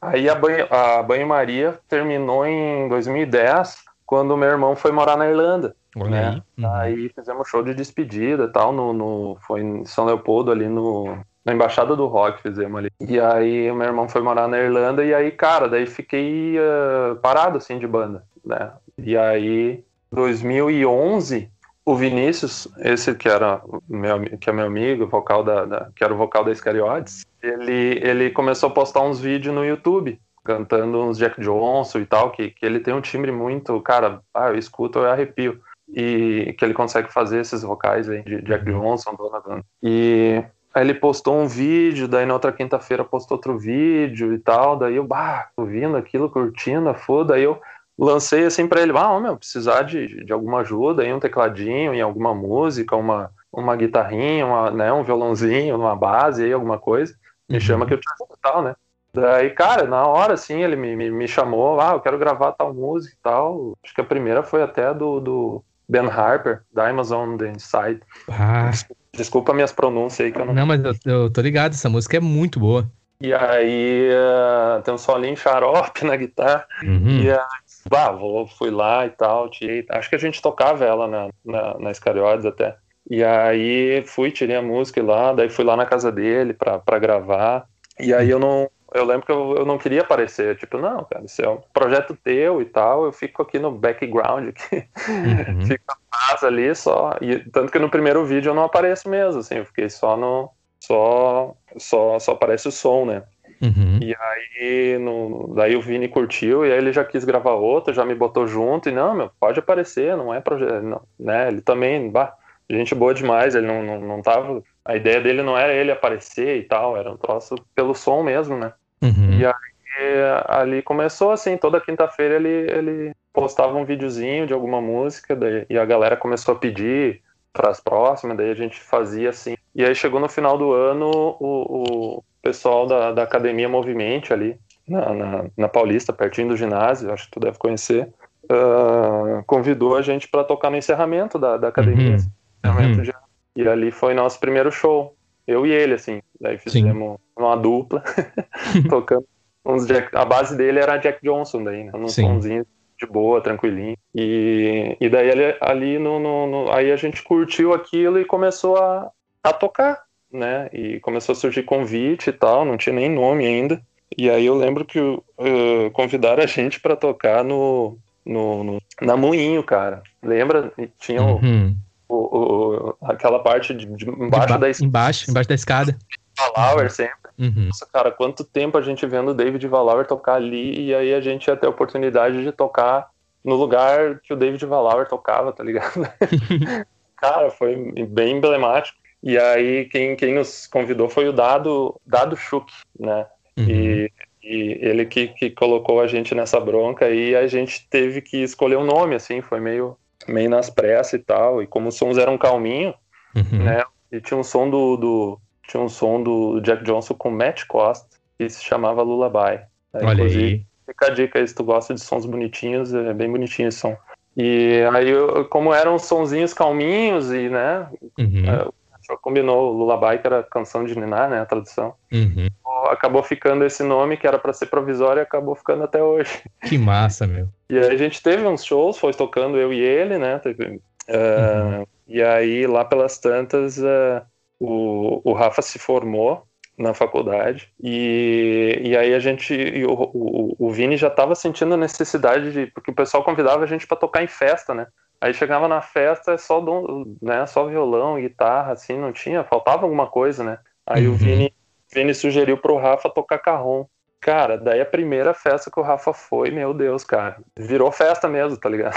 Aí a banho, banho-maria terminou em 2010, quando meu irmão foi morar na Irlanda. Olha né? aí. Uhum. Aí fizemos show de despedida e tal, no, no, foi em São Leopoldo, ali no, na Embaixada do Rock, fizemos ali. E aí meu irmão foi morar na Irlanda, e aí, cara, daí fiquei ah, parado, assim, de banda, né? E aí, 2011, o Vinícius, esse que era meu, que é meu amigo, vocal da, da- que era o vocal da Iscariotes, ele, ele começou a postar uns vídeos no YouTube, cantando uns Jack Johnson e tal, que, que ele tem um timbre muito, cara, ah, eu escuto, eu arrepio e que ele consegue fazer esses vocais aí de Jack Johnson, Donovan. E aí ele postou um vídeo, daí na outra quinta-feira postou outro vídeo e tal, daí eu, bah, ouvindo aquilo, curtindo foda, aí eu lancei assim pra ele, ah, meu, precisar de, de alguma ajuda aí, um tecladinho em alguma música, uma, uma guitarrinha, uma, né, um violãozinho, uma base aí, alguma coisa, me Uhum. chama que eu te ajudo e tal, né? Daí, cara, na hora, assim, ele me, me, me chamou, ah, eu quero gravar tal música e tal. Acho que a primeira foi até do, do Ben Harper, Diamonds on the Inside. Ah, Desculpa minhas pronúncias aí que eu não. não, mas eu, eu tô ligado, essa música é muito boa. E aí eh, tem um solinho xarope na guitarra. Uhum. E aí, bah, vou, fui lá e tal, tirei. Acho que a gente tocava ela na, na, na até. E aí fui, tirei a música lá, daí fui lá na casa dele pra, pra gravar. E aí eu não. Eu lembro que eu, eu não queria aparecer. Tipo, não, cara, isso é um projeto teu e tal. Eu fico aqui no background, aqui, Uhum. fico atrás ali só. E, tanto que no primeiro vídeo eu não apareço mesmo, assim, eu fiquei só no. Só, só, só aparece o som, né? Uhum. E aí, no, daí o Vini curtiu e aí ele já quis gravar outra, já me botou junto e não, meu, pode aparecer, não é projeto, não, né? Ele também, bah, gente boa demais, ele não, não, não tava, a ideia dele não era ele aparecer e tal, era um troço pelo som mesmo, né? Uhum. E aí ali começou assim, toda quinta-feira ele, ele postava um videozinho de alguma música daí, e a galera começou a pedir para as próximas, daí a gente fazia assim. E aí chegou no final do ano o, o pessoal da, da Academia Movimente ali, na, na, na Paulista, pertinho do ginásio, acho que tu deve conhecer, ah, convidou a gente para tocar no encerramento da, da academia. Uhum. encerramento Uhum. de- E ali foi nosso primeiro show. Eu e ele, assim. Daí fizemos uma dupla, tocando uns Jack... A base dele era Jack Johnson, daí, né? Num Sim. somzinho de boa, tranquilinho. E, e daí ali, ali no, no- no- Aí a gente curtiu aquilo e começou a, a tocar, né? E começou a surgir convite e tal, não tinha nem nome ainda. E aí eu lembro que uh, convidaram a gente pra tocar no, no, no- na Moinho, cara. Lembra? Tinha Uhum. o, o- aquela parte de, de embaixo Emba- da escala embaixo, embaixo da escada. Lauer sempre. Uhum. Nossa, cara, quanto tempo a gente vendo o David Valauer tocar ali e aí a gente ia ter a oportunidade de tocar no lugar que o David Valauer tocava, tá ligado? cara, foi bem emblemático. E aí quem, quem nos convidou foi o Dado, Dado Schuch, né? Uhum. E, e, ele que, que colocou a gente nessa bronca e a gente teve que escolher um nome, assim, foi meio, meio nas pressas e tal. E como os sons eram calminho, uhum. né? E tinha um som do, do, tinha um som do Jack Johnson com Matt Costa que se chamava Lullaby. Aí, Olha aí. Fica a dica aí se tu gosta de sons bonitinhos, é bem bonitinho esse som. E aí, como eram sonzinhos calminhos e, né, uhum. É, combinou o Lullaby, que era canção de Niná, né, a tradução. Uhum. Acabou ficando esse nome, que era para ser provisório, e acabou ficando até hoje. Que massa, meu. E aí a gente teve uns shows, foi tocando eu e ele, né, teve, uh, uhum. e aí lá pelas tantas, uh, o, o Rafa se formou na faculdade e, e aí a gente o, o, o Vini já estava sentindo a necessidade de porque o pessoal convidava a gente para tocar em festa né aí chegava na festa só né só violão guitarra assim não tinha faltava alguma coisa né aí uhum. o Vini Vini sugeriu para o Rafa tocar carrom cara daí a primeira festa que o Rafa foi meu Deus cara virou festa mesmo tá ligado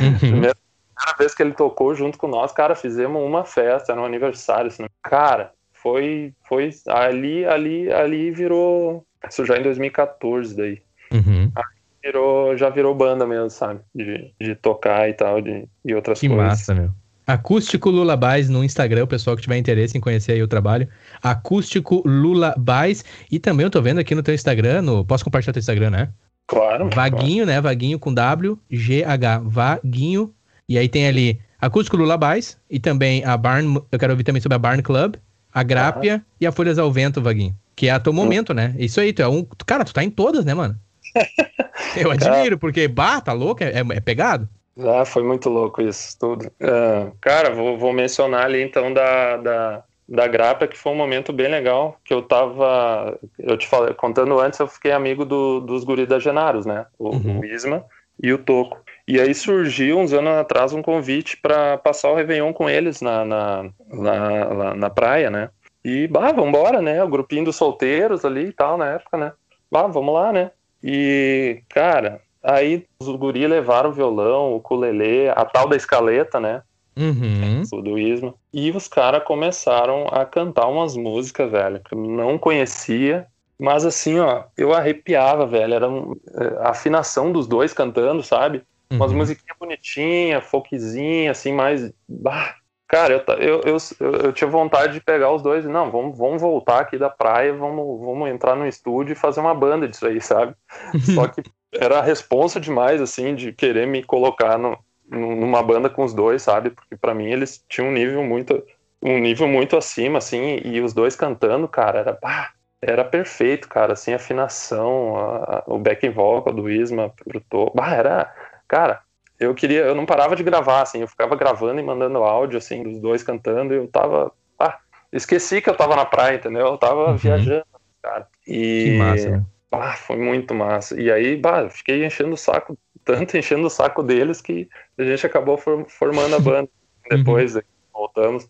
uhum. primeira, primeira vez que ele tocou junto com nós cara fizemos uma festa era um aniversário assim, cara foi, foi ali, ali, ali virou. Isso já em 2014 daí. Uhum. Aí virou, já virou banda mesmo, sabe? De, de tocar e tal, de, e outras que coisas. Que massa, meu. Acústico Lulabais no Instagram, o pessoal que tiver interesse em conhecer aí o trabalho. Acústico Lulabais. E também eu tô vendo aqui no teu Instagram, no... posso compartilhar teu Instagram, né? Claro. Vaguinho, claro. né? Vaguinho com W, G-H, Vaguinho. E aí tem ali Acústico Lulabais e também a Barn, eu quero ouvir também sobre a Barn Club a Grápia uhum. e a Folhas ao Vento, Vaguinho. Que é a teu momento, né? Isso aí, tu é um. Cara, tu tá em todas, né, mano? Eu admiro, porque, bah, tá louco? É, é pegado? Ah, foi muito louco isso tudo. Uh, cara, vou, vou, mencionar ali então da, da, da Grapa, que foi um momento bem legal, que eu tava, eu te falei, contando antes, eu fiquei amigo do, dos guris da Genaros, né? O, uhum. o Isma e o Toco. E aí surgiu, uns anos atrás, um convite para passar o Réveillon com eles na, na, na, na praia, né? E, bah, vambora, né? O grupinho dos solteiros ali e tal, na época, né? Bah, vamos lá, né? E, cara, aí os guri levaram o violão, o ukulele, a tal da escaleta, né? Uhum. Do Isma. E os caras começaram a cantar umas músicas, velho, que eu não conhecia. Mas assim, ó, eu arrepiava, velho. Era um, a afinação dos dois cantando, sabe? Umas uhum. musiquinhas bonitinhas, folkzinha, assim, mais. Bah, cara, eu, eu, eu, eu, tinha vontade de pegar os dois e, não, vamos, vamos voltar aqui da praia, vamos, vamos entrar no estúdio e fazer uma banda disso aí, sabe? Só que era a responsa demais, assim, de querer me colocar no, numa banda com os dois, sabe? Porque para mim eles tinham um nível muito um nível muito acima, assim, e os dois cantando, cara, era, bah, era perfeito, cara, assim, a afinação, a, a, o backing vocal do Isma pro Tô, bah, era, Cara, eu queria, eu não parava de gravar, assim, eu ficava gravando e mandando áudio, assim, dos dois cantando, e eu tava, ah, esqueci que eu tava na praia, entendeu? Eu tava uhum. viajando, cara. E, que massa, né? Ah, foi muito massa. E aí, bah, fiquei enchendo o saco, tanto enchendo o saco deles que a gente acabou formando a banda. Uhum. Depois, uhum. voltamos.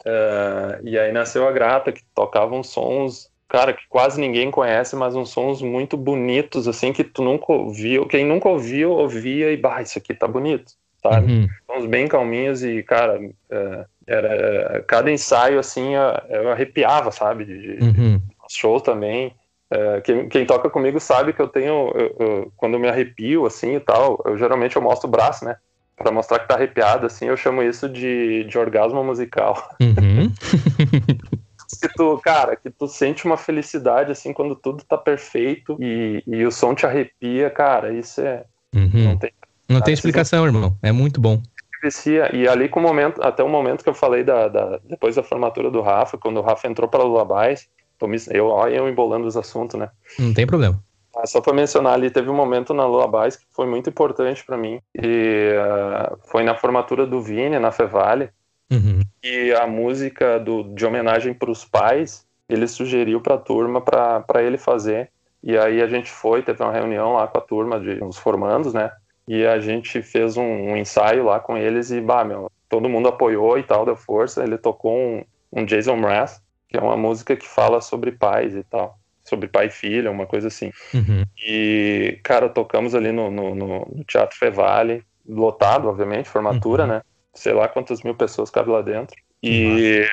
Uh, e aí nasceu a Grata, que tocava uns sons cara, que quase ninguém conhece, mas uns sons muito bonitos, assim, que tu nunca ouviu. Quem nunca ouviu, ouvia e, bah, isso aqui tá bonito, sabe? Uhum. Sons bem calminhos e, cara, é, era, cada ensaio, assim, eu arrepiava, sabe? De, uhum. shows também. É, quem, quem, toca comigo sabe que eu tenho, eu, eu, quando eu me arrepio, assim, e tal, eu geralmente eu mostro o braço, né? Pra mostrar que tá arrepiado, assim, eu chamo isso de, de orgasmo musical. Uhum. tu, cara, que tu sente uma felicidade assim quando tudo tá perfeito e, e o som te arrepia, cara, isso é. Uhum. Não tem, não tem explicação, irmão. É muito bom. E ali com o momento, até o momento que eu falei da, da depois da formatura do Rafa, quando o Rafa entrou para Lullabies, eu, olha eu embolando os assuntos, né? Não tem problema. Ah, só para mencionar ali, teve um momento na Lullabies que foi muito importante para mim. E uh, foi na formatura do Vini, na Fevale. Uhum. E a música do, de homenagem para os pais, ele sugeriu para a turma para ele fazer. E aí a gente foi, teve uma reunião lá com a turma de uns formandos, né? E a gente fez um, um ensaio lá com eles e, bah, meu, todo mundo apoiou e tal, deu força. Ele tocou um, um Jason Mraz, que é uma música que fala sobre pais e tal. Sobre pai e filha, uma coisa assim. Uhum. E, cara, tocamos ali no, no, no Teatro Fevale, lotado, obviamente, formatura, uhum. né? Sei lá quantas mil pessoas cabem lá dentro. E uhum.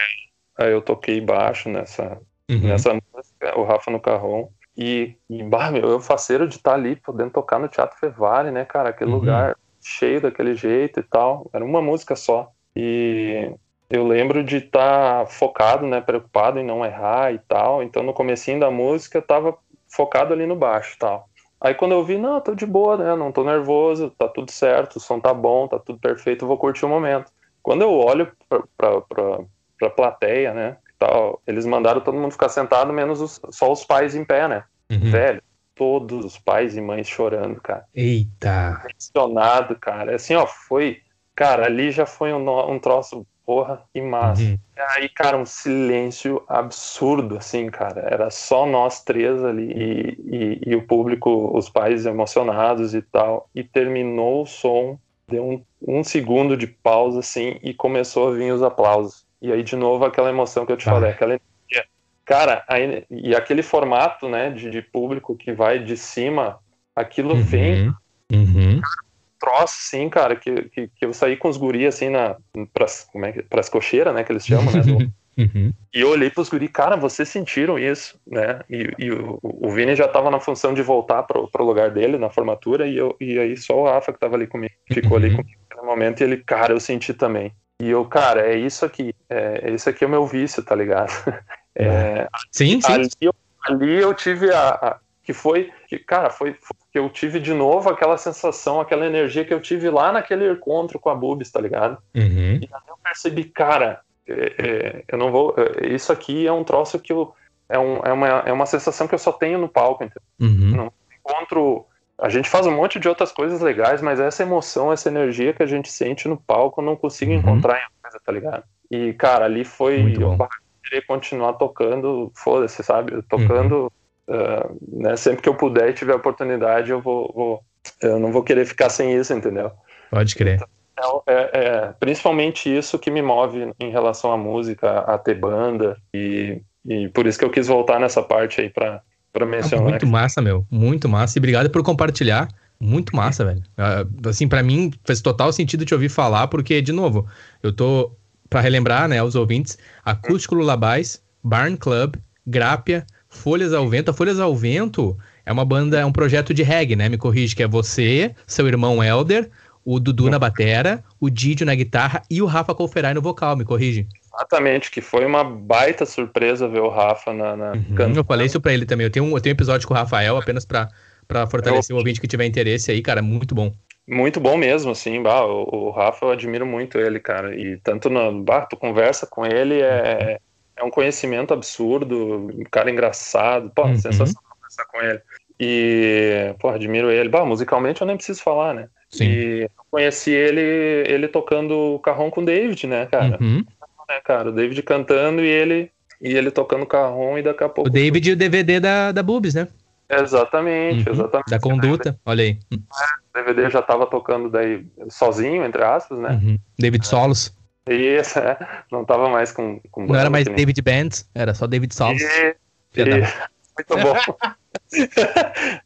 aí eu toquei baixo nessa, uhum. nessa música, o Rafa no carrão. E, e bah, meu, eu faceiro de estar tá ali podendo tocar no Teatro Fevale, né, cara? Aquele uhum. lugar cheio daquele jeito e tal. Era uma música só. E eu lembro de estar tá focado, né, preocupado em não errar e tal. Então no comecinho da música eu tava focado ali no baixo e tal. Aí quando eu vi, não, tô de boa, né, não tô nervoso, tá tudo certo, o som tá bom, tá tudo perfeito, vou curtir o momento. Quando eu olho pra, pra, pra, pra plateia, né, tal, eles mandaram todo mundo ficar sentado, menos os, só os pais em pé, né, uhum. velho. Todos os pais e mães chorando, cara. Eita! Impressionado, cara. Assim, ó, foi. Cara, ali já foi um, um troço porra, que massa. Uhum. Aí, cara, um silêncio absurdo, assim, cara. Era só nós três ali e, e, e, o público, os pais emocionados e tal. E terminou o som, deu um, um, segundo de pausa, assim, e começou a vir os aplausos. E aí, de novo, aquela emoção que eu te ah. falei, aquela energia. Cara, aí, e aquele formato, né, de, de público que vai de cima, aquilo uhum. vem. Uhum. Cara, troço, assim, cara, que, que, que, eu saí com os guris, assim, na, pras, como é que, pras cocheiras, né, que eles chamam, né, do, uhum. e eu olhei pros guris, cara, vocês sentiram isso, né, e, e o, o Vini já tava na função de voltar pro, pro lugar dele, na formatura, e, eu, e aí só o Rafa que tava ali comigo, ficou ali uhum. comigo naquele momento, e ele, cara, eu senti também. E eu, cara, é isso aqui, é, esse aqui é o meu vício, tá ligado? É, sim, sim. Ali eu, ali eu tive a, a que foi, que, cara, foi que eu tive de novo aquela sensação, aquela energia que eu tive lá naquele encontro com a Bubis, tá ligado? Uhum. E aí eu percebi, cara, é, é, eu não vou. É, isso aqui é um troço que eu. É, um, é, uma, é uma sensação que eu só tenho no palco, entendeu? Uhum. Não encontro. A gente faz um monte de outras coisas legais, mas essa emoção, essa energia que a gente sente no palco, eu não consigo uhum. encontrar em coisa, tá ligado? E, cara, ali foi. eu queria continuar tocando, foda-se, sabe? Tocando Uh, né, sempre que eu puder e tiver oportunidade, eu vou, vou, eu não vou querer ficar sem isso, entendeu? Pode crer. Então, é, é, principalmente isso que me move em relação à música, a ter banda e, e por isso que eu quis voltar nessa parte aí para para mencionar. Muito massa, meu, muito massa e obrigado por compartilhar. Muito massa, velho. Uh, assim, para mim faz total sentido te ouvir falar, porque de novo, eu tô para relembrar, né, aos ouvintes, Acústico Lullabies, Barn Club, Grápia, Folhas ao Vento. A Folhas ao Vento é uma banda, é um projeto de reggae, né? Me corrige, que é você, seu irmão Elder, o Dudu na batera, o Didio na guitarra e o Rafa Colferai no vocal, me corrige. Exatamente, que foi uma baita surpresa ver o Rafa na, na uhum, Eu falei isso pra ele também. Eu tenho um, eu tenho um episódio com o Rafael apenas pra, pra fortalecer eu... o ouvinte que tiver interesse aí, cara. Muito bom. Muito bom mesmo, assim, bah, o, o, Rafa eu admiro muito ele, cara. E tanto no. Bah, tu conversa com ele, é, é um conhecimento absurdo, um cara engraçado, pô, uhum. sensacional conversar com ele. E, pô, admiro ele. Bah, musicalmente eu nem preciso falar, né? Sim. E eu conheci ele, ele tocando carrão com o David, né, cara? Uhum. É, cara, o David cantando e ele e ele tocando carrom e daqui a pouco. O David e o DVD da, da Boobs, né? Exatamente, uhum. exatamente. Da conduta, olha aí. É, o DVD já tava tocando daí sozinho, entre aspas, né? Uhum. David Solos. Isso, é. Não tava mais com. com não era mais David Bands, era só David Solos. E... E... Muito bom.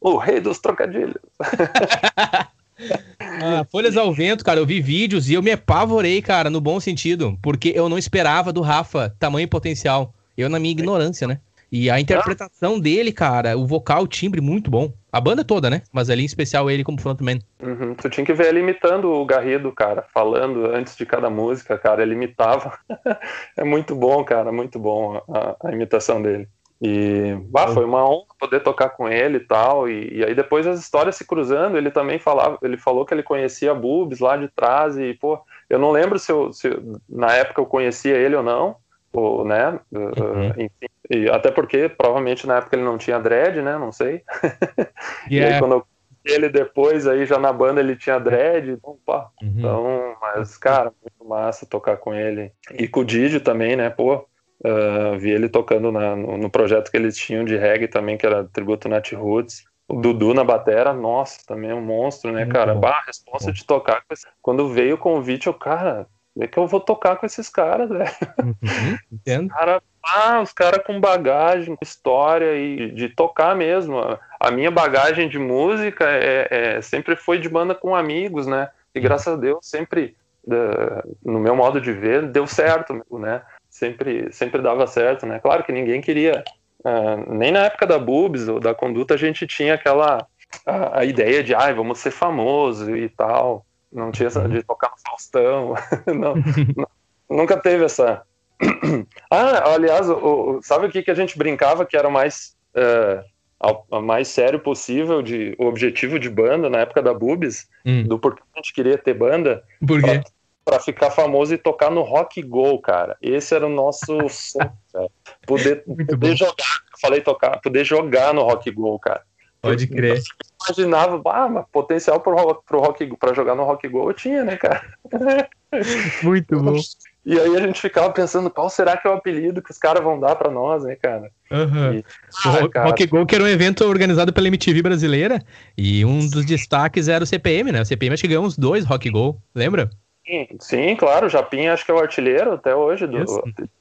o rei dos trocadilhos. ah, Folhas ao Vento, cara, eu vi vídeos e eu me apavorei, cara, no bom sentido, porque eu não esperava do Rafa tamanho potencial. Eu na minha ignorância, né? E a interpretação dele, cara, o vocal, o timbre, muito bom. A banda toda, né? Mas ali em especial ele como frontman. Uhum. Tu tinha que ver ele imitando o Garrido, cara, falando antes de cada música, cara, ele imitava. é muito bom, cara, muito bom a, a imitação dele. E bah, foi uma honra poder tocar com ele e tal. E, e, aí depois as histórias se cruzando, ele também falava, ele falou que ele conhecia Bubs lá de trás e, pô, eu não lembro se, eu, se na época eu conhecia ele ou não, ou, né? Uhum. enfim, e até porque provavelmente na época ele não tinha dread, né? Não sei. Yeah. e aí quando eu ele depois aí já na banda ele tinha dread, pá. Uhum. Então, mas cara, muito massa tocar com ele. E com o Didi também, né? Pô, uh, vi ele tocando na, no, no, projeto que eles tinham de reggae também, que era tributo Nat Roots. O Dudu na batera, nossa, também é um monstro, né, cara? Bah, a resposta de tocar. Quando veio o convite, eu, cara, é que eu vou tocar com esses caras, velho. Uhum, entendo. Cara, ah, os caras com bagagem, história e de tocar mesmo. A minha bagagem de música é, é, sempre foi de banda com amigos, né? E graças a Deus sempre, no meu modo de ver, deu certo, né? Sempre, sempre dava certo, né? Claro que ninguém queria, uh, nem na época da Boobs ou da Conduta a gente tinha aquela a, a ideia de, ai, ah, vamos ser famoso e tal. Não tinha de tocar no Faustão. não, não, nunca teve essa. Ah, aliás, o, o, sabe o que, que a gente brincava que era mais. Uh, ao, mais sério possível de o objetivo de banda na época da Bubis, hum. do porquê a gente queria ter banda. Por quê? Pra, pra, ficar famoso e tocar no Rock Go, cara. Esse era o nosso sonho, cara. Poder, poder jogar, falei tocar, poder jogar no Rock Go, cara. Pode crer. Eu imaginava, ah, mas potencial pro, pro rock, pra jogar no Rock Go eu tinha, né, cara? Muito bom. E aí a gente ficava pensando, qual será que é o apelido que os caras vão dar pra nós, né, cara? Uhum. E, ah, o cara... Rock Go que era um evento organizado pela MTV brasileira, e um dos destaques era o CPM, né? O CPM acho que ganhou uns dois Rock Go, lembra? Sim, sim, claro, o Japim acho que é o artilheiro até hoje, do,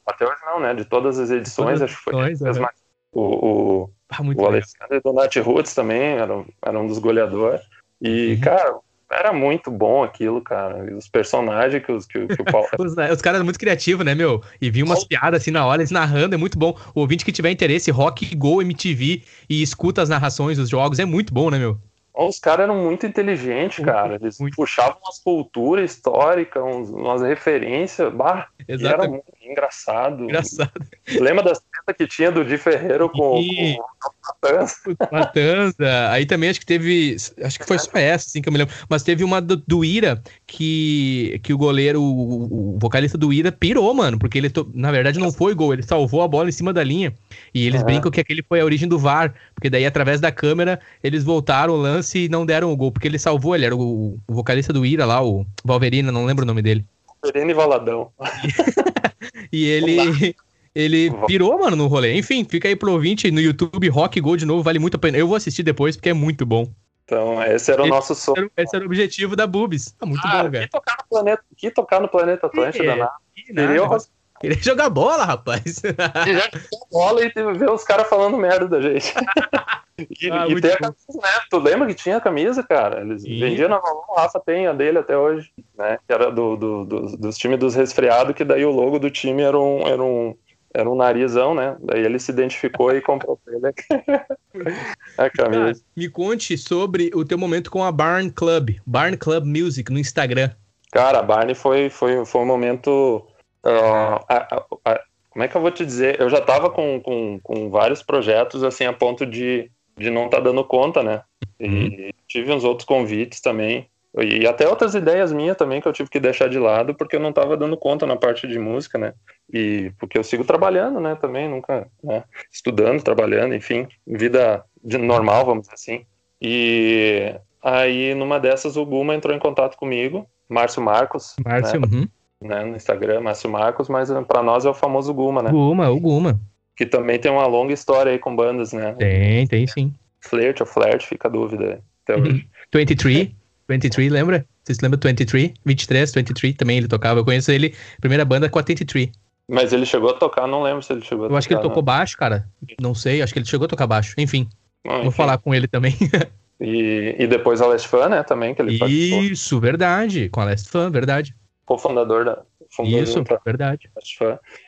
até hoje não, né? De todas as edições, todas acho que foi. Edições, uhum. O, o, ah, o Alexandre Donati Roots também era, era um dos goleadores. E, uhum. cara, era muito bom aquilo, cara. Os personagens que, os, que, que o Paulo. os, né, os caras eram muito criativos, né, meu? E vi umas piadas assim na hora, eles narrando, é muito bom. O ouvinte que tiver interesse, Rock Go MTV e escuta as narrações dos jogos, é muito bom, né, meu? Os caras eram muito inteligentes, cara. Eles muito. puxavam umas culturas históricas, umas referências. Bah, era muito engraçado. Engraçado. Lembra das tretas que tinha do Di Ferreiro com, e... com o Matanza. Aí também acho que teve. Acho que foi só essa, assim, que eu me lembro. Mas teve uma do, do Ira que, que o goleiro, o, o, vocalista do Ira, pirou, mano. Porque ele, na verdade, não foi gol. Ele salvou a bola em cima da linha. E eles brincam que aquele foi a origem do VAR. Porque daí, através da câmera, eles voltaram o lance e não deram o gol. Porque ele salvou, ele era o, o vocalista do Ira lá, o Valverina, não lembro o nome dele. Valverina e Valadão. e ele ele pirou, mano, no rolê. Enfim, fica aí pro ouvinte no YouTube, Rock Go de novo, vale muito a pena. Eu vou assistir depois porque é muito bom. Então, esse era o nosso sonho. Esse era o objetivo da Bubis. Tá muito ah, bom, velho. Que tocar no planeta, que tocar no planeta Atlântida, né? Queria, queria jogar bola, rapaz. Queria jogar bola e ver os caras falando merda da gente. E, ah, e tem a camisa, né? Tu lembra que tinha a camisa, cara? Eles e... vendiam na Valon, o Rafa tem a dele até hoje, né? Que era do, do, do, dos times dos resfriados, que daí o logo do time era um, era um, era um narizão, né? Daí ele se identificou e comprou ele a camisa. me conte sobre o teu momento com a Barn Club, Barn Club Music no Instagram. Cara, a Barn foi, foi, foi um momento. Uh, a, a, a, como é que eu vou te dizer? Eu já tava com, com, com vários projetos, assim, a ponto de, de não estar tá dando conta, né? E uhum. tive uns outros convites também e até outras ideias minhas também que eu tive que deixar de lado porque eu não estava dando conta na parte de música, né? E porque eu sigo trabalhando, né? Também, nunca, né? Estudando, trabalhando, enfim, vida normal, vamos dizer assim. E aí, numa dessas, o Guma entrou em contato comigo, Márcio Marcos. Márcio, né? Uhum. né? No Instagram, Márcio Marcos, mas para nós é o famoso Guma, né? Guma, o Guma. Que também tem uma longa história aí com bandas, né? Tem, tem sim. Flirt ou Flirt, fica a dúvida até uhum. hoje. 23. 23, lembra? Você se lembra 23? 23, 23 também ele tocava. Eu conheço ele, primeira banda com a 23. Mas ele chegou a tocar, não lembro se ele chegou a Eu tocar, acho que ele tocou baixo, cara. Não sei, acho que ele chegou a tocar baixo. Enfim, ah, vou enfim. falar com ele também. e, e depois a Last Fan, né, também, que ele Isso, participou. verdade. Com a Last Fan, verdade. Co-fundador da... Isso, verdade.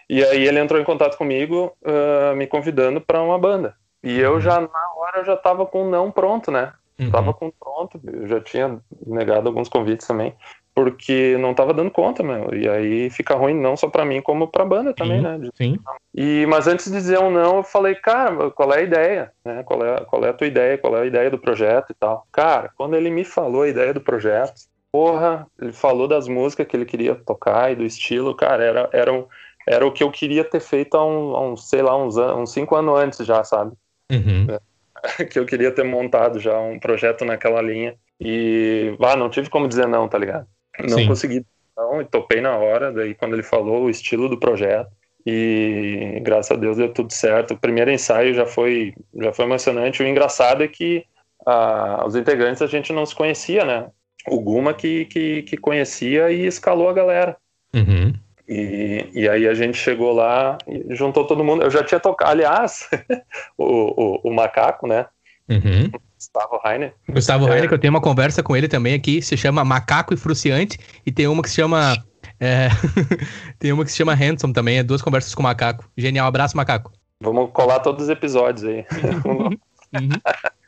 E aí ele entrou em contato comigo, uh, me convidando para uma banda. E eu uhum. já, na hora, eu já tava com o não pronto, né? Uhum. Tava com pronto, eu já tinha negado alguns convites também, porque não tava dando conta, meu. E aí fica ruim não só para mim, como pra banda também, sim, né? Sim. E, mas antes de dizer um não, eu falei, cara, qual é a ideia? Né? Qual, é, qual é a tua ideia? Qual é a ideia do projeto e tal? Cara, quando ele me falou a ideia do projeto, porra, ele falou das músicas que ele queria tocar e do estilo, cara, era, era, um, era o que eu queria ter feito há um, há um sei lá, uns, uns cinco anos antes já, sabe? Uhum. É. que eu queria ter montado já um projeto naquela linha. E, ah, não tive como dizer não, tá ligado? Não Sim. consegui não, e topei na hora, daí quando ele falou o estilo do projeto. E graças a Deus deu tudo certo. O primeiro ensaio já foi, já foi emocionante. O engraçado é que ah, os integrantes a gente não se conhecia, né? O Guma que, que, que conhecia e escalou a galera. Uhum. E, e aí a gente chegou lá e juntou todo mundo. Eu já tinha tocado, aliás, o, o, o, macaco, né? Uhum. Gustavo Rainer. Gustavo é... Rainer, que eu tenho uma conversa com ele também aqui, se chama Macaco e Fruciante, e tem uma que se chama. É... tem uma que se chama Handsome também, é duas conversas com o macaco. Genial, abraço, macaco. Vamos colar todos os episódios aí. uhum.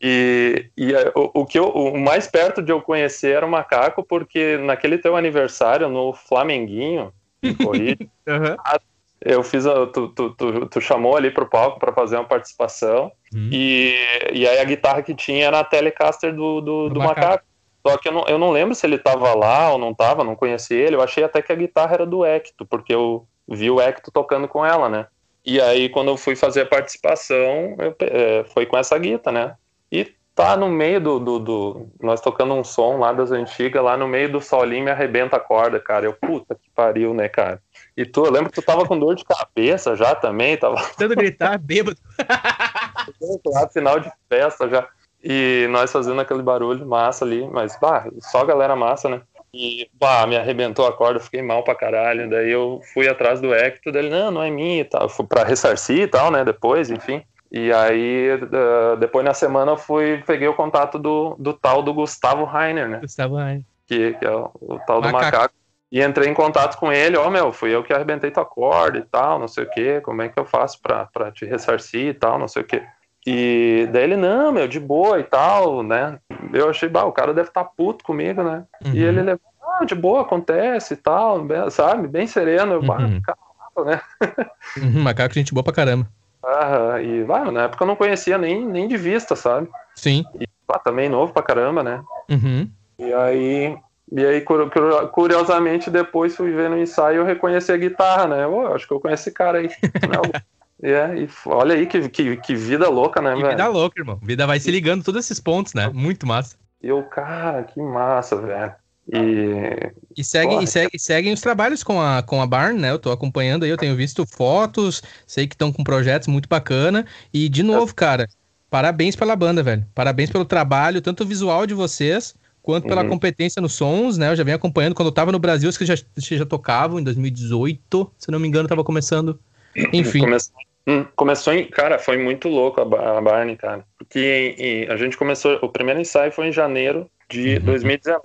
e, e é, o, o, que eu, o mais perto de eu conhecer era o macaco, porque naquele teu aniversário no Flamenguinho, corrida, uhum. eu fiz a, tu, tu, tu, tu, chamou ali pro palco para fazer uma participação uhum. e, e aí a guitarra que tinha era a Telecaster do, do, do, do macaco. macaco. Só que eu não, eu não lembro se ele tava lá ou não tava, não conheci ele. Eu achei até que a guitarra era do Hector, porque eu vi o Hector tocando com ela, né? E aí, quando eu fui fazer a participação, eu, é, foi com essa guita, né? E tá no meio do, do, do, Nós tocando um som lá das antigas, lá no meio do solinho me arrebenta a corda, cara. Eu, puta que pariu, né, cara? E tu, eu lembro que tu tava com dor de cabeça já também, tava. Tentando gritar, bêbado. lá, final de festa já. E nós fazendo aquele barulho massa ali, mas, bah, só galera massa, né? E, pá, me arrebentou a corda, fiquei mal pra caralho. Daí eu fui atrás do Hector, dele, não, não é minha e tal. Fui pra ressarcir e tal, né, depois, enfim. E aí, depois na semana eu fui, peguei o contato do, do tal do Gustavo Rainer, né? Gustavo Rainer. Que, que é o, o tal do macaco. E entrei em contato com ele, ó, oh, meu, fui eu que arrebentei tua corda e tal, não sei o que, como é que eu faço pra, pra te ressarcir e tal, não sei o que. E daí ele, não, meu, de boa e tal, né? Eu achei, bah, o cara deve estar tá puto comigo, né? Uhum. E ele levou, ah, de boa, acontece e tal, sabe? Bem sereno, eu, bah, uhum. caramba, né? Uhum, macaco, gente boa pra caramba. Ah, e vai, na época eu não conhecia nem, nem de vista, sabe? Sim. E pá, também novo pra caramba, né? Uhum. E aí, e aí, curiosamente, depois fui ver no ensaio e eu reconheci a guitarra, né? Eu, acho que eu conheço esse cara aí. É, e olha aí que, que, que vida louca, né, que velho? Vida louca, irmão. Vida vai se ligando todos esses pontos, né? Muito massa. E eu, cara, que massa, velho. E, e, segue, e segue, seguem os trabalhos com a, com a Barn, né? Eu tô acompanhando aí, eu tenho visto fotos, sei que estão com projetos muito bacana. E, de novo, cara, parabéns pela banda, velho. Parabéns pelo trabalho, tanto visual de vocês, quanto pela uhum. competência nos sons, né? Eu já venho acompanhando. Quando eu tava no Brasil, acho que já, já tocavam em 2018, se não me engano, tava começando. Enfim. Começou, Hum, começou em. Cara, foi muito louco a, a Barney, cara. Porque em, a gente começou. O primeiro ensaio foi em janeiro de uhum. 2019,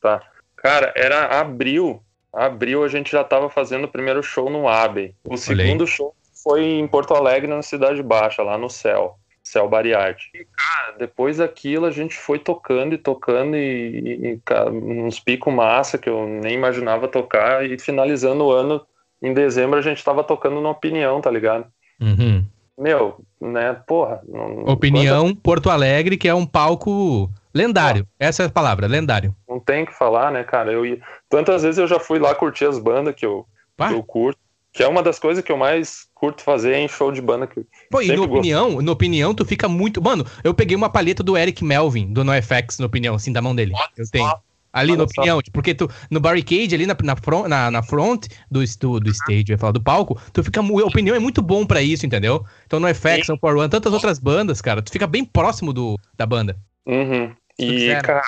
tá? Cara, era abril. Abril a gente já tava fazendo o primeiro show no Abbey. O segundo show foi em Porto Alegre, na Cidade Baixa, lá no Céu. Céu Bariarte. E, cara, depois daquilo a gente foi tocando e tocando e, e, e cara, uns picos massa que eu nem imaginava tocar. E finalizando o ano, em dezembro, a gente tava tocando na Opinião, tá ligado? Uhum. Meu, né, porra. Não, Opinião quanta... Porto Alegre, que é um palco lendário. Essa é a palavra, lendário. Não tem que falar, né, cara? Eu ia... Tantas vezes eu já fui lá curtir as bandas que eu, que eu curto. Que é uma das coisas que eu mais curto fazer em show de banda. Que Pô, e na opinião, na opinião, tu fica muito. Mano, eu peguei uma palheta do Eric Melvin, do NoFX, na opinião, assim, da mão dele. eu tenho. Ali na opinião, tipo, porque tu, no barricade, ali na, na, front, na, na front do, do, do stage, eu ia falar, do palco, tu fica. A opinião é muito bom pra isso, entendeu? Então no FX, no Power One, tantas outras bandas, cara, tu fica bem próximo do, da banda. Uhum. E, cara,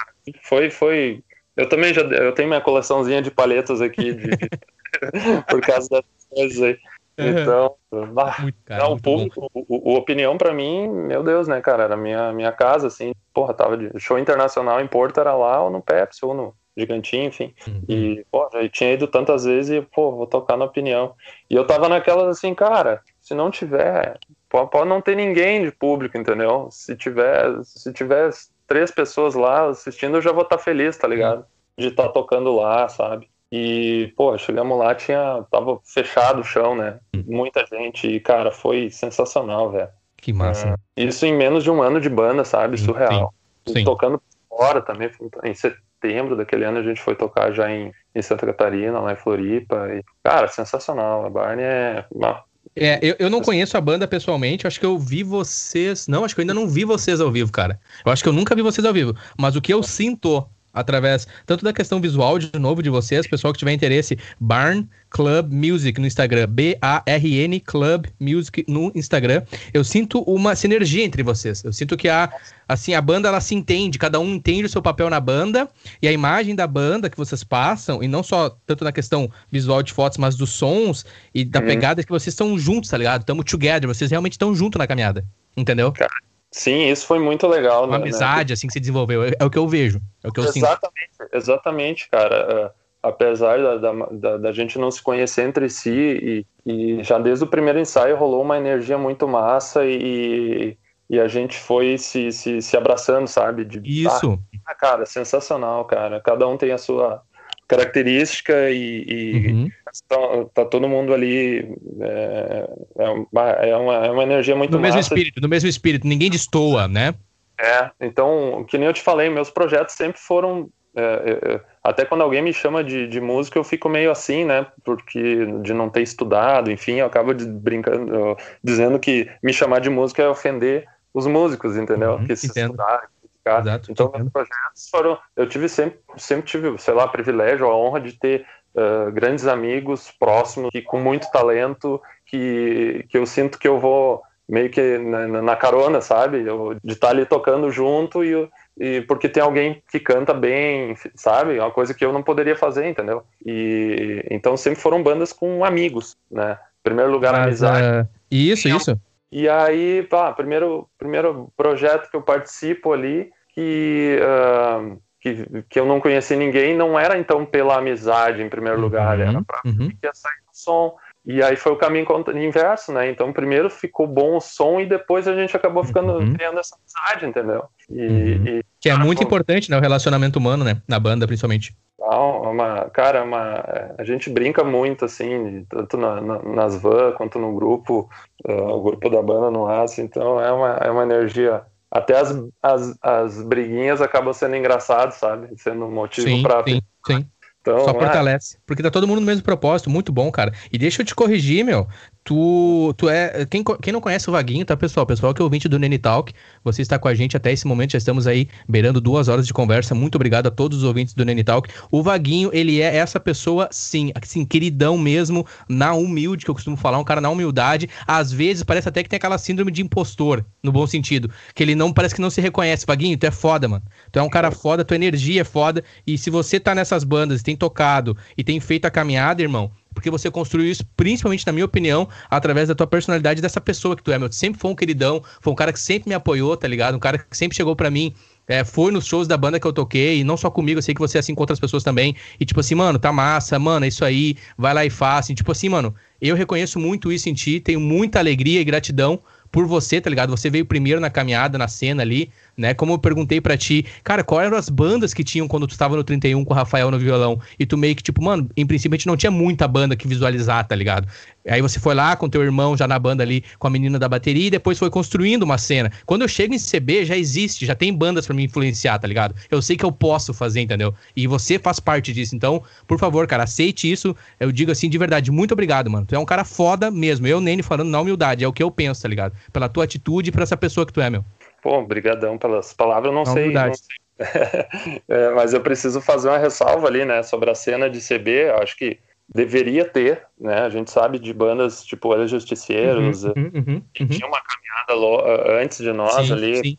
foi, foi. Eu também já eu tenho minha coleçãozinha de palhetas aqui de, por causa das coisas aí. Então, bah, muito, cara, não, o, o, o, opinião para mim, meu Deus, né, cara, era minha minha casa, assim, porra, tava de show internacional em Porto, era lá ou no Pepsi ou no Gigantinho, enfim. Uhum. E, pô, já tinha ido tantas vezes e, pô, vou tocar na opinião. E eu tava naquelas assim, cara, se não tiver, pode, pode não ter ninguém de público, entendeu? Se tiver, se tiver três pessoas lá assistindo, eu já vou estar tá feliz, tá ligado? Uhum. De estar tá tocando lá, sabe? E, pô, chegamos lá, tinha. Tava fechado o chão, né? Hum. Muita gente. E, cara, foi sensacional, velho. Que massa. É, isso em menos de um ano de banda, sabe? Surreal. Sim. Sim. Tocando fora também. Em setembro daquele ano a gente foi tocar já em, em Santa Catarina, lá em Floripa. E, cara, sensacional. A Barney é. Uma... É, eu, eu não conheço a banda pessoalmente, acho que eu vi vocês. Não, acho que eu ainda não vi vocês ao vivo, cara. Eu acho que eu nunca vi vocês ao vivo. Mas o que eu sinto através tanto da questão visual de novo de vocês, pessoal que tiver interesse, Barn Club Music no Instagram, B-A-R-N Club Music no Instagram. Eu sinto uma sinergia entre vocês. Eu sinto que a, assim, a banda ela se entende, cada um entende o seu papel na banda e a imagem da banda que vocês passam, e não só tanto na questão visual de fotos, mas dos sons e da uhum. pegada que vocês estão juntos, tá ligado? Estamos together, vocês realmente estão juntos na caminhada. Entendeu? Cara, sim, isso foi muito legal. Uma né, amizade, né? assim, que se desenvolveu. É, é, o que eu vejo. É o que eu exatamente, sinto. Exatamente, cara. Uh, apesar da, da, da, gente não se conhecer entre si, e, e, já desde o primeiro ensaio rolou uma energia muito massa e, e a gente foi se, se, se abraçando, sabe? De, Isso. Ah, cara, sensacional, cara. Cada um tem a sua característica e, uhum. tá, tá, todo mundo ali é, é, uma, é, uma, é energia muito no mesmo espírito no mesmo espírito ninguém destoa né é então que nem eu te falei meus projetos sempre foram é, é, é, até quando alguém me chama de, de música, eu fico meio assim, né? Porque de não ter estudado, enfim, eu acabo de, brincando, dizendo que me chamar de música é ofender os músicos, entendeu? Uhum, que se estudar, Exato, então, projetos foram. Eu tive sempre, sempre tive, sei lá, privilégio, a honra de ter uh, grandes amigos próximos e com muito talento que, que eu sinto que eu vou meio que na, na carona, sabe? Eu, de estar ali tocando junto e e porque tem alguém que canta bem, sabe? É uma coisa que eu não poderia fazer, entendeu? E então sempre foram bandas com amigos, né? Em primeiro lugar, Mas, amizade. Uh, isso, isso. E aí, pá, primeiro, primeiro projeto que eu participo ali, que, uh, que, que eu não conheci ninguém, não era então pela amizade em primeiro lugar, uhum, era pra uhum. que ia sair o som. E aí foi o caminho inverso, né? Então primeiro ficou bom o som e depois a gente acabou ficando uhum. criando essa amizade, entendeu? E, uhum. e, que é muito importante, né? O relacionamento humano, né? Na banda, principalmente. Não, é uma, cara, é uma, a gente brinca muito, assim, tanto na, na, nas van quanto no grupo, uh, o grupo da banda no aço, então é uma, é uma energia. Até as, as, as briguinhas acabam sendo engraçadas, sabe? Sendo um motivo para. Sim, sim. Então, Só é. fortalece. Porque tá todo mundo no mesmo propósito, muito bom, cara. E deixa eu te corrigir, meu. Tu, tu é. Quem, quem não conhece o Vaguinho, tá, pessoal? Pessoal que é ouvinte do Nene Talk, você está com a gente até esse momento, já estamos aí beirando duas horas de conversa. Muito obrigado a todos os ouvintes do Nene Talk. O Vaguinho, ele é essa pessoa, sim, assim, queridão mesmo, na humilde, que eu costumo falar, um cara na humildade. Às vezes parece até que tem aquela síndrome de impostor, no bom sentido. Que ele não parece que não se reconhece. Vaguinho, tu é foda, mano. Tu é um cara foda, tua energia é foda. E se você tá nessas bandas, tem tocado e tem feito a caminhada, irmão porque você construiu isso, principalmente, na minha opinião, através da tua personalidade dessa pessoa que tu é, meu. Tu sempre foi um queridão, foi um cara que sempre me apoiou, tá ligado? Um cara que sempre chegou para mim. É, foi nos shows da banda que eu toquei, e não só comigo, eu sei que você é assim com outras pessoas também. E tipo assim, mano, tá massa, mano, é isso aí, vai lá e faz. E, tipo assim, mano, eu reconheço muito isso em ti, tenho muita alegria e gratidão por você, tá ligado? Você veio primeiro na caminhada, na cena ali, né? Como eu perguntei para ti, cara, quais eram as bandas que tinham quando tu estava no 31 com o Rafael no violão? E tu meio que, tipo, mano, em princípio a gente não tinha muita banda que visualizar, tá ligado? Aí você foi lá com teu irmão já na banda ali, com a menina da bateria, e depois foi construindo uma cena. Quando eu chego em CB, já existe, já tem bandas para me influenciar, tá ligado? Eu sei que eu posso fazer, entendeu? E você faz parte disso. Então, por favor, cara, aceite isso. Eu digo assim de verdade, muito obrigado, mano. Tu é um cara foda mesmo. Eu, Nene, falando na humildade, é o que eu penso, tá ligado? Pela tua atitude e pra essa pessoa que tu é, meu. Pô, brigadão pelas palavras, eu não, sei, não sei. é, mas eu preciso fazer uma ressalva ali, né, sobre a cena de CB, acho que deveria ter, né, a gente sabe de bandas tipo Eles Justiceiros, uhum, uhum, uhum, que uhum. tinha uma caminhada antes de nós sim, ali. Sim.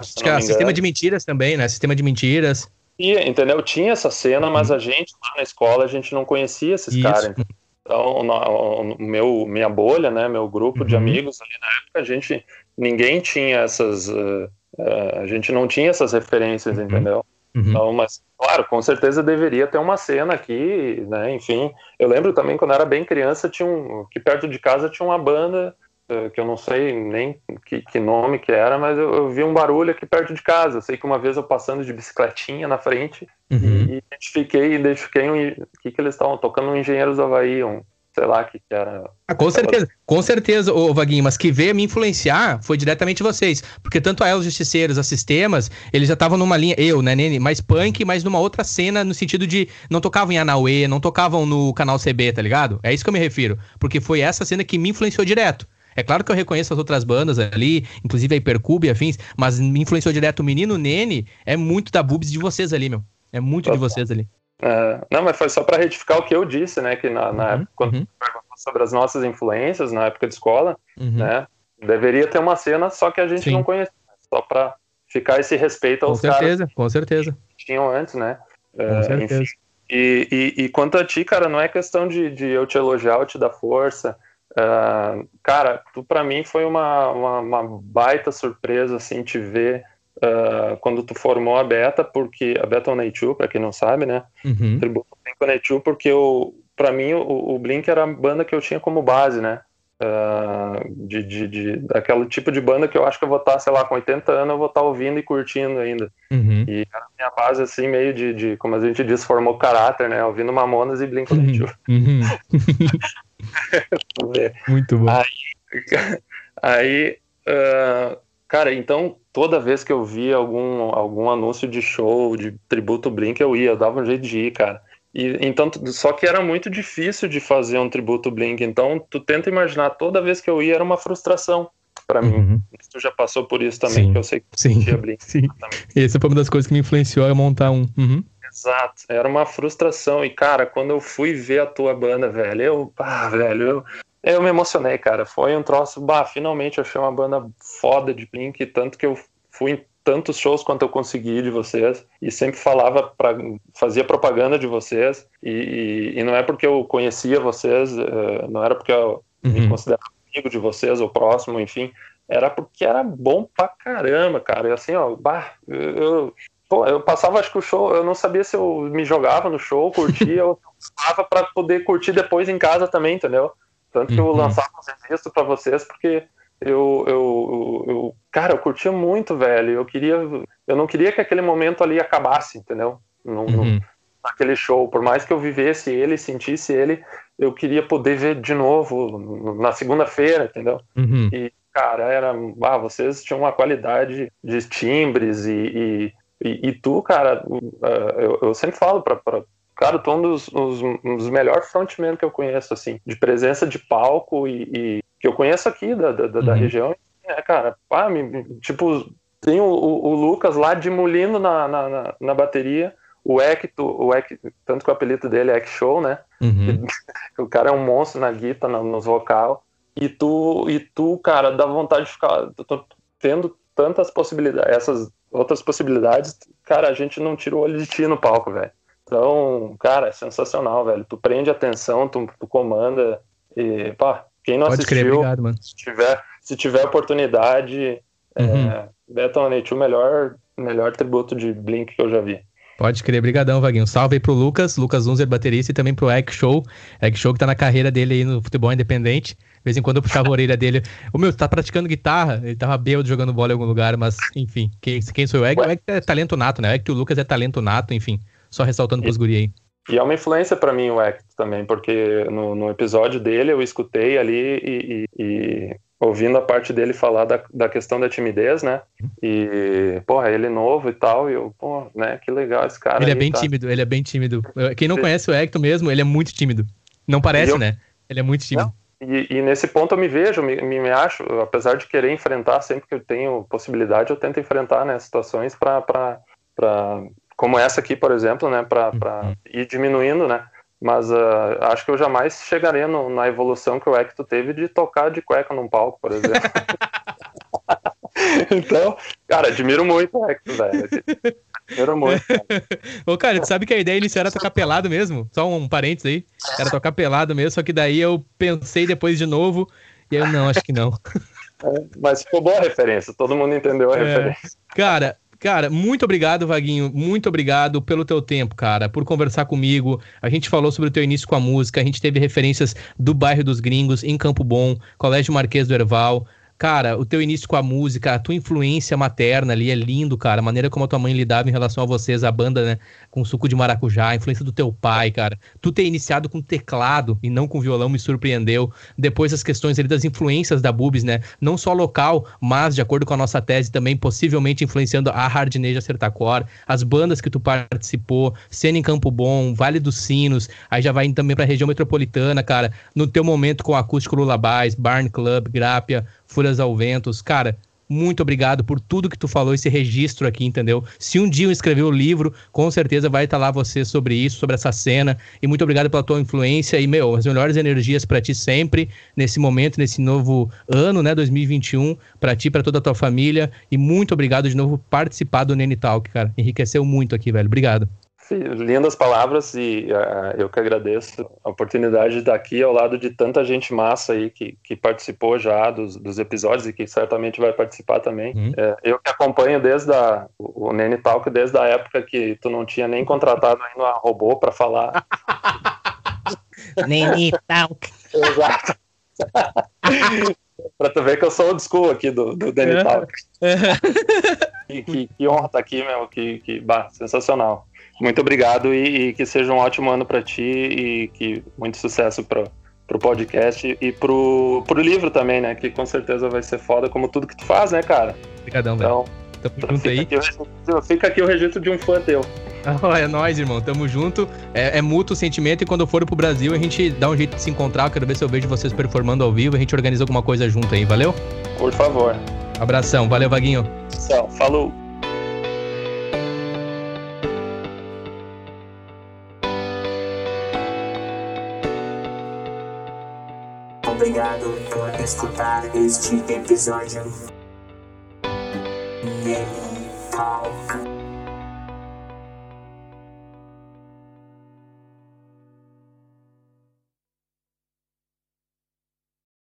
Acho que, sistema de mentiras também, né, sistema de mentiras. E, entendeu? Tinha essa cena, mas uhum. a gente lá na escola, a gente não conhecia esses caras. Então, o meu, minha bolha, né, meu grupo de amigos ali na época, a gente ninguém tinha essas. Uh, uh, a gente não tinha essas referências, uhum. entendeu? Uhum. Então, mas, claro, com certeza deveria ter uma cena aqui, né? Enfim, eu lembro também quando eu era bem criança, tinha um. que perto de casa tinha uma banda, que eu não sei nem que, que nome que era, mas eu, eu, vi um barulho aqui perto de casa. Eu sei que uma vez eu passando de bicicletinha na frente uhum. e identifiquei, identifiquei um, que, que eles estavam tocando um Engenheiros do Havaí, um sei lá que, que era. Ah, com certeza, com certeza, ô Vaguinho, mas que veio me influenciar foi diretamente vocês. Porque tanto a Els Justiceiros, a Sistemas, eles já estavam numa linha, eu, né, Nene, mais punk, mas numa outra cena, no sentido de não tocavam em Anauê, não tocavam no canal CB, tá ligado? É isso que eu me refiro. Porque foi essa cena que me influenciou direto. É claro que eu reconheço as outras bandas ali, inclusive a Hipercube e afins, mas me influenciou direto o menino Nene, é muito da Bubs de vocês ali, meu. É muito Total. de vocês ali. É, não, mas foi só para retificar o que eu disse, né? Que na, na uhum, época, quando uhum. perguntou sobre as nossas influências, na época de escola, uhum. né? Deveria ter uma cena, só que a gente Sim. não conhecia. Só para ficar esse respeito aos com certeza, caras com certeza. que tinham antes, né? Com é, certeza. Enfim. E, e, e, quanto a ti, cara, não é questão de, de eu te elogiar ou te dar força. Uh, cara, tu para mim foi uma, uma, uma, baita surpresa, assim, te ver uh, quando tu formou a Beta, porque a Beta on 2 para quem não sabe, né? Uhum. Tributo Blink porque eu, para mim o, o Blink era a banda que eu tinha como base, né? Uh, de, de, de, daquele tipo de banda que eu acho que eu vou estar, sei lá, com 80 anos, eu vou estar ouvindo e curtindo ainda. Uhum. E a minha base, assim, meio de, de, como a gente diz, formou caráter, né? Ouvindo Mamonas e Blink-182. Uhum. Muito bom. Aí, aí uh, cara, então, toda vez que eu via algum, algum anúncio de show, de tributo Blink, eu ia, eu dava um jeito de ir, cara. E, então, só que era muito difícil de fazer um tributo Blink. Então, tu tenta imaginar, toda vez que eu ia era uma frustração para mim. Uhum. Tu já passou por isso também, sim, que eu sei que sim, tinha Blink. Sim. Essa foi uma das coisas que me influenciou a montar um. Uhum. Exato, era uma frustração. E, cara, quando eu fui ver a tua banda, velho, eu, ah, velho, eu, eu me emocionei, cara. Foi um troço, bah, finalmente achei uma banda foda de Blink, tanto que eu fui tantos shows quanto eu consegui de vocês e sempre falava para fazia propaganda de vocês e, e, e, não é porque eu conhecia vocês uh, não era porque eu uhum. me considerava amigo de vocês ou próximo enfim era porque era bom pra caramba cara e assim ó bah, eu, pô, eu passava acho que o show eu não sabia se eu me jogava no show curtia ou estava para poder curtir depois em casa também entendeu tanto que eu uhum. lançava um registro para vocês porque eu, eu, eu, cara, eu curtia muito, velho. Eu queria, eu não queria que aquele momento ali acabasse, entendeu? Uhum. naquele show, por mais que eu vivesse ele, sentisse ele, eu queria poder ver de novo na segunda-feira, entendeu? Uhum. E cara, era, ah, vocês tinham uma qualidade de timbres e, e, e, e tu, cara, uh, eu, eu, sempre falo para Cara, tu é um dos, um dos melhores frontmen que eu conheço, assim, de presença de palco e, e que eu conheço aqui da, da, uhum. da região. É, cara, pá, me, tipo, tem o, o, Lucas lá de Molino na, na, na bateria, o Ecto, o Ek, tanto que o apelido dele é Ek Show, né? Uhum. o cara é um monstro na guitarra, no, nos vocal. E tu, e tu, cara, dá vontade de ficar tendo tantas possibilidades, essas outras possibilidades, cara, a gente não tira o olho de ti no palco, velho. Então, cara, é sensacional, velho. Tu prende atenção, tu, tu comanda e, pá, quem não Pode assistiu, crer, obrigado, mano. Se tiver, se tiver oportunidade, uhum. é, o melhor, melhor tributo de Blink que eu já vi. Pode crer, brigadão, Vaguinho. Salve aí pro Lucas, Lucas Unzer, baterista, e também pro Egg Show. Egg Show que tá na carreira dele aí no futebol independente. De vez em quando eu puxava a orelha dele. O meu, tá praticando guitarra? Ele tava bêbado jogando bola em algum lugar, mas enfim, quem, quem sou eu? O Egg, o Egg é talento nato, né? O Egg o Lucas é talento nato, enfim. Só ressaltando pros guri aí. E é uma influência para mim o Hector também, porque no, no, episódio dele eu escutei ali e, e, e, ouvindo a parte dele falar da, da questão da timidez, né? E, porra, ele é novo e tal, e eu, pô, né, que legal esse cara. Ele é bem tá. tímido, ele é bem tímido. Quem não conhece o Hector mesmo, ele é muito tímido. Não parece, eu... né? Ele é muito tímido. E, e, nesse ponto eu me vejo, me, me, acho, apesar de querer enfrentar sempre que eu tenho possibilidade, eu tento enfrentar né, situações para como essa aqui, por exemplo, né, para uhum. ir diminuindo, né? Mas uh, acho que eu jamais chegaria no, na evolução que o Hector teve de tocar de cueca num palco, por exemplo. então, cara, admiro muito o Hector, velho. Admiro muito. Cara. Ô, cara, tu sabe que a ideia inicial era tocar pelado mesmo? Só um parênteses aí. Era tocar pelado mesmo, só que daí eu pensei depois de novo, e aí eu não, acho que não. É, mas ficou boa a referência, todo mundo entendeu a é, referência. Cara, Cara, muito obrigado, Vaguinho. Muito obrigado pelo teu tempo, cara, por conversar comigo. A gente falou sobre o teu início com a música, a gente teve referências do bairro dos Gringos, em Campo Bom, Colégio Marquês do Erval. Cara, o teu início com a música, a tua influência materna ali é lindo, cara. A maneira como a tua mãe lidava em relação a vocês, a banda, né? Com suco de maracujá, a influência do teu pai, cara. Tu ter iniciado com teclado e não com violão me surpreendeu. Depois as questões ali das influências da Bubis, né? Não só local, mas de acordo com a nossa tese também, possivelmente influenciando a Hardneja Sertacor, as bandas que tu participou, Cena em Campo Bom, Vale dos Sinos, aí já vai indo também pra região metropolitana, cara. No teu momento com acústico Lulabais, Barn Club, Grápia, Folhas ao Ventos. Cara, muito obrigado por tudo que tu falou, esse registro aqui, entendeu? Se um dia eu escrever o livro, com certeza vai estar lá você sobre isso, sobre essa cena. E muito obrigado pela tua influência e, meu, as melhores energias para ti sempre, nesse momento, nesse novo ano, né, 2021, para ti, para toda a tua família. E muito obrigado de novo por participar do Nene Talk, cara. Enriqueceu muito aqui, velho. Obrigado. Lindas palavras e uh, eu que agradeço a oportunidade de estar aqui ao lado de tanta gente massa aí que, que participou já dos, dos episódios e que certamente vai participar também. Uhum. É, eu que acompanho desde a, o Nene Talk, desde a época que tu não tinha nem contratado ainda uma robô para falar. Nene Talk. Exato. pra tu ver que eu sou old school aqui do, do Nene Talk. que, que, que, honra estar aqui, meu, que, que bah, sensacional. Muito obrigado e, e que seja um ótimo ano para ti e que muito sucesso para pro podcast e pro, pro livro também, né? Que com certeza vai ser foda, como tudo que tu faz, né, cara? Obrigadão, velho. Então, Tamo junto fica aí. Aqui, fica aqui o registro de um fã teu. Ah, é nóis, irmão. Tamo junto. É, é mútuo o sentimento e quando eu for pro Brasil a gente dá um jeito de se encontrar. Eu quero ver se eu vejo vocês performando ao vivo. A gente organiza alguma coisa junto aí, valeu? Por favor. Abração. Valeu, Vaguinho. Tchau. Falou. obrigado por escutar este episódio.